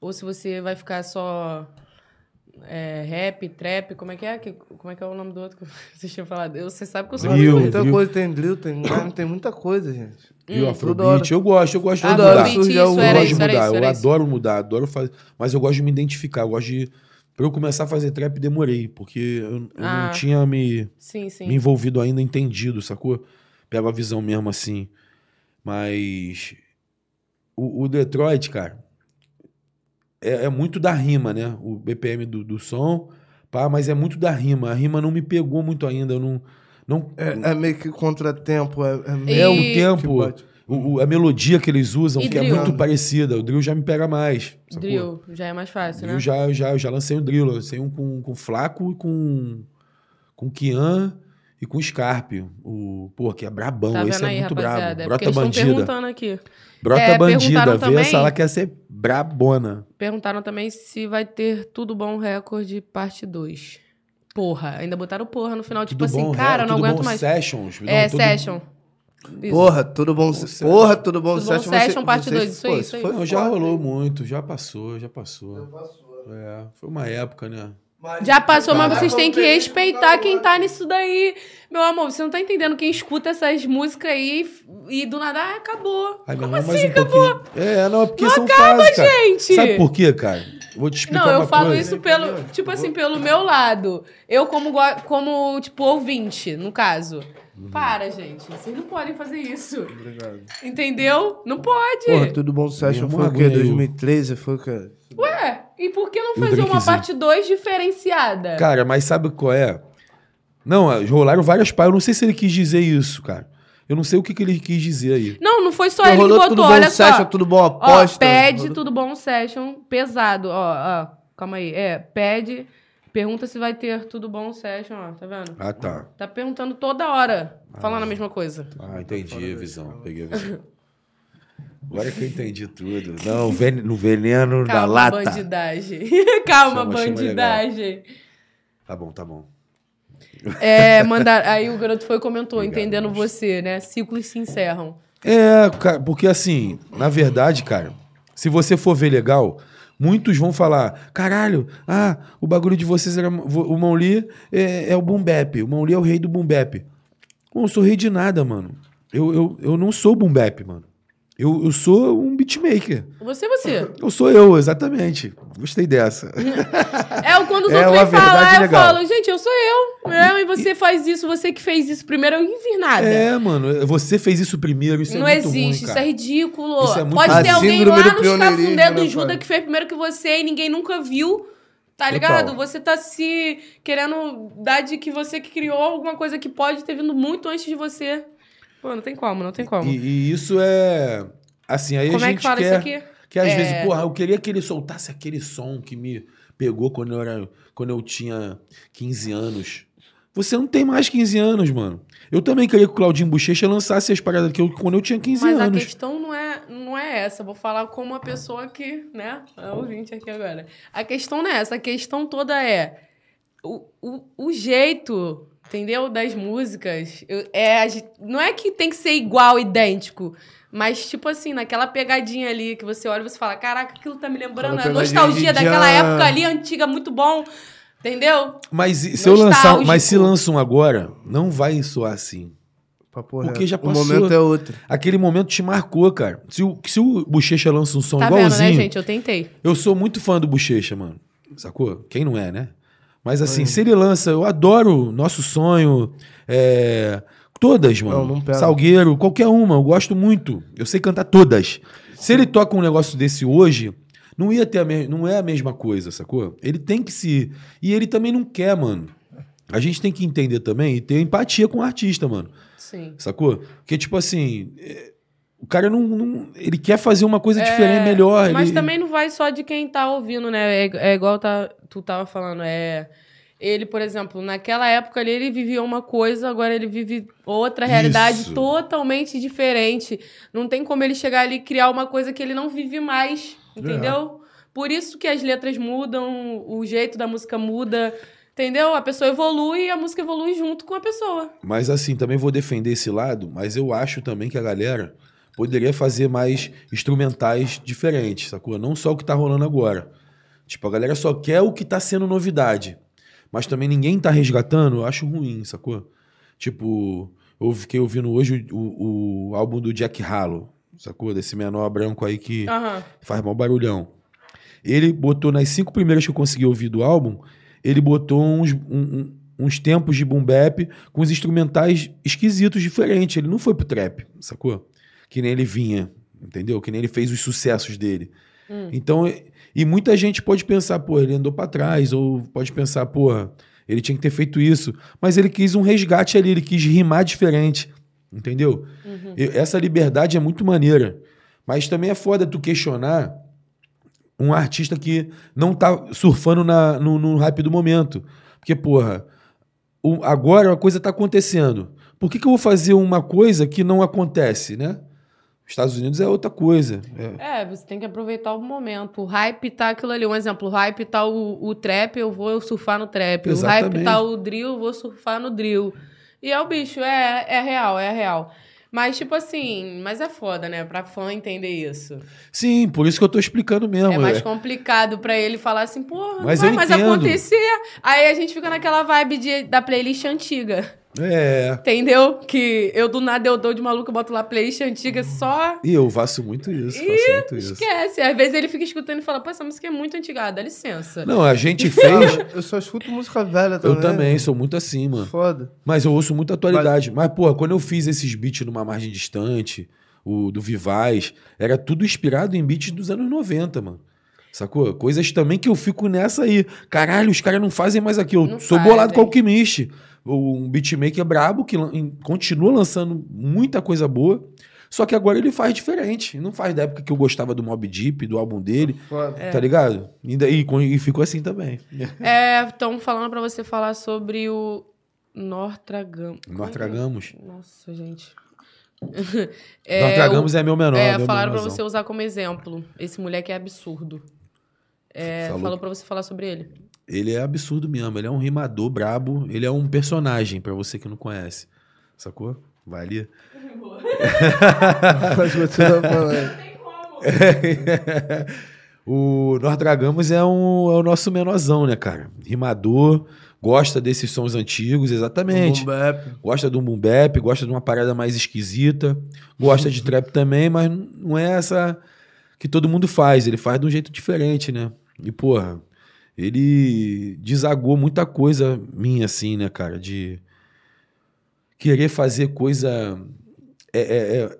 Ou se você vai ficar só é, rap, trap, como é que é? Que- Como é que é o nome do outro que vocês tinham falado? Eu, você sabe que eu sou Drill. Muita viu? coisa, tem drill, tem grime, tem muita coisa, gente. E o toda Afrobeat, eu gosto, eu gosto de mudar. Eu surge isso, era gosto de isso, mudar, isso, eu adoro mudar, adoro fazer. Mas eu gosto de me identificar, eu gosto de. Pra eu começar a fazer trap, demorei, porque eu, eu Ah. não tinha me. Sim, sim. me envolvido ainda, entendido, sacou? Pego a visão mesmo assim. Mas o, o Detroit, cara, é, é muito da rima, né? O BPM do, do som, pá, mas é muito da rima. A rima não me pegou muito ainda. Eu não. não É, é meio que contratempo, é, é é meio o E- tempo. o- o- a melodia que eles usam, E que é drill? muito parecida. O drill já me pega mais. sacou? Drill, já é mais fácil, Drill né? já, já, eu já lancei um drill. Eu lancei um com, com Flaco e com, com Kian e com Scarpe. O, pô, que é brabão. Tá Esse é aí, muito rapaziada? brabo. É Brota bandida. perguntando aqui. Brota É, bandida. Vê também- essa lá quer ser brabona. Perguntaram também se vai ter Tudo Bom Record parte 2. Porra, ainda botaram porra no final. Tipo Tudo assim, bom, cara, não aguento bom mais. Sessions. É, Não, tudo- Session. Isso. Porra, tudo bom. Porra, tudo bom. Tudo bom Session, Session, parte dois, isso aí, isso aí. foi Não, já rolou muito. Já passou, já passou. É, foi uma época, né? Já passou, mas vocês têm que respeitar quem tá nisso daí. Meu amor, você não tá entendendo quem escuta essas músicas aí e do nada, ah, acabou. Ai, Como irmão, assim, um acabou? pouquinho. É, não, é porque Não são acaba, fases, cara. gente! Sabe por quê, cara? Vou te explicar Não, eu uma falo coisa. isso pelo, tipo assim, pelo meu lado. Eu como, como tipo, ouvinte, no caso. Uhum. Para, gente. Vocês não podem fazer isso. Entendeu? Não pode. Porra, tudo bom. Session foi o quê? irmão, eu- 2013? Foi o quê? Ué, e por que não fazer uma parte 2 diferenciada? Cara, mas sabe qual é? Não, é, rolaram várias pá. Eu não sei se ele quis dizer isso, cara. Eu não sei o que, que ele quis dizer aí. Não, não foi só ele que botou, tudo bom. olha só. Session, tudo bom. Ó, Aposta. pede Rolou- tudo bom session pesado. Ó, ó, calma aí. É, pede, pergunta se vai ter tudo bom session, ó, tá vendo? Ah, tá. Tá perguntando toda hora, falando a mesma coisa. Ah, entendi a visão. Peguei a visão. Agora que eu entendi tudo. Não, ven- no veneno da Calma, lata. bandidagem. Calma, Chama- chama bandidagem. Tá bom, tá bom. É, mandar. Aí o garoto foi e comentou, entendendo você, né? Ciclos se encerram. É, cara, porque assim, na verdade, cara, se você for ver legal, muitos vão falar: caralho, ah, o bagulho de vocês era. O Lee é, é o Boom Bap, o Lee é o rei do Boom Bap. Bom, eu sou rei de nada, mano. Eu, eu, eu não sou Boom Bap, mano. Eu, eu sou um beatmaker. Você, você. Eu sou eu, exatamente. Gostei dessa. É o quando os É outros vêm falar, verdade eu legal. falo, gente, eu sou eu. Eu, e você faz isso, você que fez isso primeiro, eu não vi nada. É, mano, você fez isso primeiro, isso não é muito existe, ruim, isso é ridículo. Isso é muito Pode ruim. ter alguém lá nos pioneirismo, cafundé do né, Juda pai? que fez primeiro que você e ninguém nunca viu. Tá Total. ligado? Você tá se querendo dar de que você que criou alguma coisa que pode ter vindo muito antes de você. Pô, não tem como, não tem como. E, e isso é. Assim, aí como a é gente que fala quer, isso aqui? Que às É. vezes, porra, eu queria que ele soltasse aquele som que me pegou quando eu, era, quando eu tinha 15 anos. Você não tem mais 15 anos, mano. Eu também queria que o Claudinho Bochecha lançasse as paradas que eu, quando eu tinha 15 Mas a anos. questão não é, não é essa. Vou falar como uma pessoa que, né? É ouvinte aqui agora. A questão não é essa. A questão toda é o, o, o jeito, entendeu? Das músicas. Eu- é, não é que tem que ser igual, idêntico. Mas, tipo assim, naquela pegadinha ali que você olha e você fala: Caraca, aquilo tá me lembrando a nostalgia de daquela época ali, antiga, muito bom. Entendeu? Mas se eu lançar. Nostálgico. Mas se lançam agora, não vai soar assim. Papo Porque reto. já O passou. momento é outro. Aquele momento te marcou, cara. Se o, se o Bochecha lança um som Tá vendo, igualzinho. né, gente? Eu tentei. Eu sou muito fã do Bochecha, mano. Sacou? Quem não é, né? Mas assim, se ele lança, eu adoro Nosso Sonho, é, todas, mano. Não, não. Salgueiro, qualquer uma, eu gosto muito. Eu sei cantar todas. Se ele toca um negócio desse hoje, não ia ter a me- não é a mesma coisa, sacou? Ele tem que se e ele também não quer, mano. A gente tem que entender também e ter empatia com o artista, mano. Sim. Sacou? Porque tipo assim, é, o cara não, não- ele quer fazer uma coisa É, diferente, melhor. Mas ele- também não vai só de quem tá ouvindo, né? É, é igual tá, tu tava falando, é... Ele, por exemplo, naquela época ali, ele vivia uma coisa, agora ele vive outra realidade Isso. totalmente diferente. Não tem como ele chegar ali e criar uma coisa que ele não vive mais, entendeu? Por isso que as letras mudam, o jeito da música muda, entendeu? A pessoa evolui e a música evolui junto com a pessoa. Mas assim, também vou defender esse lado, mas eu acho também que a galera poderia fazer mais instrumentais diferentes, sacou? Não só o que tá rolando agora. Tipo, a galera só quer o que tá sendo novidade. Mas também ninguém tá resgatando, eu acho ruim, sacou? Tipo, eu fiquei ouvindo hoje o, o, o álbum do Jack Harlow, sacou? Desse menor branco aí que Aham. faz mal barulhão. Ele botou nas cinco primeiras que eu consegui ouvir do álbum, ele botou uns, um- uns tempos de boom bap com os instrumentais esquisitos, diferentes. Ele não foi pro trap, sacou? Que nem ele vinha, entendeu? Que nem ele fez os sucessos dele. Então, e- e muita gente pode pensar, pô, ele andou pra trás, ou pode pensar, pô, ele tinha que ter feito isso. Mas ele quis um resgate ali, ele quis rimar diferente, Entendeu? E essa liberdade é muito maneira. Mas também é foda tu questionar um artista que não tá surfando na, no, no hype do momento. Porque, porra, o- agora a coisa tá acontecendo. Por que, que eu vou fazer uma coisa que não acontece, né? Estados Unidos é outra coisa. É. É, você tem que aproveitar o momento. O hype tá aquilo ali. Um exemplo, o hype tá o, o trap, eu vou surfar no trap. O hype Exatamente. tá o drill, eu vou surfar no drill. E é o bicho, é, é real, é real. Mas, tipo assim, mas é foda, né? Pra fã entender isso. Sim, por isso que eu tô explicando mesmo. é mais é. complicado pra ele falar assim, porra, Mas não vai mais entendo. acontecer. Aí a gente fica naquela vibe de, da playlist antiga. É. Entendeu? Que eu do nada eu dou de maluco, eu boto lá playlist antiga só. E eu faço muito isso, faço muito isso. Esquece. Às vezes ele fica escutando e fala, pô, essa música é muito antiga, dá licença. Não, a gente fez. Eu só escuto música velha também. eu também, sou muito assim, mano. Foda. Mas eu ouço muita atualidade. Mas, porra, quando eu fiz esses beats numa margem distante, o do Vivaz, era tudo inspirado em beats dos anos 90, mano. Sacou? Coisas também que eu fico nessa aí. Caralho, os caras não fazem mais aquilo. Eu Não sou bolado fazem. com o Alquimiste. Um beatmaker brabo que continua lançando muita coisa boa. Só que agora ele faz diferente. Não faz da época que eu gostava do Mob Deep, do álbum dele. Foda. É. Tá ligado? E, daí, e ficou assim também. É, estão falando pra você falar sobre o Nortragam. Nós tragamos. Nossa, gente. Nós tragamos é meu menor. É, meu falaram pra menorzão. você usar como exemplo. Esse moleque é absurdo. É, Falou. falou pra você falar sobre ele. Ele é absurdo mesmo. Ele é um rimador brabo. Ele é um personagem, pra você que não conhece. Sacou? Vai ali. Mas continua falando. o Nós Dragamos é, um, é o nosso menorzão, né, cara? Rimador, gosta desses sons antigos, exatamente. Boom bap. Gosta do boom bap, gosta de uma parada mais esquisita. Gosta de trap também, mas não é essa que todo mundo faz. Ele faz de um jeito diferente, né? E, porra, ele desagou muita coisa minha, assim, né, cara? De querer fazer coisa. É, é, é,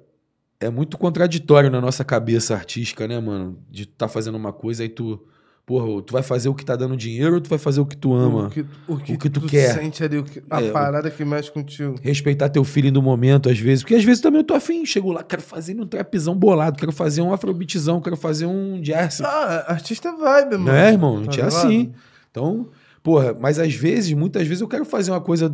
é muito contraditório na nossa cabeça artística, né, mano? De tu tá fazendo uma coisa e tu. Porra, tu vai fazer o que tá dando dinheiro ou tu vai fazer o que tu ama? O que, o que, O que tu tu quer. sente ali, o que- a É, o- parada que mexe contigo. respeitar teu feeling do momento, às vezes. Porque às vezes também eu tô afim, chego lá, quero fazer um trapzão bolado, quero fazer um afrobeatzão, quero fazer um jazz. Ah, artista é vibe, mano. Não é, irmão? A Tá gente é assim. Então, porra, mas às vezes, muitas vezes eu quero fazer uma coisa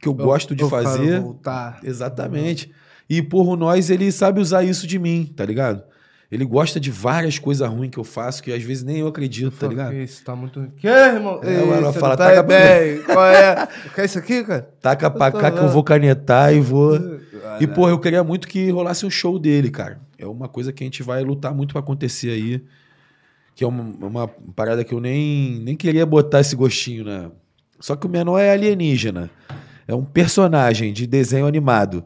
que eu, gosto de eu quero fazer. voltar. Exatamente. E por nós, ele sabe usar isso de mim, tá ligado? Ele gosta de várias coisas ruins que eu faço, que às vezes nem eu acredito, tá ligado? Isso, tá muito. Que, irmão? É, ela fala, tá taca pra bem. Qual é? Quer isso aqui, cara? Taca pra cá que eu vou canetar e vou. E, Olha. porra, eu queria muito que rolasse um show dele, cara. É uma coisa que a gente vai lutar muito pra acontecer aí. Que é uma, uma parada que eu nem, nem queria botar esse gostinho, né? Só que o menor é alienígena. É um personagem de desenho animado.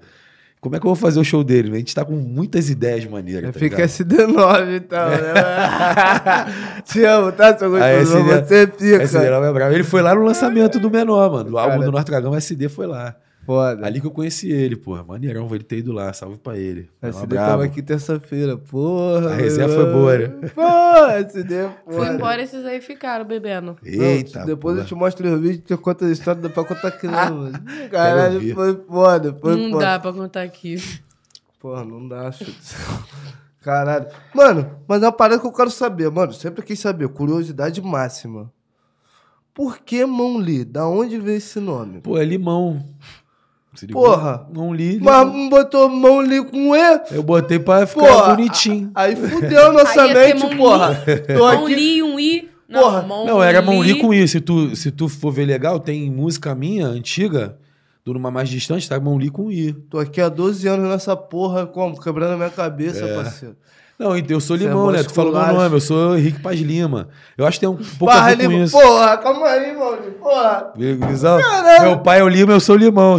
Como é que eu vou fazer o show dele? A gente tá com muitas ideias maneiras. Tá Fica ligado? SD9 então, né? Te amo, tá, seu gostoso? SD Você pica. SD não é bravo. Ele foi lá no lançamento do menor, mano. Do álbum do Norte Dragão, SD foi lá. Foda. Ali que eu conheci ele, porra. Maneirão, ele ter ido lá. Salve pra ele. A brabo. tava aqui terça-feira, porra. A resenha foi boa, né? Pô, SD é Fui foda. embora esses aí ficaram bebendo. Não, Eita. depois porra. eu te mostro os vídeos, te conto a história, dá pra contar aqui não, mano. Caralho, foi foda, foi não foda. dá pra contar aqui. Porra, não dá, chute. Caralho. Mano, mas é uma parada que eu quero saber, mano. Sempre quis saber, curiosidade máxima. Por que Mão Li? Da onde veio esse nome? Pô, é limão. Porra. Não li. Mas não botou Mão Li com E? Eu botei pra ficar Porra. bonitinho. Aí fudeu nossa Aí mente, Mão porra. Tô Mão aqui. li, um i. Não, Porra. mão Não, era mão li com isso. Se tu, se tu for ver legal, tem música minha, antiga, do numa mais distante, tá mão li com i. Tô aqui há 12 anos nessa porra, como? Quebrando a minha cabeça, É. parceiro. Não, então eu sou é limão, né? Tu falou meu nome, eu sou Henrique Paz Lima. Eu acho que tem um pouco a Barra ver com Lima. isso. Porra, calma aí, mano. Porra. Meu pai é o Lima, eu sou o Limão.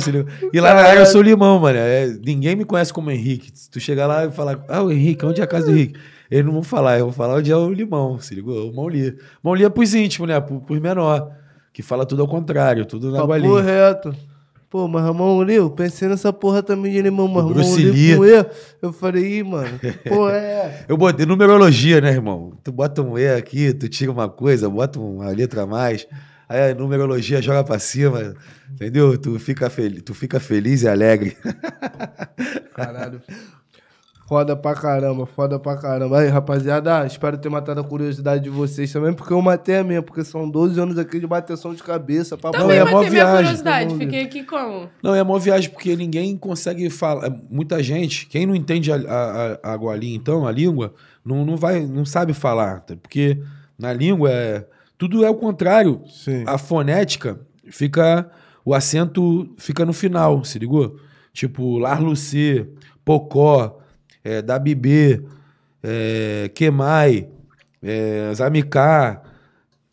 E lá na área eu sou o Limão, mano. É, ninguém me conhece como Henrique. Se tu chegar lá e falar, ah, o Henrique, onde é a casa do Henrique? Eles não vão falar, eu vou falar onde é o Limão, se ligou? O Mauli. Mauli é pros íntimos, né? Pro- Pros menor. Que fala tudo ao contrário, tudo na Papo balinha. reto. Pô, mas Ramon eu pensei nessa porra também de mas Ramon Lee. com E. Eu falei, ih, mano, que porra é? Eu botei numerologia, né, irmão? Tu bota um E aqui, tu tira uma coisa, bota uma letra a mais. Aí a numerologia joga pra cima, entendeu? Tu fica, fel tu fica feliz e alegre. Caralho. Foda pra caramba, foda pra caramba. Aí, rapaziada, espero ter matado a curiosidade de vocês também, porque eu matei a minha, porque são 12 anos aqui de bateção de cabeça. Pra Também é mó ter minha viagem, curiosidade. mundo. Fiquei aqui como? Não, é uma viagem, porque ninguém consegue falar. é, Muita gente, quem não entende a, a, a gualinha, então, a língua, não, não, vai, não sabe falar. tá? Porque na língua é, tudo é o contrário. Sim. A fonética fica. O acento fica no final, se ligou? Tipo, Lar Lucê, Pocó, é, Dabibê, é, Quemai, é, Zamicá,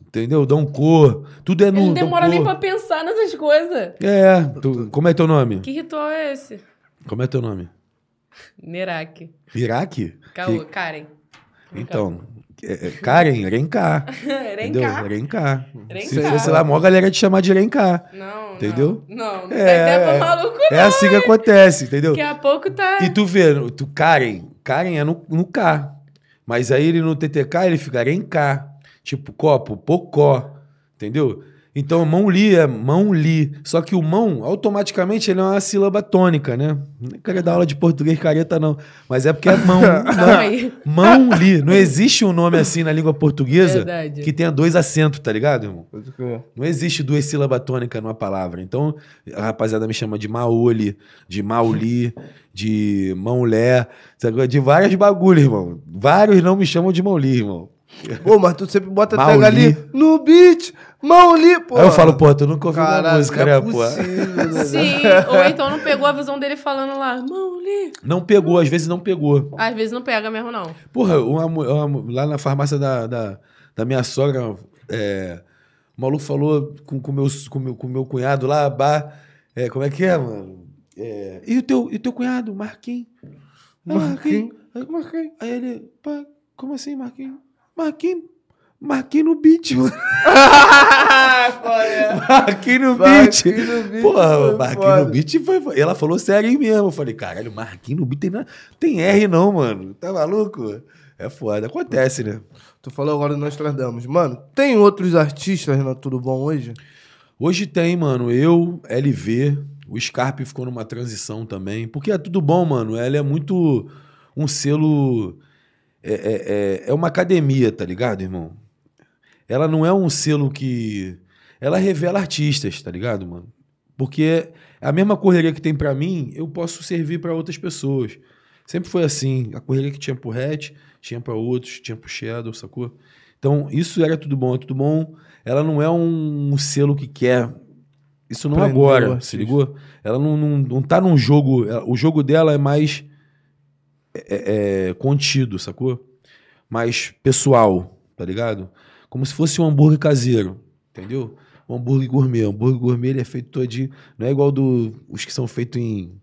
entendeu? Dom Cor. Tudo é no. Ele não demora nem pra pensar nessas coisas. É. tu- como é teu nome? Que ritual é esse? Como é teu nome? Nerak. Iraque? Caô, Que- Karen. Então, Karen, Renká. Renká. Renká. Se fosse lá, a maior galera te chamar de Renká. Não, Entendeu? Não, não, não É, tem pra maluco, É assim que acontece, entendeu? Daqui a pouco tá... E tu vê, tu Karen, Karen é no, no K. Mas aí ele no TTK ele fica Renká. Tipo, copo, pocó. Entendeu? Então, mão li é mão li. Só que o mão, automaticamente, ele é uma sílaba tônica, né? Não queria dar aula de português careta, não. Mas é porque é mão. Aí. Mão li. Não existe um nome assim na língua portuguesa Verdade. que tenha dois acentos, tá ligado, irmão? Não existe duas sílabas tônicas numa palavra. Então, a rapaziada me chama de Maoli, de Mauli, de Mãolé, sabe? de várias bagulho, irmão. Vários não me chamam de Mauli, irmão. Pô, mas tu sempre bota Mauli. tag ali no beat, Mauli, pô. Aí eu falo, pô, tu nunca ouviu minha Caralho, música, é né, pô? possível? Sim, ou então não pegou a visão dele falando lá, Mauli. Não pegou, às vezes não pegou. Às vezes não pega mesmo, não. Porra, uma uma lá na farmácia da, da, da minha sogra, é, o maluco falou com o com meus- com meu, com meu cunhado lá, bah, é, como é que é, mano? É, e, o teu, e o teu cunhado, Marquinhos? Marquinhos? Aí, Marquinhos. Aí ele, pá, como assim, Marquinhos? Marquinhos, Marquinhos no beat, mano. Marquinhos no beat. Marquinhos no beat Porra, foda. no beat foi, foi- Ela falou sério aí mesmo. Eu falei, caralho, Marquinhos no beat tem, na- tem R não, mano. Tá maluco? É foda. Acontece, né? Tu falou agora do Nostradamus. Mano, tem outros artistas na Tudo Bom hoje? Hoje tem, mano, eu, LV, o Scarpe ficou numa transição também. Porque é tudo bom, mano. Ela é muito um selo. É, é, é, é uma academia, tá ligado, irmão? Ela não é um selo que. Ela revela artistas, tá ligado, mano? Porque a mesma correria que tem pra mim, eu posso servir pra outras pessoas. Sempre foi assim. A correria que tinha pro Hatch, tinha pra outros, tinha pro Shadow, sacou? Então, isso era tudo bom, é tudo bom. Ela não é um, selo que quer. Isso não o agora, se ligou? Ela não, não, não tá num jogo. ela- O jogo dela é mais é, é, contido, sacou? Mais pessoal, tá ligado? Como se fosse um hambúrguer caseiro, entendeu? Um hambúrguer gourmet. O hambúrguer gourmet ele é feito todinho. Não é igual do, os que são feitos em,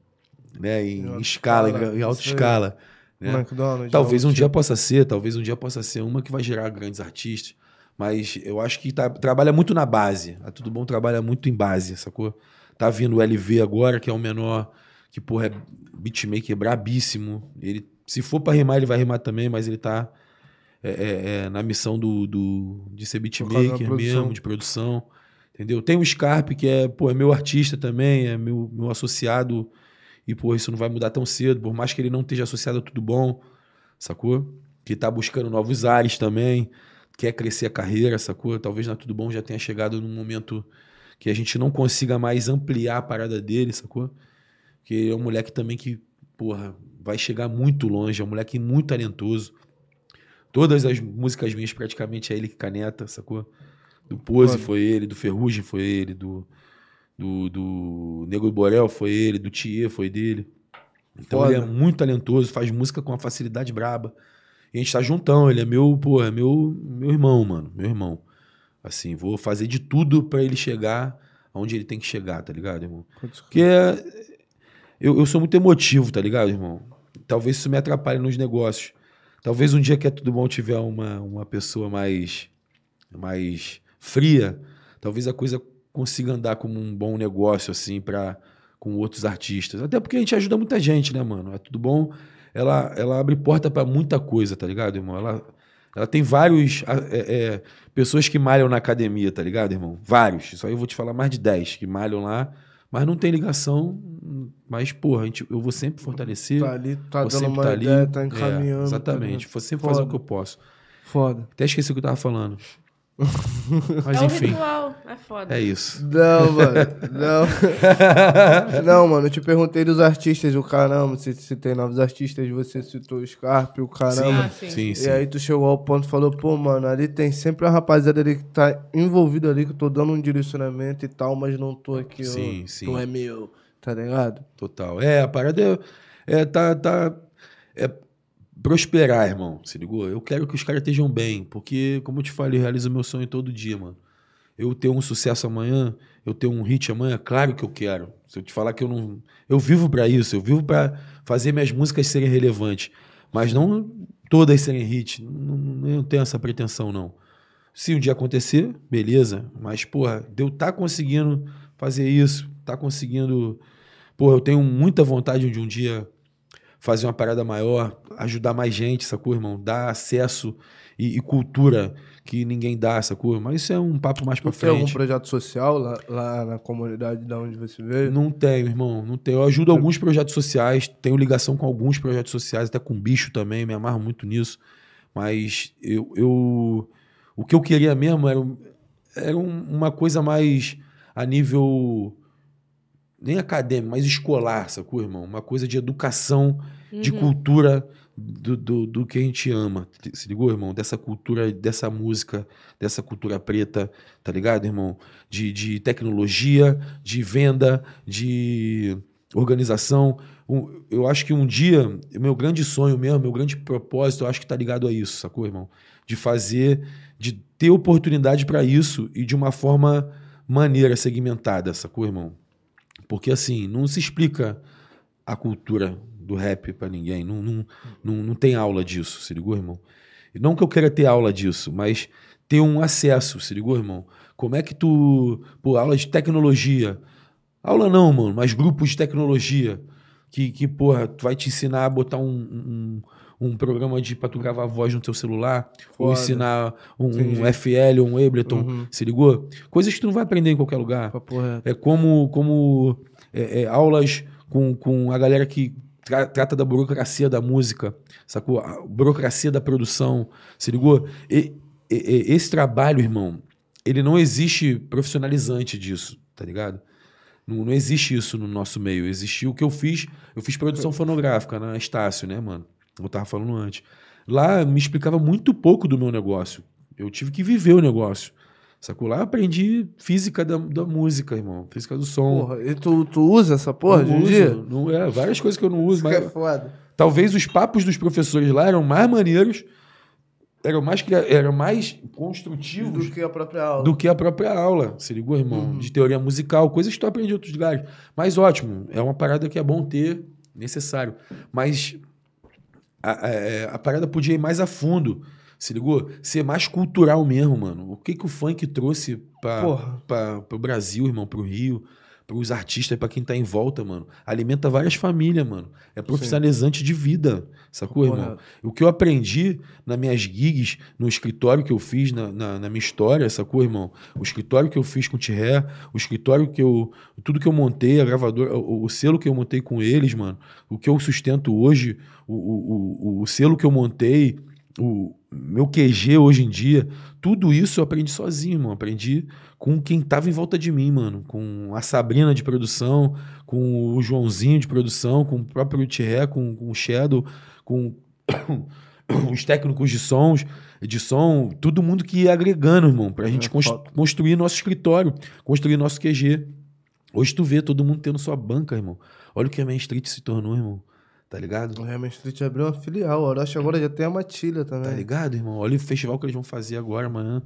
né, em, Em alta escala, escala, em alta isso aí. escala. né? McDonald's. Talvez um dia possa ser, talvez um dia possa ser uma que vai gerar grandes artistas. Mas eu acho que tá- trabalha muito na base. A Tudo Bom trabalha muito em base, sacou? Tá vindo o LV agora, que é o menor, que, porra, é beatmaker brabíssimo. Ele, se for pra rimar, ele vai rimar também, mas ele tá é, é, é, na missão do, do, de ser beatmaker mesmo, de produção. Entendeu? Tem o Scarpe, que é, pô, é meu artista também, é meu, meu associado. E, pô, isso não vai mudar tão cedo, por mais que ele não esteja associado a tudo bom, sacou? Que tá buscando novos ares também, quer crescer a carreira, sacou? Talvez na Tudo Bom já tenha chegado num momento que a gente não consiga mais ampliar a parada dele, sacou? Que é um moleque também que, porra, vai chegar muito longe, é um moleque muito talentoso. Todas as músicas minhas praticamente é ele que caneta, sacou? Do Pose Foda. foi ele, do Ferrugem foi ele, do, do, do Nego Borel foi ele, do Thier foi dele. Então Foda. ele é muito talentoso, faz música com uma facilidade braba. E a gente tá juntão, ele é meu, pô, é meu, meu irmão, mano, meu irmão. Assim, vou fazer de tudo pra ele chegar aonde ele tem que chegar, tá ligado, irmão? Porque é- eu, eu sou muito emotivo, tá ligado, irmão? Talvez isso me atrapalhe nos negócios. Talvez um dia que é tudo bom tiver uma, uma pessoa mais, mais fria, talvez a coisa consiga andar como um bom negócio, assim, para com outros artistas. Até porque a gente ajuda muita gente, né, mano? É tudo bom. Ela, ela abre porta pra muita coisa, tá ligado, irmão? Ela, Ela tem vários. é, é, pessoas que malham na academia, tá ligado, irmão? Vários. Isso aí eu vou te falar mais de 10 que malham lá, mas não tem ligação. Mas, porra, a gente, eu vou sempre fortalecer. Tá ali, tá dando uma tá ali. ideia, tá É, encaminhando. exatamente. tá Vou sempre Foda. fazer o que eu posso. Foda. Até esqueci o que eu tava falando. Mas é enfim, ritual. É foda. é isso. Não, mano. Não. não, mano. Eu te perguntei dos artistas, o caramba. Se, se tem novos artistas, você citou o Scarpe, o caramba. Ah, sim. sim, E sim. aí tu chegou ao ponto e falou, pô, mano, ali tem sempre uma rapaziada ali que tá envolvida ali, que eu tô dando um direcionamento e tal, mas não tô aqui, ó. Sim, sim. Tu é meu, tá ligado? Total. É, a parada é, é tá, tá, é prosperar, irmão. Se ligou? Eu quero que os caras estejam bem, porque, como eu te falei, eu realizo meu sonho todo dia, mano. Eu ter um sucesso amanhã, eu ter um hit amanhã, claro que eu quero. Se eu te falar que eu não. Eu vivo pra isso, eu vivo pra fazer minhas músicas serem relevantes. Mas não todas serem hit. Não, não, tenho essa pretensão, não. Se um dia acontecer, beleza. Mas, porra, de eu tá conseguindo fazer isso, tá conseguindo. Porra, eu tenho muita vontade de um dia fazer uma parada maior, ajudar mais gente, sacou, irmão? Dar acesso e, e cultura que ninguém dá, sacou? Mas isso é um papo mais pra Tu tem algum frente. projeto social lá, lá na comunidade da onde você veio? Não tenho, irmão. Não tenho. Eu ajudo alguns projetos sociais, tenho ligação com alguns projetos sociais, até com bicho também, me amarro muito nisso. Mas eu, eu o que eu queria mesmo era, era um- uma coisa mais a nível nem acadêmico, mas escolar, sacou, irmão? Uma coisa de educação, de cultura do, do, do que a gente ama. Se ligou, irmão? Dessa cultura, dessa música, dessa cultura preta, tá ligado, irmão? De, de tecnologia, de venda, de organização. Eu acho que um dia, meu grande sonho mesmo, meu grande propósito, eu acho que tá ligado a isso, sacou, irmão? De fazer, de ter oportunidade para isso e de uma forma maneira, segmentada, sacou, irmão? Porque assim, não se explica a cultura do rap pra ninguém. Não, não, não, não tem aula disso, se ligou, irmão? E Não que eu queira ter aula disso, mas ter um acesso, se ligou, irmão? Como é que tu. Pô, aula de tecnologia. Aula não, mano, mas grupos de tecnologia. Que, que porra, tu vai te ensinar a botar um, um, um programa de, pra tu gravar voz no teu celular, ou Foda. ensinar um, Entendi. FL, um Ableton, Uhum. se ligou? Coisas que tu não vai aprender em qualquer lugar. É como, como é, é, aulas com, com a galera que tra- trata da burocracia da música, sacou? A burocracia da produção, se ligou? E, e- e- esse trabalho, irmão, ele não existe profissionalizante disso, tá ligado? Não, não existe isso no nosso meio. Existiu o que eu fiz. Eu fiz produção fonográfica na Estácio, né, mano? Eu tava falando antes. Lá me explicava muito pouco do meu negócio. Eu tive que viver o negócio. Sacou? Lá eu aprendi física da, da música, irmão. Física do som. Porra, e tu, tu usa essa porra Não de um uso? Não, é, várias coisas que eu não uso, Isso que é mas foda. talvez os papos dos professores lá eram mais maneiros, eram mais, eram mais construtivos Do que a própria aula. do que a própria aula. Se ligou, irmão? De teoria musical, coisas que tu aprende em outros lugares. Mas ótimo, é uma parada que é bom ter, necessário. Mas a, a- a parada podia ir mais a fundo. Se ligou? Ser mais cultural mesmo, mano. O que, que o funk trouxe pra, pro Brasil, irmão, pro Rio, pros artistas, pra quem tá em volta, mano. Alimenta várias famílias, mano. É profissionalizante de vida, sacou, irmão? O que eu aprendi nas minhas gigs, no escritório que eu fiz na, na, na minha história, sacou, irmão? O escritório que eu fiz com o Tirré, o escritório que eu. Tudo que eu montei, a gravadora, o, o selo que eu montei com eles, mano. O que eu sustento hoje, o, o, o, o selo que eu montei, o meu QG hoje em dia, tudo isso eu aprendi sozinho, irmão. Aprendi com quem tava em volta de mim, mano. Com a Sabrina de produção, com o Joãozinho de produção, com o próprio Tirré, com, com o Shadow, com os técnicos de sons, de som, todo mundo que ia agregando, irmão, pra gente É cons- foda. construir nosso escritório, construir nosso QG. Hoje tu vê todo mundo tendo sua banca, irmão. Olha o que a Main Street se tornou, irmão. Tá ligado? O Reman Street abriu uma filial. O Orochi agora já tem a Matilha Tá também. ligado, irmão? Olha o festival que eles vão fazer agora, amanhã.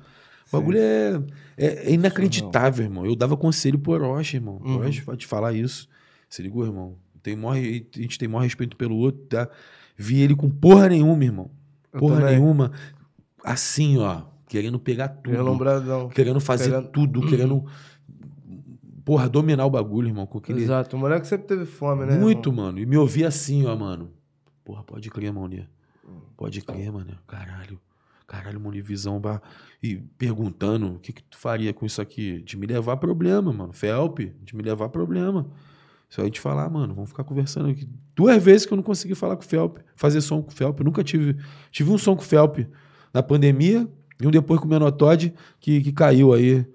O bagulho é, é, é inacreditável, irmão. Eu dava conselho pro Orochi, irmão. Uhum. Orochi pode falar isso. Se ligou, irmão? Tem maior, a gente tem maior respeito pelo outro, tá? Vi ele com porra nenhuma, irmão. Porra nenhuma. Assim, ó. Querendo pegar tudo. Relombradão. Querendo fazer Pegando- tudo. Querendo, porra, dominar o bagulho, irmão. Com aquele... Exato. O moleque sempre teve fome, né? Muito, irmão? mano. E me ouvia assim, ó, mano. Porra, pode crer, Maunir. Pode crer, mano. Caralho. Caralho, mano, visão, bah, e perguntando o que, que tu faria com isso aqui? De me levar problema, mano. Felp, de me levar problema. Se a gente falar, mano, vamos ficar conversando aqui. Duas vezes que eu não consegui falar com o Felp, fazer som com o Felp. Eu nunca tive. Tive um som com o Felp na pandemia e um depois com o Menotod, que, que caiu aí,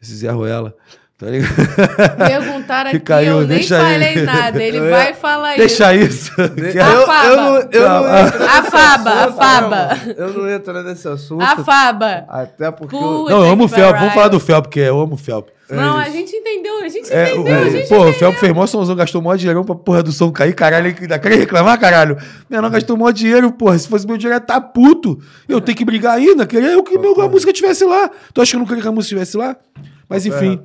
esse Zé Ruela. Tá ligado? Perguntaram aqui, caiu, eu nem deixa falei aí. nada. Ele Eu ia- vai falar Deixa isso. Eu, A Faba. eu não, eu não A Faba, a Faba. Eu não entro nesse assunto. isso. A Faba. Até porque. eu- Não, eu amo o Felp. Vamos falar do Felp, que é, eu amo o Felp. Não, a isso. gente entendeu, a gente É, o, entendeu, a gente pô, o Felp fez mó somzão, gastou mó dinheirão pra porra do som cair, caralho, ele ainda quer reclamar, caralho. Minha não gastou mó dinheiro, porra. Se fosse meu dinheiro, ia tá puto. Eu tenho que brigar ainda, queria eu que meu, a música estivesse lá. Tu acha que eu não queria que a música estivesse lá? Mas enfim,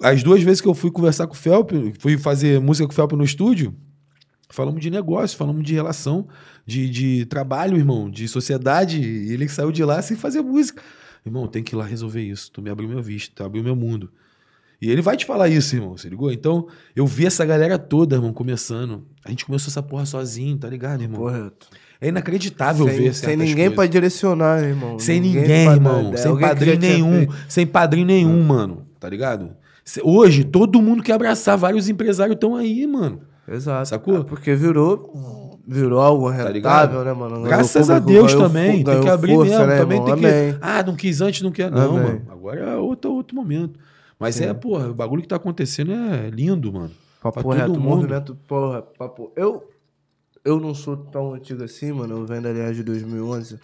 as duas vezes que eu fui conversar com o Felp, fui fazer música com o Felp no estúdio, falamos de negócio, falamos de relação, de, de trabalho, irmão, de sociedade. E ele saiu de lá sem fazer música. Irmão, tem que ir lá resolver isso. Tu me abriu meu visto, tu abriu meu mundo. E ele vai te falar isso, irmão, se ligou? Então, eu vi essa galera toda, irmão, começando. A gente começou essa porra sozinho, tá ligado, irmão? Correto. É inacreditável Sem, ver sem ninguém pra coisas. direcionar, irmão. Sem ninguém, pra dar irmão. Sem padrinho nenhum. Sem padrinho nenhum, mano. Tá ligado? Hoje, todo mundo quer abraçar. Vários empresários estão aí, mano. Exato. Sacou? É porque virou, virou algo rentável, ligado? né, mano? Graças a Deus também. Tem que abrir força, mesmo. né, também irmão? tem que. Amém. Ah, não quis antes, não quer. Não, Amém. mano. Agora é outro, outro momento. Mas é, porra, o bagulho que tá acontecendo é lindo, mano. Papo Pra todo reto, mundo. movimento, porra, papo. Eu, eu não sou tão antigo assim, mano. Eu venho da linha de 2011.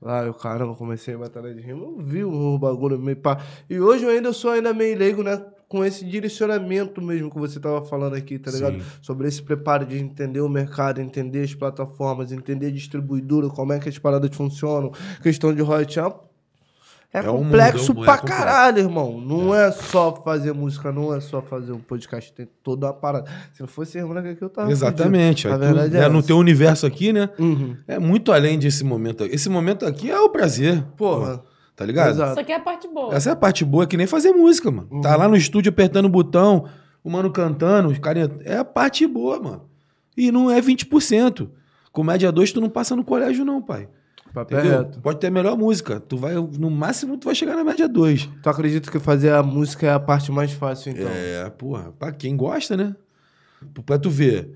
Lá, eu, caramba, comecei a batalha de rima. Eu vi o bagulho meio pá. E hoje eu ainda sou ainda meio leigo, né? Com esse direcionamento mesmo que você tava falando aqui, tá ligado? Sim. Sobre esse preparo de entender o mercado, entender as plataformas, entender a distribuidora, como é que as paradas funcionam, questão de royalty. É, É um complexo é pra complexo. caralho, irmão. Não é. só fazer música, não é só fazer um podcast, tem toda uma parada. Se não fosse irmão aqui, eu tava. Exatamente. Aí A tu, verdade né, é no teu universo aqui, né? Uhum. É muito além desse momento. Esse momento aqui é o prazer. Porra. Tá ligado? Exato. Isso aqui é a parte boa. Essa é a parte boa, é que nem fazer música, mano. Uhum. Tá lá no estúdio apertando o botão, o mano cantando, os caras. É a parte boa, mano. E não é 20%. Com média 2, tu não passa no colégio, não, pai. Papo é Entendeu? reto. Pode ter a melhor música. Tu vai, no máximo, tu vai chegar na média 2. Tu acredita que fazer a música é a parte mais fácil, então? É, porra, pra quem gosta, né? Pra tu ver,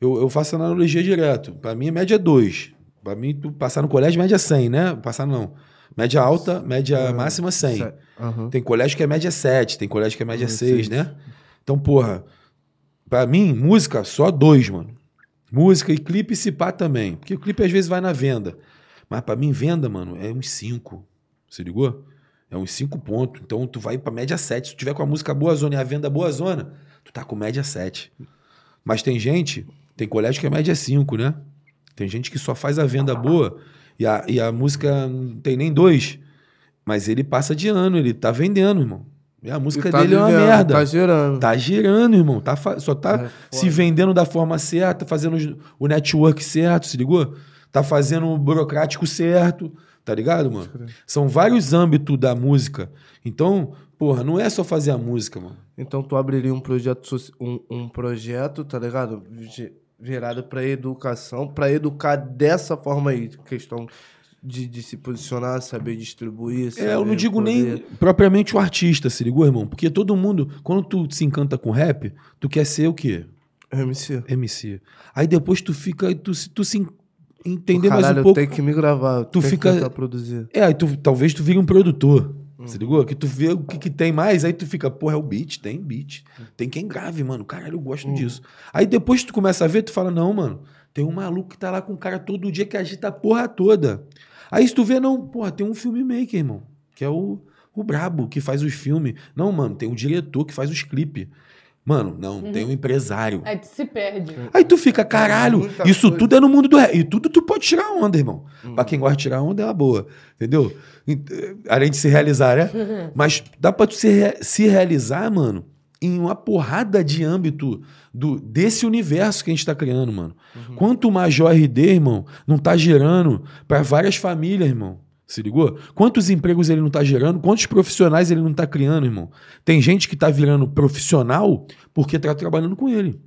eu, eu faço analogia direto. Pra mim, é média 2. Pra mim, tu passar no colégio, média 100, né? Passar não. Média alta, média máxima 100. Sé- Aham. Tem colégio que é média 7, tem colégio que é média 6, né? Então, porra, pra mim, música, só dois, mano. Música e clipe se pá também. Porque o clipe às vezes vai na venda. Mas pra mim, venda, mano, é uns 5. Você ligou? É uns 5 pontos. Então tu vai pra média 7. Se tu tiver com a música boa zona e a venda boa zona, tu tá com média 7. Mas tem gente, tem colégio que é média 5, né? Tem gente que só faz a venda boa e a, e a música não tem nem dois. Mas ele passa de ano, ele tá vendendo, irmão. E a música tá dele é uma merda. Tá gerando. Tá girando, irmão. Tá só tá É se vendendo da forma certa, fazendo o network certo, se ligou? Tá fazendo o burocrático certo, tá ligado, mano? São vários âmbitos da música. Então, porra, não é só fazer a música, mano. Então tu abriria um projeto, um, um projeto, tá ligado? Ge- Virado pra educação, pra educar dessa forma aí. Questão de, de se posicionar, saber distribuir. É, eu não saber digo poder- nem propriamente o artista, se ligou, irmão? Porque todo mundo, quando tu se encanta com rap, tu quer ser o quê? MC. MC. Aí depois tu fica, tu, se- tu se entender Caralho, mais um eu pouco. tenho que me gravar. Tu fica- tentar produzir. É, aí tu, talvez tu vire um produtor. Você Uhum. ligou? Que tu vê o que, que tem mais, aí tu fica, porra, é o beat, tem beat. Tem quem grave, mano. Caralho, eu gosto Uhum. disso. Aí depois tu começa a ver, tu fala, não, mano, tem um maluco que tá lá com o cara todo dia que agita a porra toda. Aí se tu vê, não, porra, tem um filmmaker, irmão, que é o, o brabo, que faz os filmes. Não, mano, tem um diretor que faz os clipes. Mano, não, tem um empresário. Aí tu se perde. Aí tu fica, caralho, Muita isso coisa. tudo é no mundo do rap. E tudo tu pode tirar onda, irmão. Uhum. Pra quem gosta de tirar onda é uma boa. Entendeu? Ent- eh, Além de se realizar, né? Mas dá pra tu se, re- se realizar, mano, em uma porrada de âmbito do, desse universo que a gente tá criando, mano. Uhum. Quanto o Major RD, irmão, não tá gerando pra várias famílias, irmão. Se ligou? Quantos empregos ele não tá gerando? Quantos profissionais ele não tá criando, irmão? Tem gente que tá virando profissional porque tá trabalhando com ele.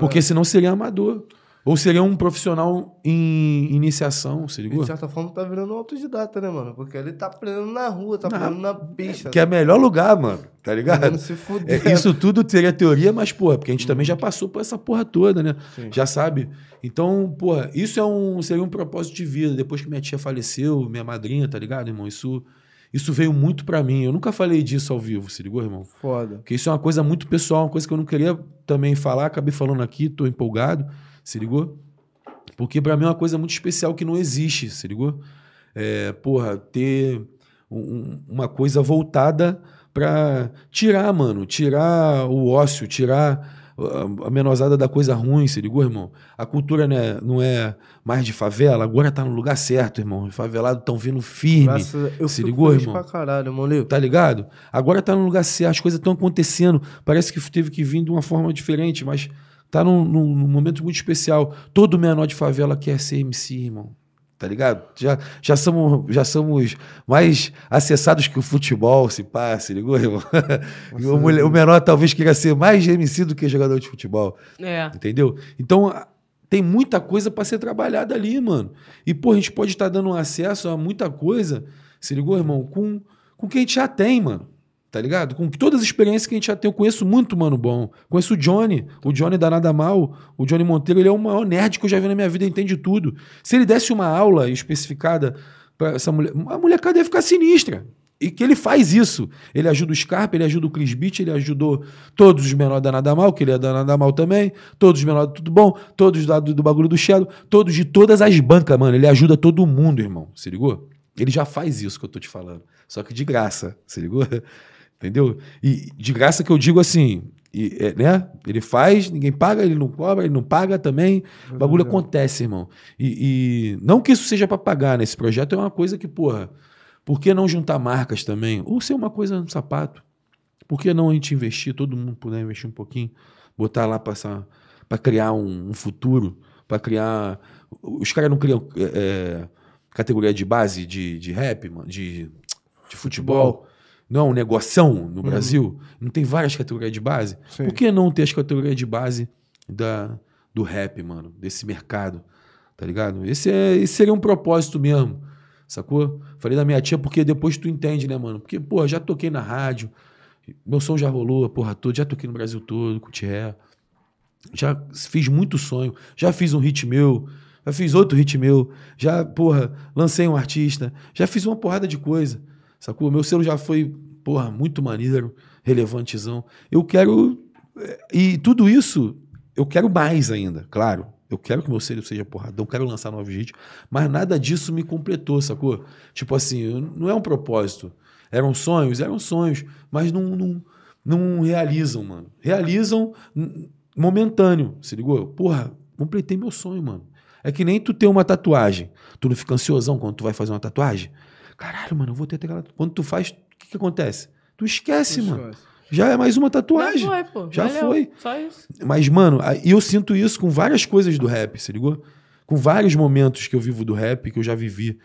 Porque senão seria amador. Ou seria um profissional em iniciação, se ligou? De certa forma, tá virando um autodidata, né, mano? Porque ele tá aprendendo na rua, tá aprendendo na pista. Que é o melhor lugar, mano. Tá ligado? Se fuder. É, isso tudo teria teoria, mas, porra, porque a gente também já passou por essa porra toda, né? Sim. Já sabe. Então, porra, isso é um, seria um propósito de vida. Depois que minha tia faleceu, minha madrinha, tá ligado, irmão? Isso, isso veio muito pra mim. Eu nunca falei disso ao vivo, se ligou, irmão? Foda. Porque isso é uma coisa muito pessoal, uma coisa que eu não queria também falar, acabei falando aqui, tô empolgado, se ligou? Porque pra mim é uma coisa muito especial que não existe, se ligou? É, porra, ter um- um- uma coisa voltada pra tirar, mano, tirar o ócio, tirar a- menosada da coisa ruim, se ligou, irmão? A cultura né, não é mais de favela, agora tá no lugar certo, irmão. Os favelados estão vindo firme. Graças Eu se ligou, irmão? pra caralho, moleque. Tá ligado? Agora tá no lugar certo, as coisas estão acontecendo. Parece que teve que vir de uma forma diferente, mas tá num, num- num momento muito especial. Todo menor de favela quer ser MC, irmão. Tá ligado? Já, já, somos, já somos mais acessados que o futebol, se pá, se ligou, irmão? E o, menor talvez queira ser mais MC do que jogador de futebol. É. Entendeu? Então, tem muita coisa pra ser trabalhada ali, mano. E, pô, a gente pode estar dando acesso a muita coisa, se ligou, irmão? Com, com o que a gente já tem, mano. Tá ligado? Com todas as experiências que a gente já tem. Eu conheço muito mano bom. Conheço o Johnny. O Johnny dá nada mal. O Johnny Monteiro, ele é o maior nerd que eu já vi na minha vida, entende tudo. Se ele desse uma aula especificada pra essa mulher, a molecada ia ficar sinistra. E que ele faz isso. Ele ajuda o Scarpa, ele ajuda o Chris Beach, ele ajudou todos os menores da Nada Mal, que ele é da Nada Mal também, todos os menores do Tudo Bom, todos do, do bagulho do Shadow, todos de todas as bancas, mano. Ele ajuda todo mundo, irmão. Se ligou? Ele já faz isso que eu tô te falando. Só que de graça, se ligou? Entendeu? E de graça que eu digo assim, e, é, né? Ele faz, ninguém paga, ele não cobra, ele não paga também. O bagulho acontece, irmão. E, e não que isso seja pra pagar, né? Esse projeto é uma coisa que, porra, por que não juntar marcas também? Ou ser uma coisa no sapato? Por que não a gente investir, todo mundo puder investir um pouquinho, botar lá para criar um, um futuro, para criar. Os caras não criam é, é, categoria de base de, de rap, mano, de, de futebol. Não, é um negoção no Brasil. Não tem várias categorias de base? Sim. Por que não ter as categorias de base da, do rap, mano? Desse mercado, tá ligado? Esse, é, esse seria um propósito mesmo, sacou? Falei da minha tia porque depois tu entende, né, mano? Porque, pô, já toquei na rádio, meu som já rolou a porra toda, já toquei no Brasil todo com o Thierry. Já fiz muito sonho, já fiz um hit meu, já fiz outro hit meu, já, porra, lancei um artista, já fiz uma porrada de coisa, sacou? Meu selo já foi, porra, muito maneiro, relevantezão. Eu quero. eh, E tudo isso, eu quero mais ainda, claro. Eu quero que meu selo seja porradão, quero lançar novos hits, mas nada disso me completou, sacou? Tipo assim, não é um propósito. Eram sonhos? Eram sonhos, mas não, não, não realizam, mano. Realizam momentâneo, se ligou? Porra, completei meu sonho, mano. É que nem tu ter uma tatuagem. Tu não fica ansiosão quando tu vai fazer uma tatuagem? Caralho, mano, eu vou ter aquela. Quando tu faz, o que, que acontece? Tu esquece, mano. Já é mais uma tatuagem. Já foi, pô. Já Valeu. foi. Só isso. Mas, mano, e eu sinto isso com várias coisas do rap, se ligou? Com vários momentos que eu vivo do rap, que eu já vivi.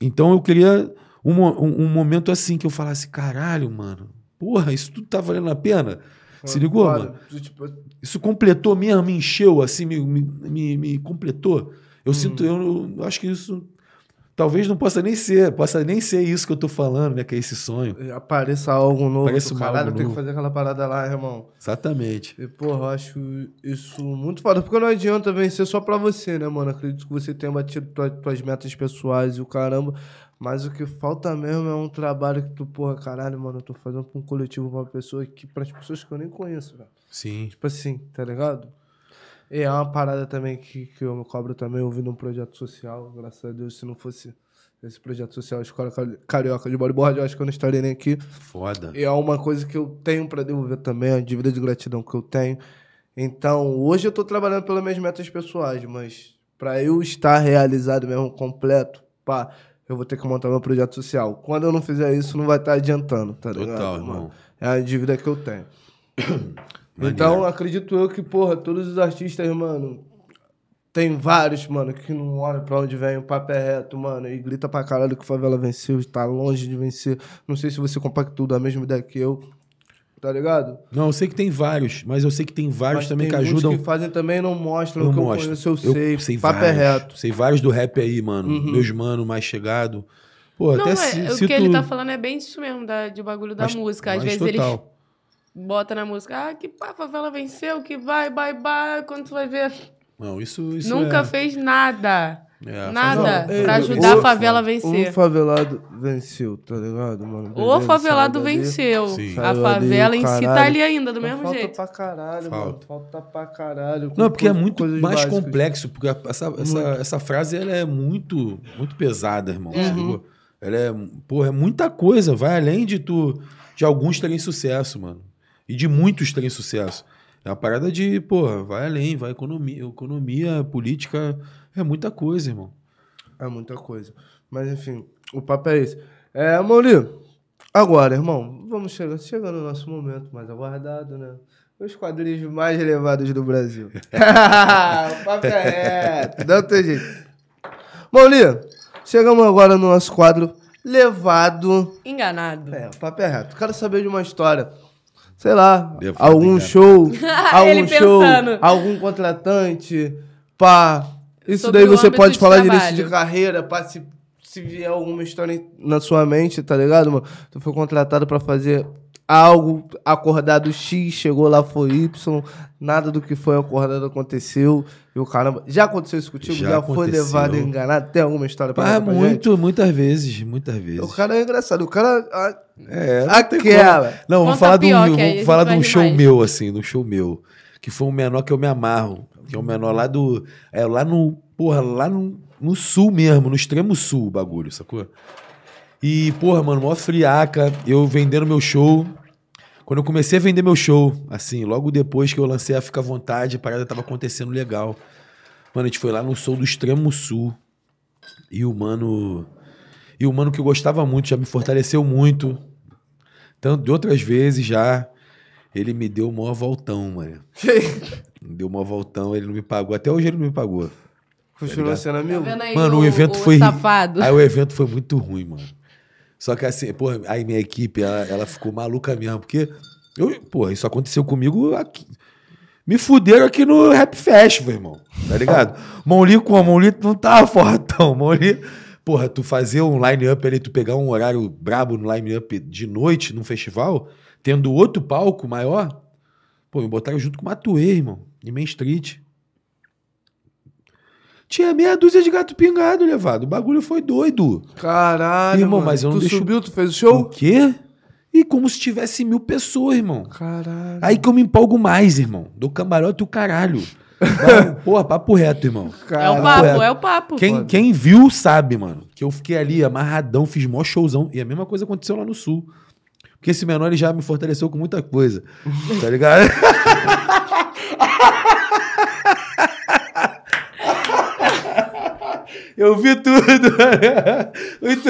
Então eu queria um, um, um momento assim que eu falasse, caralho, mano, porra, isso tudo tá valendo a pena? Se ligou, Foda. mano? Tipo, Isso completou mesmo, me encheu, assim, me, me, me, me completou. Eu sinto, eu, eu acho que isso talvez não possa nem ser, possa nem ser isso que eu tô falando, né? Que é esse sonho. apareça algo novo. Apareça um caralho, algo tem que fazer aquela parada lá, irmão. Exatamente. E, porra, eu acho isso muito foda. Porque não adianta vencer só pra você, né, mano? Acredito que você tenha batido tua, tuas metas pessoais e o caramba. Mas o que falta mesmo é um trabalho que tu, porra, caralho, mano, eu tô fazendo pra um coletivo, pra uma pessoa que, pras pessoas que eu nem conheço, velho. Sim. Tipo assim, tá ligado? E é uma parada também que, que eu me cobro também ouvindo um projeto social. Graças a Deus, se não fosse esse projeto social, a Escola Cari- Carioca de Bodyboard, eu acho que eu não estaria nem aqui. Foda. E é uma coisa que eu tenho pra devolver também, a dívida de gratidão que eu tenho. Então, hoje eu tô trabalhando pelas minhas metas pessoais, mas pra eu estar realizado mesmo, completo, pá, eu vou ter que montar meu projeto social. Quando eu não fizer isso, não vai estar adiantando, tá ligado? Total, irmão. É a dívida que eu tenho. Maneiro. Então, acredito eu que, porra, todos os artistas, mano, tem vários, mano, que não olham pra onde vem, o papo é reto, mano, e grita pra caralho que o favela venceu, está longe de vencer. Não sei se você compactou da mesma ideia que eu. tá ligado? Não, eu sei que tem vários, mas eu sei que tem vários Mas também tem que muitos ajudam. que fazem também não mostram Eu o que mostro. eu conheço, eu sei. sei Papo vários. é reto. Uhum. Sei vários do rap aí, mano. Meus mano mais chegado. Pô, Não, até é, ci- o cito... que ele tá falando é bem isso mesmo, da, de bagulho da Mas- música. Às mas vezes eles botam na música, ah, que pá, a favela venceu, que vai, vai, vai, quando tu vai ver. Não, isso, isso Nunca é... fez nada. É, nada Não, pra ei, ajudar o- a favela a vencer. favelado venceu, tá ligado, mano? O Beleza, favelado saiu dali. venceu. Sim. A ali, favela em si tá ali ainda, do Mas mesmo falta jeito. pra caralho, Falta. mano. Falta pra caralho. Não, porque é muito mais básicas. complexo, porque essa, essa, essa frase ela é muito, muito pesada, irmão. Uhum. Ela é, porra, é muita coisa, vai além de tu de alguns terem sucesso, mano. E de muitos terem sucesso. É uma parada de, porra, vai além, vai economia, economia, política, é muita coisa, irmão. É muita coisa. Mas enfim, o papo é esse. É, Mauri, agora, irmão, vamos chegar, chegando no nosso momento mais aguardado, né? Os quadrinhos mais relevados do Brasil. o papo é reto, não tem jeito. Mauri, chegamos agora no nosso quadro Levado. Enganado. É, o papo é reto. Quero saber de uma história. Sei lá, algum show, algum Ele show, pensando. algum contratante, pá. Isso Sobre daí você pode de falar de início de carreira, pá, se, se vier alguma história na sua mente, tá ligado, mano? Tu foi contratado pra fazer algo, acordado X, chegou lá, foi Y, nada do que foi acordado aconteceu. E o caramba. Já aconteceu isso contigo? Já, Já foi levado enganado? Tem alguma história pra Ah, contar pra gente? muito, muitas vezes, muitas vezes. O cara é engraçado. O cara. ah, É, não Aquela. Não, vamos falar, de um, a vamos falar de vai um show mais. meu, assim, de um show meu. Que foi um menor que eu me amarro. Que é um menor lá do. É lá no. Porra, lá no, no sul mesmo, no extremo sul o bagulho, sacou? E, porra, mano, mó friaca. Eu vendendo meu show. Quando eu comecei a vender meu show, assim, logo depois que eu lancei a Fica à Vontade, a parada tava acontecendo legal. Mano, a gente foi lá no show do extremo sul. E o mano. E o mano que eu gostava muito, já me fortaleceu muito. Tanto de outras vezes já. Ele me deu o maior voltão, mano. Me deu o maior voltão, ele não me pagou. Até hoje ele não me pagou. Continua sendo Tá amigo? vendo aí Mano, o, evento o foi. safado? Aí o evento foi muito ruim, mano. Só que assim, pô, aí minha equipe, ela, ela ficou maluca mesmo, porque. Eu, pô, isso aconteceu comigo aqui. Me fuderam aqui no Rap Festival, irmão. Tá ligado? Monli com a Monli não tava fortão. Monli. Porra, tu fazer um line-up ali, tu pegar um horário brabo no line-up de noite num festival, tendo outro palco maior. Pô, me botaram junto com o Matuê, irmão, em Main Street. Tinha meia dúzia de gato pingado levado. O bagulho foi doido. Caralho, Irmão, mano. mas eu não tu deixo- subiu, tu fez o O show? quê? E como se tivesse mil pessoas, irmão. Caralho. Aí que eu me empolgo mais, irmão. Do camarote o caralho. Porra, papo reto, irmão. É o Caralho. papo, Correto. é o papo. Quem, quem viu sabe, mano. Que eu fiquei ali amarradão, fiz mó showzão. E a mesma coisa aconteceu lá no sul. Porque esse menor ele já me fortaleceu com muita coisa. Tá ligado? Eu vi tudo. Muito...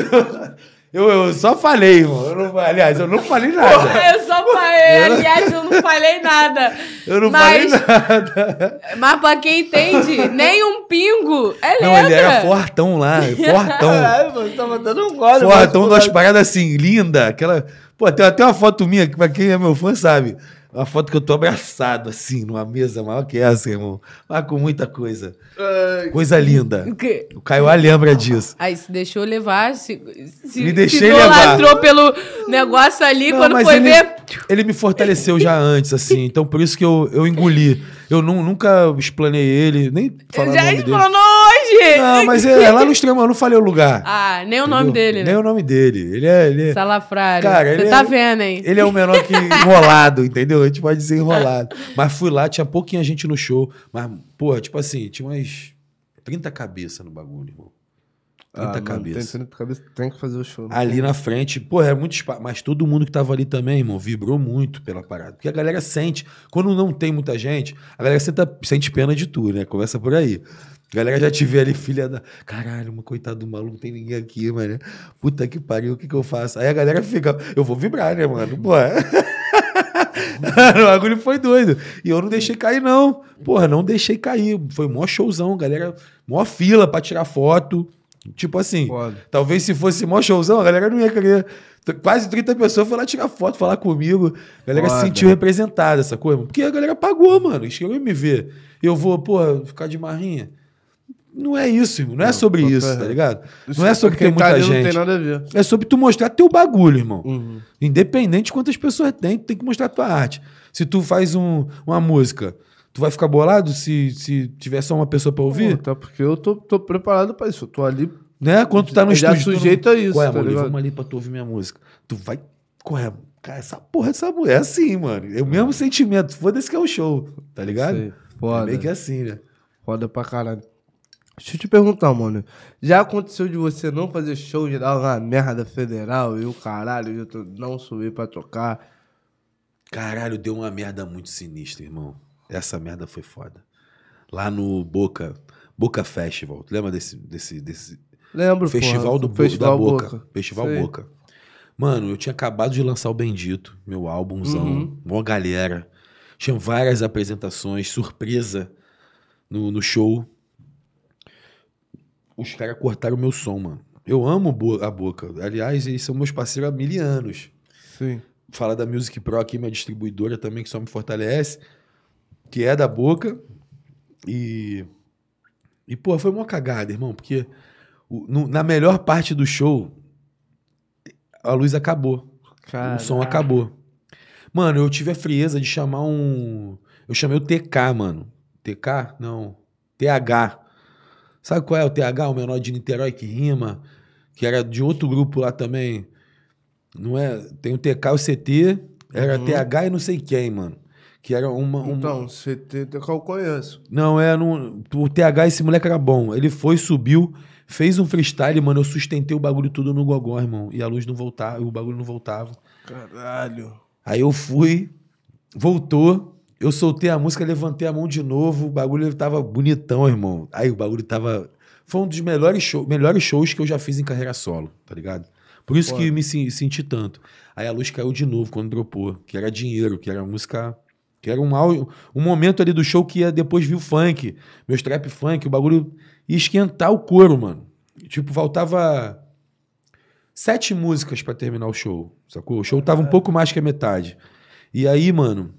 Eu, eu só falei, irmão. Eu não, aliás, eu não falei nada. Eu só falei, aliás, eu não falei nada. Eu não Mas- falei nada. Mas pra quem entende, nem um pingo é Não, letra. ele era fortão lá, fortão. Caralho, mano, tava dando um gole. Fortão umas pô, paradas assim, linda. Aquela. Pô, tem até uma foto minha, que pra quem é meu fã sabe. Uma foto que eu tô abraçado, assim, numa mesa maior que essa, irmão. Mas com muita coisa. ai, Coisa linda. O quê? O Caio lembra disso. Aí se deixou levar, se, se, Me deixei se levar. pelo negócio ali, Não, quando mas foi ele, ver... ele me fortaleceu já antes, assim. Então por isso que eu, eu engoli. Eu nu- nunca explanei ele, nem falar Já nome explanou hoje! Não, mas é, é lá no extremo, eu não falei o lugar. Ah, nem o nome entendeu? dele, Nem né? o nome dele. Ele é. Ele é Salafrário. Cara, ele Você é- tá vendo, hein? Ele é o menor que enrolado, entendeu? A gente pode dizer enrolado. Mas fui lá, tinha pouquinha gente no show. Mas, porra, tipo assim, tinha umas 30 cabeças no bagulho, irmão. 30 ah, cabeças. Tem 30 cabeças, tem que fazer o show. Ali na frente, pô, é muito espaço. Mas todo mundo que tava ali também, irmão, vibrou muito pela parada. Porque a galera sente. Quando não tem muita gente, a galera senta, sente pena de tudo, né? Começa por aí. A galera já te vê ali, filha da. Caralho, uma coitado do maluco, não tem ninguém aqui, mano. Puta que pariu, o que que eu faço? Aí a galera fica. Eu vou vibrar, né, mano? Pô. o bagulho foi doido. E eu não deixei cair, não. Porra, não deixei cair. Foi mó showzão, galera. Mó fila pra tirar foto. Tipo assim, Foda. talvez se fosse mó showzão, a galera não ia querer. Quase 30 pessoas foram lá tirar foto, falar comigo. A galera se Foda. sentiu representada, essa coisa. Porque a galera pagou, mano. Eles queriam me ver. Eu vou, pô, ficar de marrinha. Não é isso, irmão. Não é sobre tô isso, tá ligado? Não é sobre ter muita gente. Não tem nada a ver. É sobre tu mostrar teu bagulho, irmão. Uhum. Independente de quantas pessoas tem, tu tem que mostrar tua arte. Se tu faz um- uma música, tu vai ficar bolado se, se tiver só uma pessoa pra ouvir? Pô, tá porque eu tô, tô preparado pra isso. Eu tô ali. Né? Quando tu tá no Já estúdio. tu não- sujeito a isso, Qual é, tá amor? Vamos ali pra tu ouvir minha música. Tu vai. É? Cara, essa porra dessa mulher é assim, mano. É o mesmo sentimento. Foda-se que é o show, tá ligado? Sei. É Foda. meio que assim, né? Foda pra caralho. Deixa eu te perguntar, mano. Já aconteceu de você não fazer show de dar uma merda federal e o caralho, e tu não subir pra tocar? Caralho, deu uma merda muito sinistra, irmão. Essa merda foi foda. Lá no Boca, Boca Festival. Tu lembra desse, desse, desse Lembro, Festival porra, do Festival da Boca. Boca. Festival Sei. Boca. Mano, eu tinha acabado de lançar o Bendito, meu álbumzão. Uhum. Mó galera. Tinha várias apresentações, surpresa no, no show. Os caras cortaram o meu som, mano. Eu amo a Boca. Aliás, eles são meus parceiros há mil anos. Sim. Falar da Music Pro aqui, minha distribuidora também, que só me fortalece. Que é da Boca. E. E, pô, foi uma cagada, irmão, porque o- no- na melhor parte do show, a luz acabou. O som acabou. Mano, eu tive a frieza de chamar um. Eu chamei o TK, mano. TK? Não. TH. Sabe qual é o TH, o menor de Niterói que rima? Que era de outro grupo lá também. Não é? Tem o TK e o CT. Era Uhum. TH e não sei quem, mano. Que era uma. uma- Então, tem que eu conheço. Não, é. Não, o TH, esse moleque era bom. Ele foi, subiu, fez um freestyle, mano. Eu sustentei o bagulho tudo no gogó, irmão. E a luz não voltava, o bagulho não voltava. Caralho. Aí eu fui, voltou, eu soltei a música, levantei a mão de novo, o bagulho tava bonitão, irmão. Aí o bagulho tava. Foi um dos melhores, show, melhores shows que eu já fiz em carreira solo, tá ligado? Por isso que me sen- senti tanto. Aí a luz caiu de novo quando dropou, que era dinheiro, que era música. Que era um, um momento ali do show que ia depois vir o funk, meus trap funk, o bagulho ia esquentar o couro, mano. Tipo, faltava sete músicas pra terminar o show, sacou? O show tava um pouco mais que a metade. E aí, mano,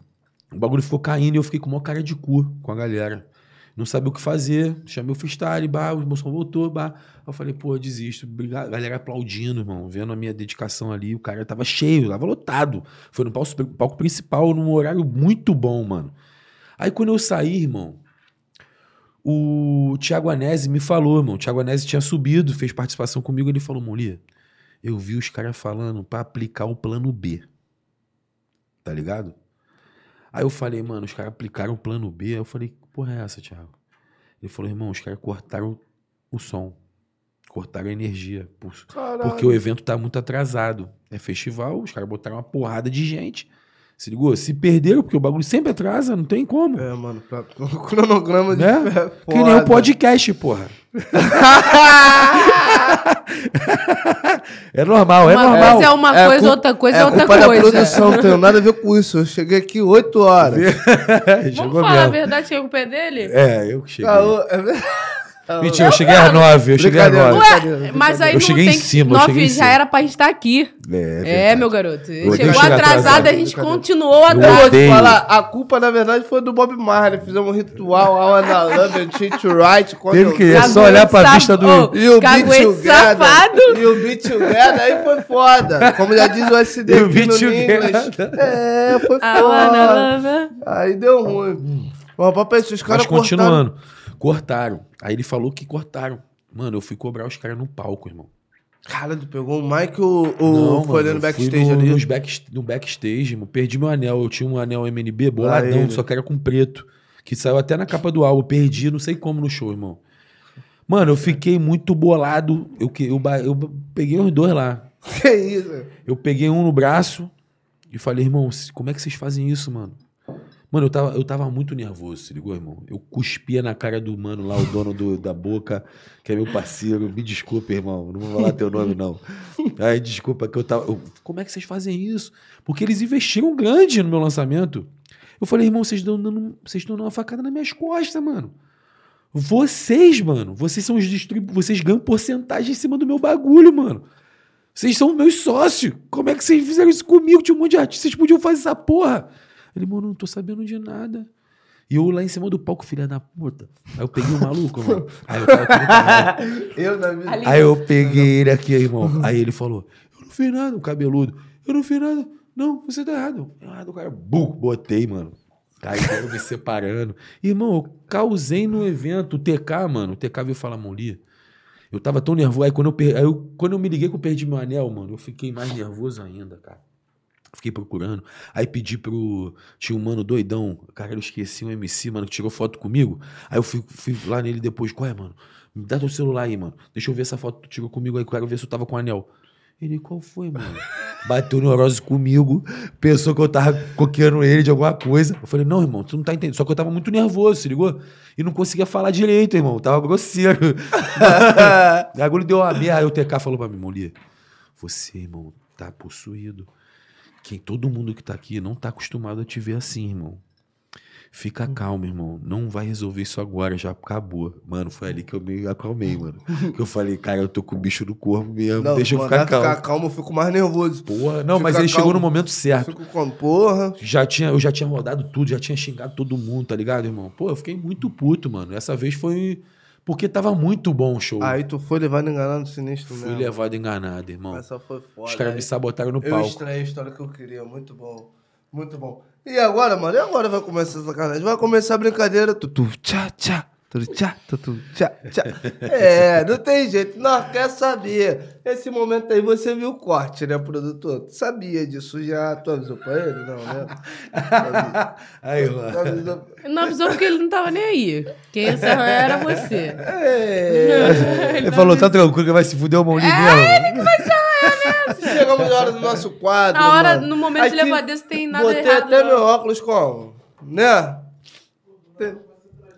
o bagulho ficou caindo e eu fiquei com uma cara de cu com a galera. Não sabia o que fazer, chamei o freestyle, bah, o moção voltou, bah. Eu falei, pô, eu desisto. A galera aplaudindo, irmão, vendo a minha dedicação ali. O cara tava cheio, tava lotado. Foi no palco, palco principal, num horário muito bom, mano. Aí quando eu saí, irmão, o Thiago Anese me falou, irmão. O Thiago Anese tinha subido, fez participação comigo. Ele falou, Molia, eu vi os caras falando pra aplicar o plano B. Tá ligado? Aí eu falei, mano, os caras aplicaram o plano B. Aí eu falei, que porra é essa, Thiago? Ele falou, irmão, os caras cortaram o som. Cortaram a energia. por-. Porque o evento tá muito atrasado. É festival, os caras botaram uma porrada de gente. Se ligou? Se perderam, porque o bagulho sempre atrasa, não tem como. É, mano, pra... o cronograma de Né? é Que nem o foda. podcast, porra. é normal, é uma normal. coisa é uma É coisa, outra coisa é, é outra culpa da coisa. produção, não tem nada a ver com isso. Eu cheguei aqui 8 horas. Vamos Chegou falar a mesmo. verdade que a culpa é dele? É, eu que cheguei. Caô, é verdade. Mentira, eu cheguei às nove, eu cheguei às nove. Ué, mas aí Eu não cheguei tem em cima, Nove cheguei em já era pra estar aqui. É, É, meu garoto. Chegou atrasado, atrasado. a gente continuou Eu vou atrás. te odeio. falar, a culpa na verdade foi do Bob Marley. Fizemos um ritual, Aula na Love, Cheat to Right. Teve que- é só olhar pra vista do- E o Beat safado. E o Beat Together, aí foi foda. Como já diz o SD E o Beat no Together. inglês. É, foi foda. Aí deu ruim. Mas esse, os caras Mas continuando. Cortaram. Aí ele falou que cortaram. Mano, eu fui cobrar os caras no palco, irmão. Cara, tu pegou o Mike ou, ou foi ali no backstage no, ali? Nos back, no backstage, mano. Perdi meu anel. Eu tinha um anel MNB boladão, só que era com preto. Que saiu até na capa do álbum. Perdi, não sei como no show, irmão. Mano, eu fiquei muito bolado. Eu, eu, eu peguei os dois lá. Que isso? Eu peguei um no braço e falei, irmão, como é que vocês fazem isso, mano? Mano, eu tava, eu tava muito nervoso, se ligou, irmão? Eu cuspia na cara do mano lá, o dono do- da boca, que é meu parceiro. Me desculpa, irmão, não vou falar teu nome, não. Ai, desculpa que eu tava. eu, como é que vocês fazem isso? Porque eles investiram grande no meu lançamento. Eu falei, irmão, vocês estão dando, vocês dando uma facada nas minhas costas, mano. Vocês, mano, vocês são os distribu... vocês ganham porcentagem em cima do meu bagulho, mano. Vocês são meus sócios. Como é que vocês fizeram isso comigo? Tinha um monte de artistas, vocês podiam fazer essa porra. Ele, mano, não tô sabendo de nada. E eu lá em cima do palco, filha da puta. Aí eu peguei o maluco, mano. Aí eu. Eu na vida. Ali- Aí eu peguei ele aqui, irmão. Aí ele falou: Eu não fiz nada, o cabeludo. Eu não fiz nada. Não, você tá errado. Errado, cara. Bum, botei, mano. Aí foram me separando. Irmão, eu causei no evento. O TK, mano. O TK veio falar, Moli. Eu tava tão nervoso. Aí quando eu, per... aí eu- quando eu me liguei que eu perdi meu anel, mano, eu fiquei mais nervoso ainda, cara. Fiquei procurando. Aí pedi pro. Tinha um mano doidão. Cara, eu esqueci um MC, mano, que tirou foto comigo. Aí eu fui, fui lá nele depois. Qual é, mano? Me dá teu celular aí, mano. Deixa eu ver essa foto que tu tirou comigo aí. Quero ver se eu tava com anel. Ele, qual foi, mano? Bateu neurose comigo. Pensou que eu tava coqueando ele de alguma coisa. Eu falei, não, irmão, tu não tá entendendo. Só que eu tava muito nervoso, se ligou? E não conseguia falar direito, irmão. Eu tava grosseiro. o bagulho deu uma merda. Aí o TK falou pra mim, Molia, você, irmão, tá possuído. Quem todo mundo que tá aqui não tá acostumado a te ver assim, irmão. Fica calmo, irmão. Não vai resolver isso agora, já acabou. Mano, foi ali que eu me acalmei, mano. Que eu falei, cara, eu tô com o bicho do corpo mesmo. Não, deixa eu ficar calmo. ficar calmo, eu fico mais nervoso. Porra, não, mas Fica ele chegou calmo. no momento certo. Fico com porra. Já tinha, eu já tinha rodado tudo, já tinha xingado todo mundo, tá ligado, irmão? Pô, eu fiquei muito puto, mano. Essa vez foi porque tava muito bom o show. Aí tu foi levado enganado sinistro Fui mesmo. levado enganado, irmão. Essa foi foda. Os caras me sabotaram no Eu palco. estranhei a história que eu queria. Muito bom. Muito bom. E agora, mano? E agora vai começar essa sacanagem? Vai começar a brincadeira. Tutu, tchá, tchá. Tutu, tchá, tutu, tchá, tchá. É, não tem jeito. Não, quer saber. Esse momento aí você viu o corte, né, produtor? Tu sabia disso já? Tu avisou pra ele? Não, né? Aí, Tu mano. avisou... Não avisou porque ele não tava nem aí. Quem ia era você. É. Ele falou, tá tranquilo que vai se fuder o mão mesmo. Chegamos na hora do nosso quadro. Na hora, mano. no momento de levar desse, tem nada Botei errado. até não. meu óculos como? Né?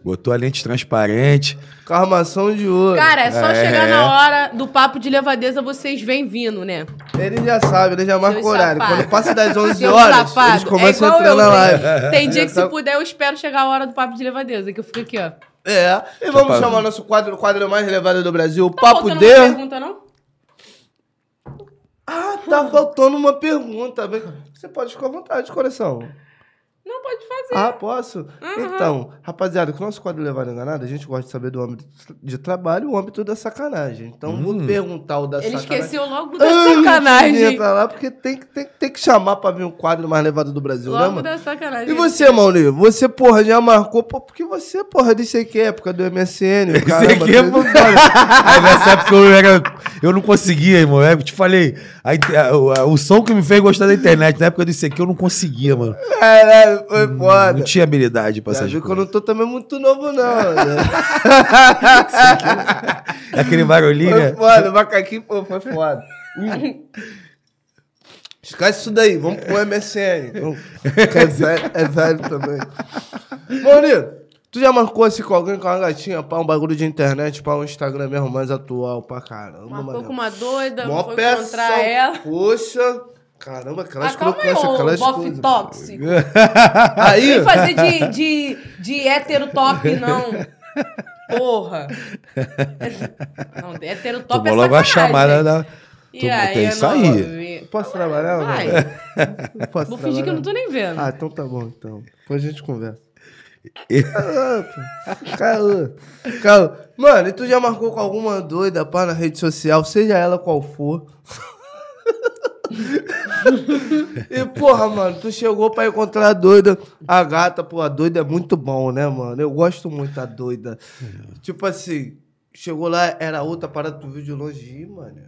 Botou a lente transparente. Com armação de ouro. Cara, é só É. chegar na hora do papo de levadeza, vocês vêm vindo, né? Ele já sabe, ele já marca o horário. Quando passa das 11 Seu horas, safado. eles começam é a entrar na live. Tem dia que se tá- puder, eu espero chegar a hora do papo de levadeza, que eu fico aqui, ó. É. E vamos Papo. chamar nosso quadro, o quadro mais relevado do Brasil, o Tá Papo de... uma pergunta, não? Ah, tá faltando uma pergunta. Você pode ficar à vontade, coração. Não, pode fazer. Ah, posso? Então, rapaziada, com o nosso quadro Levado Enganado, a gente gosta de saber do âmbito de trabalho e o âmbito da sacanagem. Então, vou perguntar o da Ele sacanagem. esqueceu logo da Antes de sacanagem. entrar lá, porque tem, que- tem, tem que chamar pra vir um quadro mais levado do Brasil, né, Logo mano? da sacanagem. E você, Mauli? Você, porra, já marcou, pô, porque você, porra, disse aí que é época do MSN. Esse caramba, aqui é bom, cara. Aí nessa época eu, era, eu não conseguia, irmão. Eu te falei, a inte- a- o, som que me fez gostar da internet, na época disso aqui, eu não conseguia, mano. Caralho, foi foda. Não tinha habilidade pra Já essas viu que eu não tô também muito novo, não, né? Aquele barulhinho, Foi né? foda, o macaquinho, pô, foi foda. Hum. Esquece isso daí, vamos pro MSN. Que É velho, é velho também. Mauri, tu já marcou assim com alguém com uma gatinha, pá, um bagulho de internet, pá, um Instagram mesmo mais atual, pra caramba, Marcou mano. com uma doida, Mó foi peça, encontrar ela. Poxa, caramba, Ah, aí, crocâncias, ô aquelas bofe tóxico. Aí, Vem fazer de, de, de hétero top, não. Porra. Não, hétero top Tomou é logo a chamada da. E Tomou- aí, tem é isso aí. posso trabalhar? não? Vai. Posso Vou fingir que eu não tô trabalhar? nem vendo. Ah, então tá bom, então. Depois a gente conversa. Caô. Caô. Mano, e tu já marcou com alguma doida, pá, na rede social, seja ela qual for? e, porra, mano, tu chegou pra encontrar a doida. A gata, pô, a doida é muito bom, né, mano? Eu gosto muito da doida. Tipo assim, chegou lá, era outra parada, tu viu de longe. Ih, mano.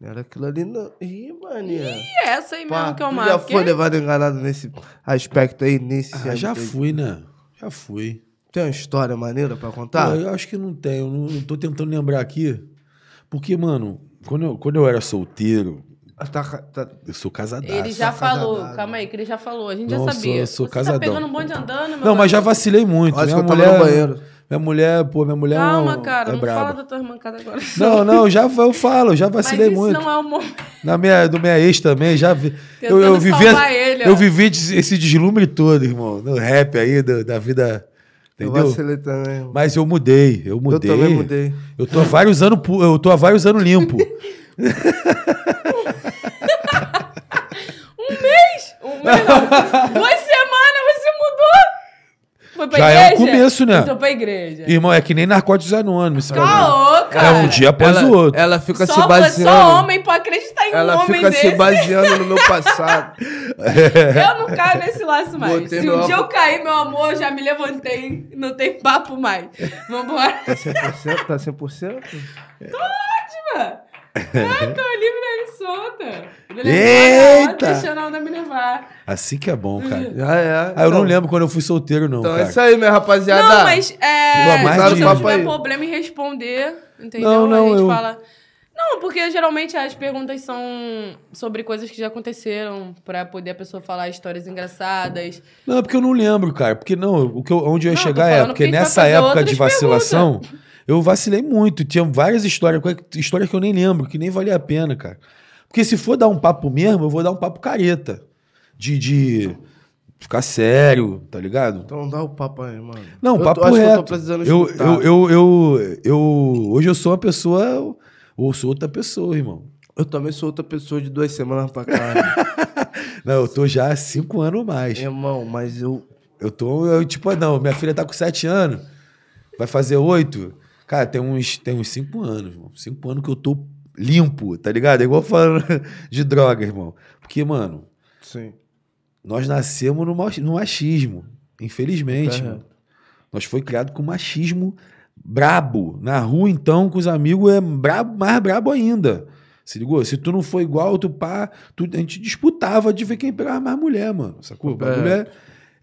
Não era aquilo ali, não. Ih, mano. E é essa aí Pá, mesmo que eu tu marco. já foi levado enganado nesse aspecto aí, nesse Ah, já aí? fui, né? Já fui. Tem uma história maneira pra contar? Pô, eu acho que não tem. Eu não, não tô tentando lembrar aqui. Porque, mano, quando eu, quando eu era solteiro, Tá, tá- eu sou casadaço. Ele já Tá falou, casadado. calma aí, que ele já falou, a gente Não, já sabia. sou Você casadão. tá pegando um bonde andando, meu Não, mas já vacilei muito. Acho minha que eu tava mulher, no banheiro. Minha mulher, pô, minha mulher Calma, não, cara, é não braba. fala da tua irmã casa agora. Não, não, já eu falo, já Mas vacilei isso muito. não é o momento. Na minha, do minha ex também, já vi. Eu, Tentando eu vivi, ele, eu vivi esse deslumbre todo, irmão. No rap aí, do- da vida, Eu Entendeu? vacilei também. irmão. Mas eu mudei, eu mudei. Eu também mudei. Eu tô há vários anos, eu tô há vários anos limpo. Um mês não. Duas semanas você mudou. Foi pra Já igreja? é um começo, né? Eu tô pra igreja. Irmão, é que nem narcóticos anônimos. Caô, cara. É um dia após ela, o outro. ela fica só, se só baseando. homem pode acreditar em um Ela homem fica desse. se baseando no meu passado. Eu não caio nesse laço mais. Botei Se um dia eu cair, meu amor, eu já me levantei. Não tem papo mais. Vambora. Tá 100%? Tá 100%? Ótima. Ah, tô livre e solta. Eita! Deixando a onda me levar. Assim que é bom, cara. Já é. Ah, eu não Então- lembro quando eu fui solteiro, não, Então cara. é isso aí, minha rapaziada. Não, mas é, Pô, mais se não tiver aí. problema em responder, entendeu? Não, não, a gente eu- fala. Não, porque geralmente as perguntas são sobre coisas que já aconteceram, pra poder a pessoa falar histórias engraçadas. Não, é porque eu não lembro, cara. Porque não, o que eu- onde eu ia Não, chegar é porque nessa época de vacilação, eu vacilei muito. Tinha várias histórias, histórias que eu nem lembro, que nem valia a pena, cara. Porque se for dar um papo mesmo, eu vou dar um papo careta. De, de ficar sério, tá ligado? Então dá o papo aí, mano. Não, Eu papo tô- reto. eu tô precisando eu, escutar. eu, eu, eu, eu- hoje eu sou uma pessoa, ou sou outra pessoa, irmão. Eu também sou outra pessoa de duas semanas pra cá. Não, eu tô já há cinco anos mais. Irmão, mas eu. Eu tô, eu, tipo, não, minha filha tá com sete anos, vai fazer oito. Cara, tem uns, tem uns cinco anos, irmão. Cinco anos que eu tô limpo, tá ligado? É igual falando de droga, irmão. Porque, mano, Sim. nós nascemos no, mach- no machismo, infelizmente. Tá mano. Nós foi criado com machismo brabo. Na rua, então, com os amigos, é brabo, mais brabo ainda. Se ligou? Se tu não for igual, tu pá, tu, a gente disputava de ver quem pegava mais mulher, mano. Sacou? O bagulho é,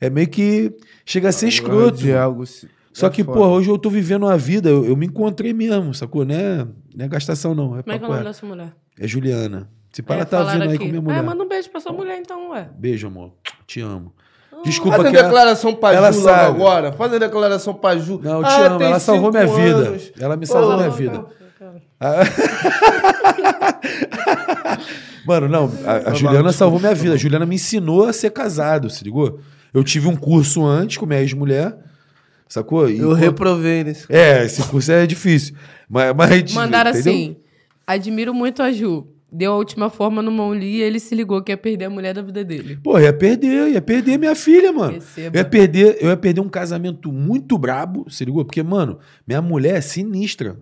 é meio que chega a ser escroto. De algo, Só é que, foda. porra, hoje eu tô vivendo uma vida, eu, eu me encontrei mesmo, sacou? Não é, não é gastação, não. É, Como é que é o nome reto. dessa mulher? é Juliana. Se É, para tá falaram vindo aí aqui. com minha mulher. Ah, manda um beijo pra sua mulher então, ué. Beijo, amor. Te amo. Desculpa Faz a que ela- declaração pra ela Ju logo sabe. agora. Faz a declaração pra Ju. Não, eu te Ah, amo. Ela salvou minha cinco vida. anos. Ela me salvou Pô, minha vida. Ah. Mano, não, a, a Juliana salvou minha vida. A Juliana me ensinou a ser casado, se ligou? Eu tive um curso antes com minha ex-mulher, sacou? E, Eu pô, reprovei nesse. É, esse curso é difícil. Mas, mas Mandaram entendeu? assim: admiro muito a Ju. Deu a última forma no Monli e ele se ligou que ia perder a mulher da vida dele. Pô, ia perder, ia perder minha filha, mano. Receba. Eu ia perder, eu ia perder um casamento muito brabo, se ligou? Porque, mano, minha mulher é sinistra.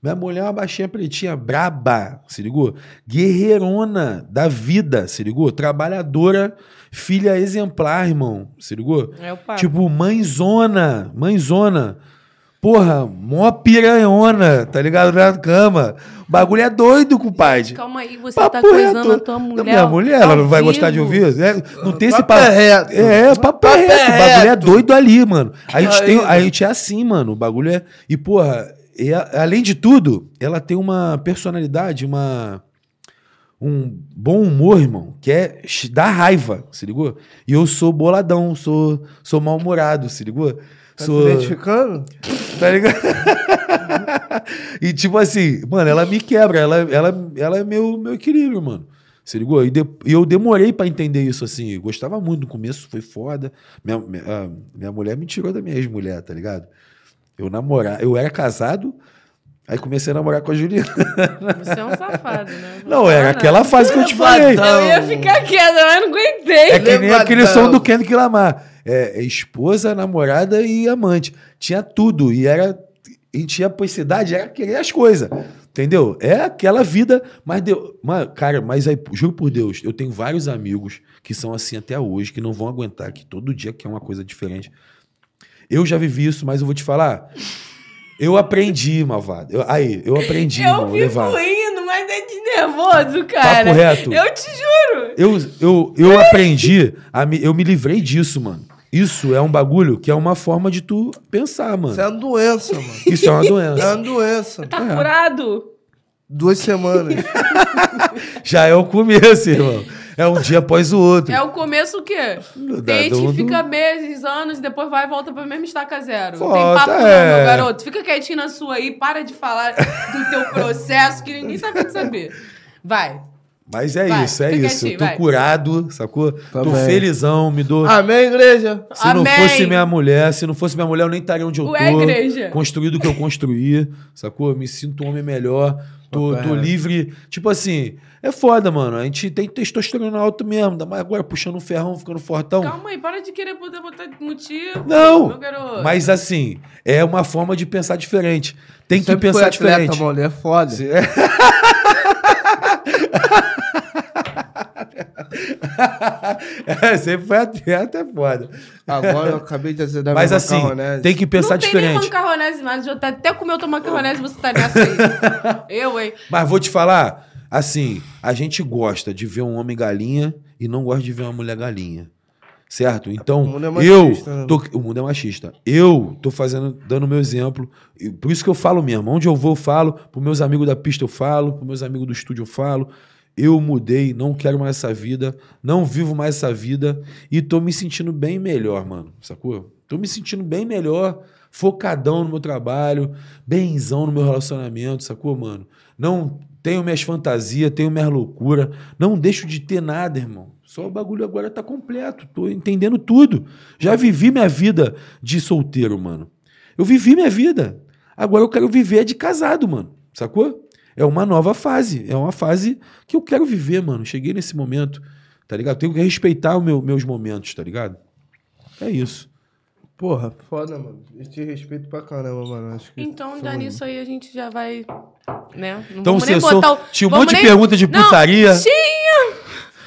Minha mulher é uma baixinha pretinha, braba, se ligou? Guerreirona da vida, se ligou? Trabalhadora, filha exemplar, irmão, se ligou? É o papo. Tipo, mãezona, mãezona. Porra, mó piranhona, tá ligado? Na cama. O bagulho é doido, compadre. Calma aí, você Papo tá coisando reto. a tua mulher. Minha mulher, ela não vai gostar de ouvir? É, não tem esse Papo é reto. É, papo é Papo é reto. O bagulho é doido ali, mano. A gente, tem, a gente é assim, mano. O bagulho é. E, porra, e a- além de tudo, ela tem uma personalidade, uma. Um bom humor, irmão, que é dá raiva, se ligou? E eu sou boladão, sou, sou mal-humorado, se ligou? Tá sou, se identificando? Tá ligado? e tipo assim, mano, ela me quebra, ela, ela, ela é meu, meu equilíbrio, mano. Se ligou? E, de- e eu demorei pra entender isso assim. Eu gostava muito no começo, foi foda. Minha, minha, ah, minha mulher me tirou da minha ex-mulher, tá ligado? Eu namorar, eu era casado, aí comecei a namorar com a Juliana. Você é um safado, né? Não, fala era aquela fase que eu te falei. Eu ia ficar quieta, mas não aguentei. É que nem Levadão. aquele som do Kendrick Lamar. É, é esposa, namorada e amante. Tinha tudo. E era. E tinha a possibilidade, era querer as coisas. Entendeu? É aquela vida. Mas deu. Mas, cara, mas aí, juro por Deus, eu tenho vários amigos que são assim até hoje, que não vão aguentar, que todo dia quer uma coisa diferente. Eu já vivi isso, mas eu vou te falar. Eu aprendi, malvado. Eu- aí, eu aprendi, Eu irmão, fico levar. rindo, mas é de nervoso, cara. Papo reto. Eu te juro. Eu, eu, eu aprendi, a me, eu me livrei disso, mano. Isso é um bagulho que é uma forma de tu pensar, mano. Isso é uma doença, mano. Isso é uma É doença. uma doença. Tá curado? Duas semanas. Já é o começo, irmão. É um dia após o outro. É o começo o quê? Não dá, Tem gente do- que fica meses, anos, depois vai e volta pra mesma estaca zero. Não Volta, tem papo é. não, meu garoto. Fica quietinho na sua aí, para de falar do teu processo, que ninguém tá de saber. Vai. Mas é Vai, isso, é isso. Eu quietinho, tô vai. curado, sacou? Tô bem. felizão, me dou. Amém, igreja? Se não Amém. fosse minha mulher, se não fosse minha mulher, eu nem estaria onde eu Ué, tô. igreja. Construído o que eu construí, sacou? Me sinto um homem melhor. Tô, tô livre. Tipo assim, é foda, mano. A gente tem testosterona alto mesmo. Ainda mais agora puxando um ferrão, ficando fortão. Calma aí, para de querer poder botar motivo. Não, meu garoto. mas assim, é uma forma de pensar diferente. Tem que Sempre pensar foi atleta, diferente. mano. É foda. é, sempre foi atleta, é foda. Agora eu acabei de dizer da Mas assim, macarronese. tem que pensar não tem nem diferente. macarronese mais. Eu até comeu tua macarronese você tá nessa aí. eu, hein? Mas vou te falar, assim, a gente gosta de ver um homem galinha e não gosta de ver uma mulher galinha. Certo? Então, O mundo é eu. machista, né? Tô, o mundo é machista. Eu tô fazendo, dando o meu exemplo. e por isso que eu falo mesmo. Onde eu vou, eu falo. Pros meus amigos da pista, eu falo. Pros meus amigos do estúdio, eu falo. Eu mudei, não quero mais essa vida. Não vivo mais essa vida. E tô me sentindo bem melhor, mano. Sacou? Tô me sentindo bem melhor. Focadão no meu trabalho. Benzão no meu relacionamento, sacou, mano? Não tenho minhas fantasias, tenho minhas loucuras. Não deixo de ter nada, irmão. Só o bagulho agora tá completo. Tô entendendo tudo. Já vivi minha vida de solteiro, mano. Eu vivi minha vida. Agora eu quero viver de casado, mano. Sacou? É uma nova fase. É uma fase que eu quero viver, mano. Cheguei nesse momento, tá ligado? Tenho que respeitar os meu, meus momentos, tá ligado? É isso. Porra, foda, mano. Eu te respeito pra caramba, mano. Acho que Então, já somos- nisso aí a gente já vai. Né? Não Então vamos botar o- Tinha um vamos monte de nem- pergunta de Não, putaria. Tinha!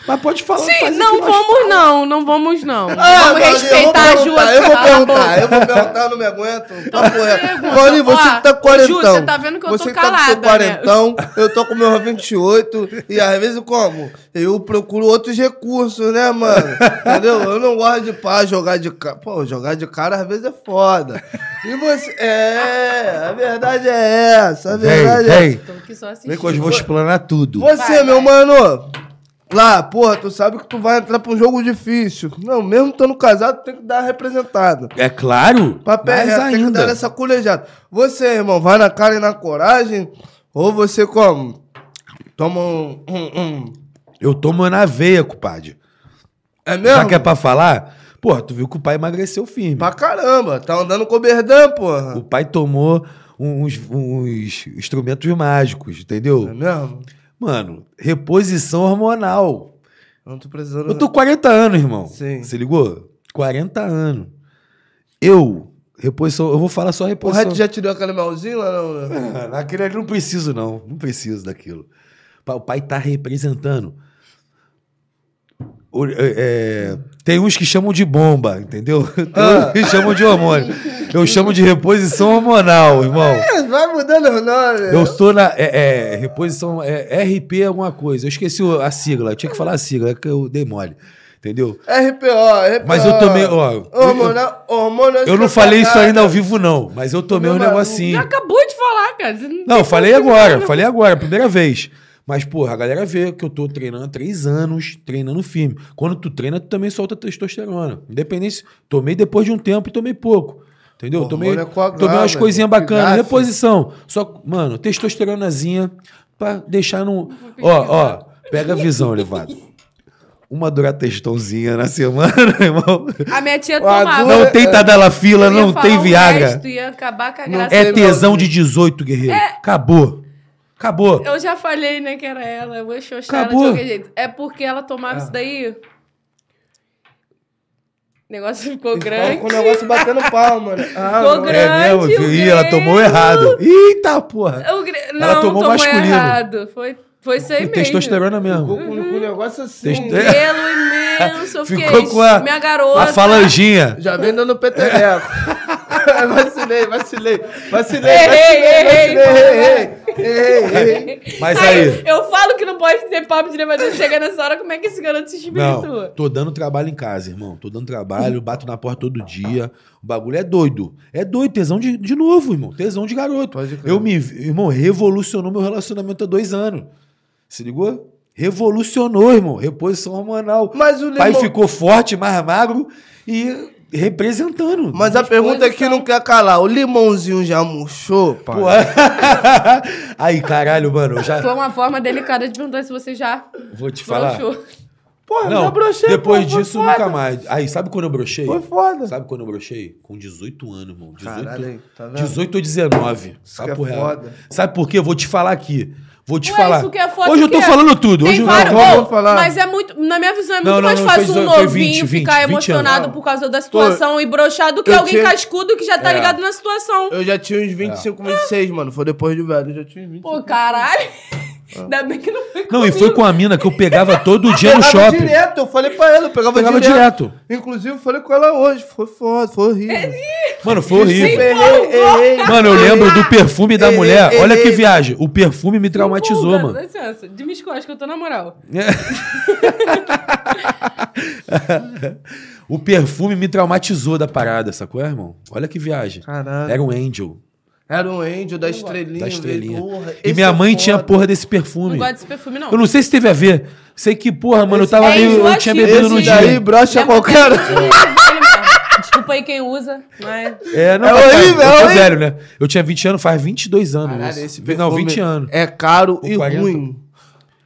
Mas pode falar. Sim, não o que nós vamos não, não vamos não. Ah, vamos respeitar a eu vou Ju. perguntar, Eu vou perguntar, boca. eu vou perguntar, eu não me aguento. Papo reto. pergunta. Paulinho, você Ó, que tá Ju, quarentão. você tá vendo que eu tô você que tá com calada, seu né? quarentão, eu tô com meus 28. E às vezes como? Eu procuro outros recursos, né, mano? Entendeu? Eu não gosto de pá, jogar de cara. Pô, jogar de cara às vezes é foda. E você. É, a verdade é essa. A verdade é Vem, vem. Tô aqui só Vem assistindo. que hoje eu vou explanar tudo. Você, Vai, meu vai. mano, lá, porra, tu sabe que tu vai entrar pra um jogo difícil. Não, mesmo estando casado, tem que dar representado. É claro. Papel mais reto, tem que dar ainda. essa colejada. Você, irmão, vai na cara e na coragem? Ou você como? Toma um. um- um- Eu tomo na veia, compadre. É mesmo? Já que é pra falar? Porra, tu viu que o pai emagreceu firme. Pra caramba, tá andando com o Berdan, porra. O pai tomou uns, uns instrumentos mágicos, É entendeu? mesmo? Mano, reposição hormonal. Eu não tô precisando. Eu tô 40 anos, irmão. Sim. Você ligou? 40 anos. Eu, reposição, eu vou falar só O reposição. Red já te deu aquele melzinho lá, não, né? Ah, Naquele ali não preciso, não. Não preciso daquilo. O pai tá representando. O- é, é, tem uns que chamam de bomba, entendeu? Tem uns que chamam de hormônio. Eu chamo de reposição hormonal, irmão. É, vai mudando os nomes. Eu estou na. É, é, reposição. É, RP alguma coisa. Eu esqueci o- a sigla. Eu tinha que falar a sigla, é que eu dei mole. Entendeu? RPO, RPO. Mas eu tomei, ó, Hormonal, hormônio Eu não falei isso ainda ao vivo, não. Mas eu tomei um negocinho. Acabou de falar, cara. Não, eu falei agora, falar, falei agora, primeira vez. Mas, porra, a galera vê que eu tô treinando há três anos, treinando firme. Quando tu treina, tu também solta testosterona. Independente, tomei depois de um tempo e tomei pouco. Entendeu? Tomei, é tomei umas coisinhas bacanas, reposição. Só, mano, testosteronazinha pra deixar no. Ó, ó, pega a visão, Levado. Uma duratestãozinha na semana, irmão. A minha tia tomava. Não tem tadalafila, ia não tem Viagra. resto, ia acabar com a graça. É tesão de 18, guerreiro. Acabou. Acabou. Eu já falei, né, que era ela. Eu vou xoxar ela de qualquer jeito. É porque ela tomava Ah. isso daí. O negócio ficou Ficou grande. com o negócio batendo palma, né? Ah, Ficou não. grande. É mesmo? Ih, ela tomou errado. Eita, porra. Gre- Não, Ela tomou tomou, masculino. errado. Foi, foi isso aí mesmo. testosterona mesmo. Ficou com, o negócio assim. Um pelo imenso. Eu fiquei, Ficou com a, minha garota. a falanginha. Já vem dando peteleco. vacilei, vacilei. Vacilei, Errei, vacilei, errei, errei. Errei, errei. Mas aí. Eu falo que não pode ter papo de levador. Chega nessa hora, como é que esse garoto se espiritua? Não, tô dando trabalho em casa, irmão. Tô dando trabalho, bato na porta todo dia. O bagulho é doido. É doido, tesão de, de novo, irmão. Tesão de garoto. Eu me. Irmão, revolucionou meu relacionamento há dois anos. Se ligou? Revolucionou, irmão. Reposição hormonal. Mas o O pai limão- ficou forte, mais magro e representando. Mas a pergunta é que não quer calar. O limãozinho já murchou, pai? Pô, Aí, caralho, mano, eu já Foi uma forma delicada de perguntar se você já vou te falar. Porra, Não, já brochei, depois pô, disso, foda. nunca mais. Aí, sabe quando eu brochei? Foi foda. Sabe quando eu brochei? Com 18 anos, irmão. 18, Caralho, tá vendo? 18 ou 19. Sabe que é por real. foda. Sabe por quê? Eu vou te falar aqui. Vou te Ué, falar. isso que é foda Hoje eu tô é- falando tudo. Tem Hoje eu vários, não, Ô, vou falar. Mas é muito. Na minha visão, é muito Não, não, mais não, fácil um novinho 20, 20, ficar 20 emocionado anos. por causa da situação e broxar do que eu alguém tinha- cascudo que já tá É. ligado na situação. Eu já tinha uns 25, 26, mano. Foi depois de velho. Eu já tinha uns 25. Pô, caralho. Ainda bem que não foi Não, e comigo. foi com a mina que eu pegava todo dia no Pegava shopping. direto, eu falei pra ela, eu pegava, Pegava direto. direto. Inclusive, eu falei com ela hoje. Foi foda, foi horrível. Mano, foi horrível. Errei, errei. Mano, eu lembro do perfume da Ei, mulher. ei, Olha que ei. viagem. O perfume me traumatizou, Pulga, mano. Dá licença. De me escola, acho que eu tô na moral. O perfume me traumatizou da parada, sacou, irmão? Olha que viagem. Caralho. Era um angel. Era um angel da estrelinha. Da estrelinha. Porra, E esse minha é mãe tinha a foda. porra desse Não perfume. gosto desse perfume, não. Eu não sei se teve a ver. Sei que, porra, mano, eu tava É meio. Eu tinha bebido no Esse dia. daí brocha Lembra qualquer. Desculpa aí quem usa, mas. É, não, É mas, cara, horrível, eu é tô horrível. velho, né? Eu tinha 20 anos, faz 22 anos. Caralho, esse não, perfume 20 anos. É caro Com e 40. ruim.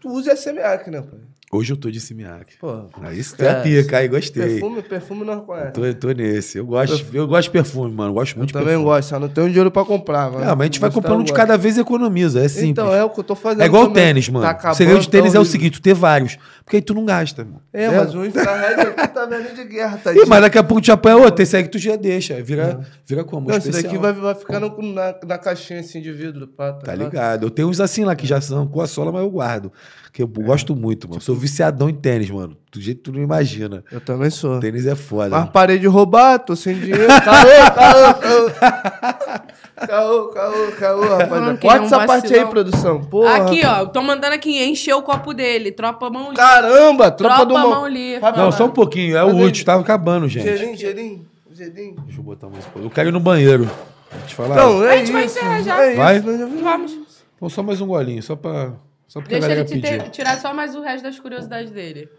Tu usa SMAC, né, pai? Hoje eu tô de Simiac. Pô. Aí isso é a pica, aí gostei. Perfume, perfume não conhece. Tô, tô nesse. Eu gosto, eu gosto de perfume, mano. Gosto muito Eu de também perfume. gosto, só não tenho dinheiro pra comprar, mano. Ah, mas a gente vai comprando eu de gosto. cada vez e economiza. É simples. Então, é o que eu tô fazendo. É igual o também. tênis, mano. Tá o segredo de tênis tá é o seguinte, tu ter vários. Porque aí tu não gasta, mano. É, mas o infrared aqui tá vendo de guerra, tá Ih, mas daqui a pouco tu apanha outro. Esse aí que tu já deixa. aí Vira, vira como? Não, esse especial. daqui vai, vai ficando com- na, na caixinha assim de vidro, pá, Tá ligado? Eu tenho uns assim lá que já são com a sola, mas eu guardo. Que eu É. gosto muito, mano. Viciadão em tênis, mano. Do jeito que tu não imagina. Eu também sou. Tênis é foda. Mas parei de roubar, tô sem dinheiro. Caô, caô, caô. Caô, caô, caô, rapaziada. Ele é Corta essa parte aí, produção. Porra. Aqui, ó. eu Tô mandando aqui encher o copo dele. Tropa mão livre. Caramba, tropa, Tropa do mão mão. livre. Vai Não, só um pouquinho. É o último. Tava acabando, gente. Gelinho, gelinho, gelinho. Deixa eu botar mais. Eu quero ir no banheiro. Vou te falar. Não, é A gente vai isso, encerrar já. É Vai? vimos. Vamos. Pô, só mais um golinho, só pra. Só porque Deixa a ele galera te pedir. ter- tirar só mais o resto das curiosidades dele.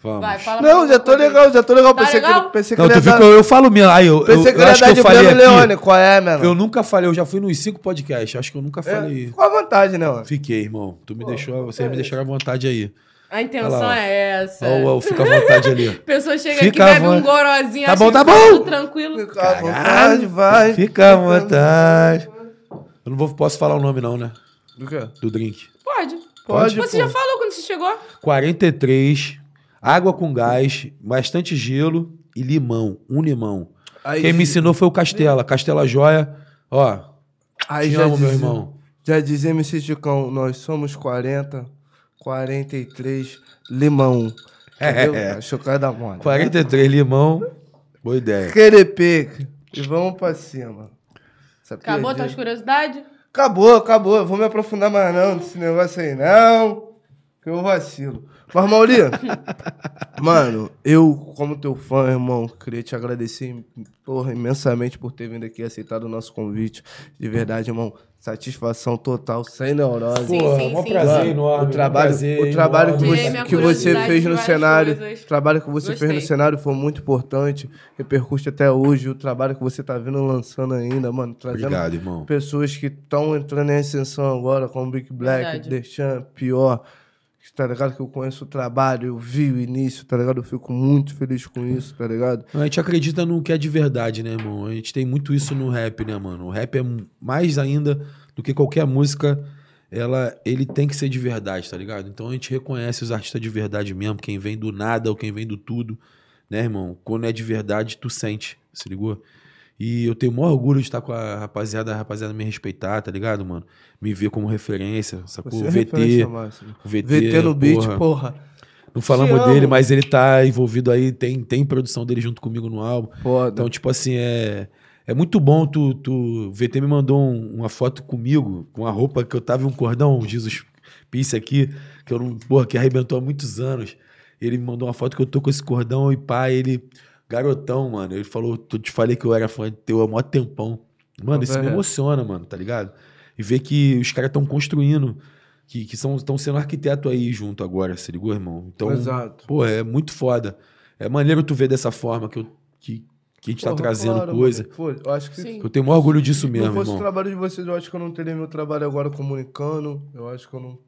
Vamos. Vai, fala Não, já tô aí. legal, já tô legal. Tá pensei legal? que, pensei que Não, ele tu viu que eu, eu falo mesmo. Aí, eu, eu, Pensei que eu ele ia acho que eu de falei aqui. Leone. Qual é, mano? Eu nunca falei, eu já fui nos cinco podcasts. Acho que eu nunca falei. É, ficou à vontade, né, mano? Fiquei, irmão. Tu me deixou, vocês me deixaram à vontade aí. A intenção lá, é essa. Ó, ó, fica à vontade ali. A pessoa chega Fica aqui, bebe um gorozinho, Tá bom, tá que bom. tudo tranquilo. Fica à vontade, vai. Fica à vontade. Eu não vou, posso falar o nome, não, né? Do quê? Do drink. Pode. Pode, Você pô. já falou quando você chegou? 43, água com gás, bastante gelo e limão. Um limão. Aí Quem me diz- ensinou foi o Castela. Castela Joia. Ó, Aí te já amo, meu irmão. Já dizia MC Chicão, nós somos 40, 43, limão. Entendeu? É. Que ia dar mole. 43 limão. Boa ideia. Querepe. E vamos pra cima. Acabou tuas curiosidades? Acabou, acabou. Eu vou me aprofundar mais não nesse negócio aí, não. Que eu vacilo. Mas, Mauri, mano, eu, como teu fã, irmão, queria te agradecer porra, imensamente por ter vindo aqui e aceitado o nosso convite. De verdade, irmão. Satisfação total, sem neurose. Sim, Porra, sim, mó sim. prazer Mano, enorme. o trabalho, prazer o trabalho que enorme. Tirei você, que você fez no cenário, coisas. o trabalho que você fez no Gostei. cenário foi muito importante, repercute até hoje. O trabalho que você tá vindo lançando ainda, mano, trazendo Obrigado, irmão. pessoas que estão entrando em ascensão agora, como Big Black, Verdade. Deschamps, Pior, tá ligado? Que eu conheço o trabalho, eu vi o início, tá ligado? Eu fico muito feliz com isso, tá ligado? A gente acredita no que é de verdade, né, irmão? A gente tem muito isso no rap, né, mano? O rap é mais ainda do que qualquer música, ela, ele tem que ser de verdade, tá ligado? Então a gente reconhece os artistas de verdade mesmo, quem vem do nada ou quem vem do tudo, né, irmão? Quando é de verdade, tu sente, se ligou? E eu tenho o maior orgulho de estar com a rapaziada, a rapaziada me respeitar, tá ligado, mano? Me ver como referência, sacou? É o VT, o VT, VT no beat, porra. porra. Não falamos dele, mas ele tá envolvido aí, tem, tem produção dele junto comigo no álbum. Foda. Então, tipo assim, é, é muito bom tu, tu. O VT me mandou um- uma foto comigo, com a roupa que eu tava e um cordão, um Jesus Peace aqui, que eu não. Porra, que arrebentou há muitos anos. Ele me mandou uma foto que eu tô com esse cordão e pá, ele. Garotão, mano. Ele falou, eu te falei que eu era fã teu há mó tempão. Mano, isso me É. emociona, mano, tá ligado? E ver que os caras estão construindo, que estão sendo arquiteto aí junto agora, se ligou, irmão? Então, Exato. Pô, é muito foda. É maneiro tu ver dessa forma que, eu, que, que a gente tá trazendo claro, coisa. Pô, eu acho que Sim. Eu tenho o maior orgulho disso se mesmo, não fosse o irmão. trabalho de vocês, eu acho que eu não teria meu trabalho agora comunicando. Eu acho que eu não,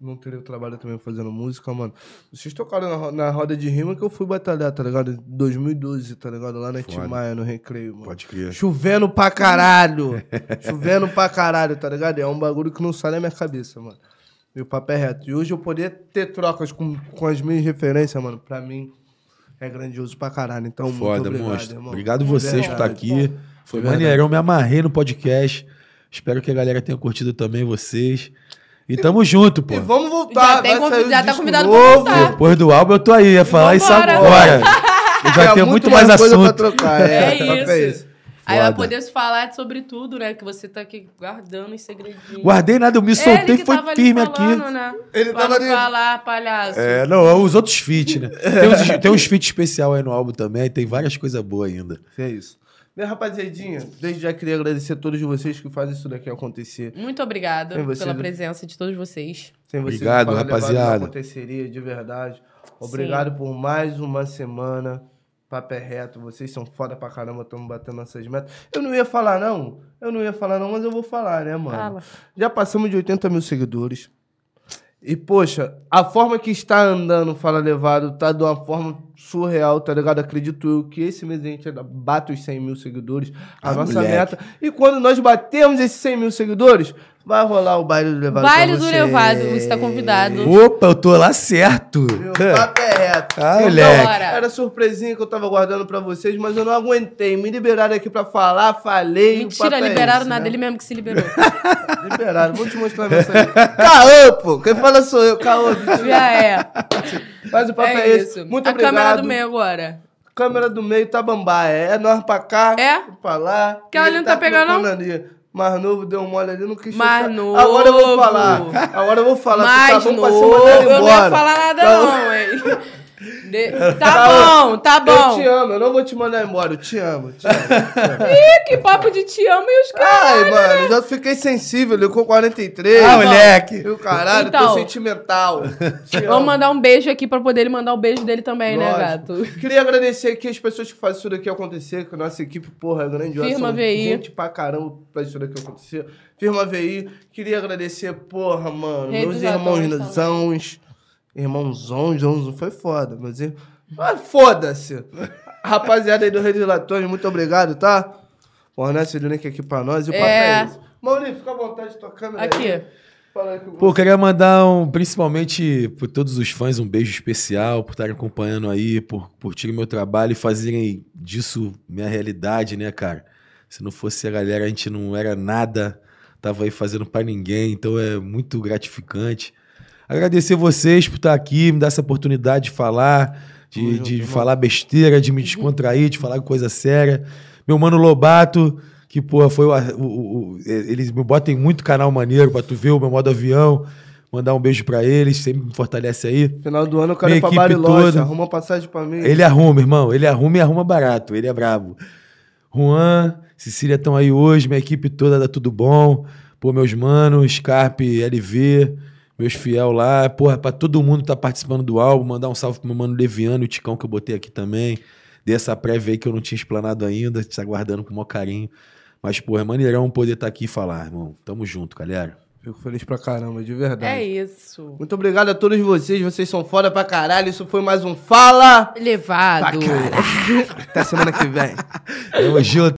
não teria o trabalho também fazendo música, mano. Vocês tocaram na, na roda de rima que eu fui batalhar, tá ligado? Em 2012, tá ligado? Lá na Foda. Timaya, no Recreio, mano. Pode crer. Chovendo pra caralho. Chovendo pra caralho, tá ligado? É um bagulho que não sai da minha cabeça, mano. O papo é reto. E hoje eu poder ter trocas com, com as minhas referências, mano, pra mim é grandioso pra caralho. Então, muito Foda, obrigado, monstro. irmão. Obrigado vocês por estar verdade. aqui. Foi De verdade. maneirão, me amarrei no podcast. Espero que a galera tenha curtido também vocês. E tamo junto, pô. E vamos voltar. Já tem vai o já tá convidado pra novo. voltar. Depois do álbum eu tô aí, ia falar isso agora. Eu já É tenho muito mais assunto. pra trocar. É, É o papo é isso. Aí vai poder falar sobre tudo, né? Que você tá aqui guardando em segredinho. Guardei nada, eu me soltei, que foi tava ali firme falando, aqui. Né? Ele Pra tava não ali- falar, palhaço. É, não, os outros feats, né? Tem uns, tem uns feats especial aí no álbum também, tem várias coisas boas ainda. É isso. Minha rapaziadinha, desde já queria agradecer a todos vocês que fazem isso daqui acontecer. Muito obrigada pela né? presença de todos vocês. Sem vocês, Obrigado, rapaziada. Não aconteceria, de verdade. Obrigado por mais uma semana. Papo é reto, vocês são foda pra caramba, estamos batendo nossas metas. Eu não ia falar, não. Eu não ia falar, não, mas eu vou falar, né, mano? Fala. Já passamos de 80 mil seguidores. E, poxa, a forma que está andando o Fala Levado tá de uma forma surreal, tá ligado? Acredito eu que esse mês a gente bate os 100 mil seguidores, a Ah, nossa moleque. meta. E quando nós batemos esses 100 mil seguidores, vai rolar o baile do Levado. Baile do. Levado, você tá convidado. Opa, eu tô lá certo. Meu papo é reto. Ah, Então, moleque. Era surpresinha que eu tava guardando pra vocês, mas eu não aguentei. Me liberaram aqui pra falar, falei. Mentira, é liberaram esse, nada, né? ele mesmo que se liberou. Liberaram, vou te mostrar a mensagem. Caô, pô! Quem fala sou eu, Caô. Já é. Mas o papo é, É esse. isso. Muito a obrigado. Câmera do meio agora. Câmera do meio tá bambaia. É nós pra cá, É? pra lá. Aquela Ele ali não tá pegando, não? Ali. Mais novo deu um mole ali, não quis Mais novo. Agora eu vou falar. Agora eu vou falar. Mais tá bom pra novo. ele Eu não ia falar nada, Caô. não, hein? De- Tá bom, tá Eu bom. te amo, eu não vou te mandar embora, eu te amo. Te amo, te amo. Ih, que papo de te amo e os caras. Ai, mano, eu já fiquei sensível, ele com 43. Ah, moleque. E o caralho, Então. tô sentimental. Te amo. Vamos mandar um beijo aqui pra poder ele mandar o beijo dele também, né, Lógico. gato? Queria agradecer aqui as pessoas que fazem isso daqui acontecer, que a nossa equipe, porra, é grandiosa. Firma VI. Gente pra caramba pra isso daqui acontecer. Firma VI. Queria agradecer, porra, mano, meus dos Adões irmãozão, foi foda, mas... Ah, foda-se! Rapaziada aí do Rei dos Latões, muito obrigado, tá? Fornece o link aqui pra nós e o papo É. é esse. Maurício, fica à vontade de tua câmera Aqui. aí. Fala aí com Pô, queria mandar um, principalmente por todos os fãs, um beijo especial por estarem acompanhando aí, por curtirem meu trabalho e fazerem disso minha realidade, né, cara? Se não fosse a galera, a gente não era nada, tava aí fazendo pra ninguém, então é muito gratificante. Agradecer vocês por estar aqui, me dar essa oportunidade de falar, de, junto, de falar besteira, de me descontrair, de falar coisa séria. Meu mano Lobato, que, porra, foi o, o- o- Eles me botam em muito canal maneiro pra tu ver o meu modo avião. Mandar um beijo pra eles, sempre me fortalece aí. Final do ano eu quero Minha ir pra Bariloche, toda. arruma uma passagem pra mim. Ele arruma, irmão. Ele arruma e arruma barato. Ele é brabo. Juan, Cecília estão aí hoje, minha equipe toda dá tudo bom. Pô, meus manos, Scarpe, LV, meus fiel lá. Porra, pra todo mundo que tá participando do álbum, mandar um salve pro meu mano Leviano e o Ticão que eu botei aqui também. Dei essa prévia aí que eu não tinha explanado ainda, te aguardando com o maior carinho. Mas, porra, é maneirão poder estar aqui e falar, irmão. Tamo junto, galera. Fico feliz pra caramba, de verdade. É isso. Muito obrigado a todos vocês, vocês são foda pra caralho. Isso foi mais um Fala Levado. pra caralho. Até semana que vem. Tamo junto.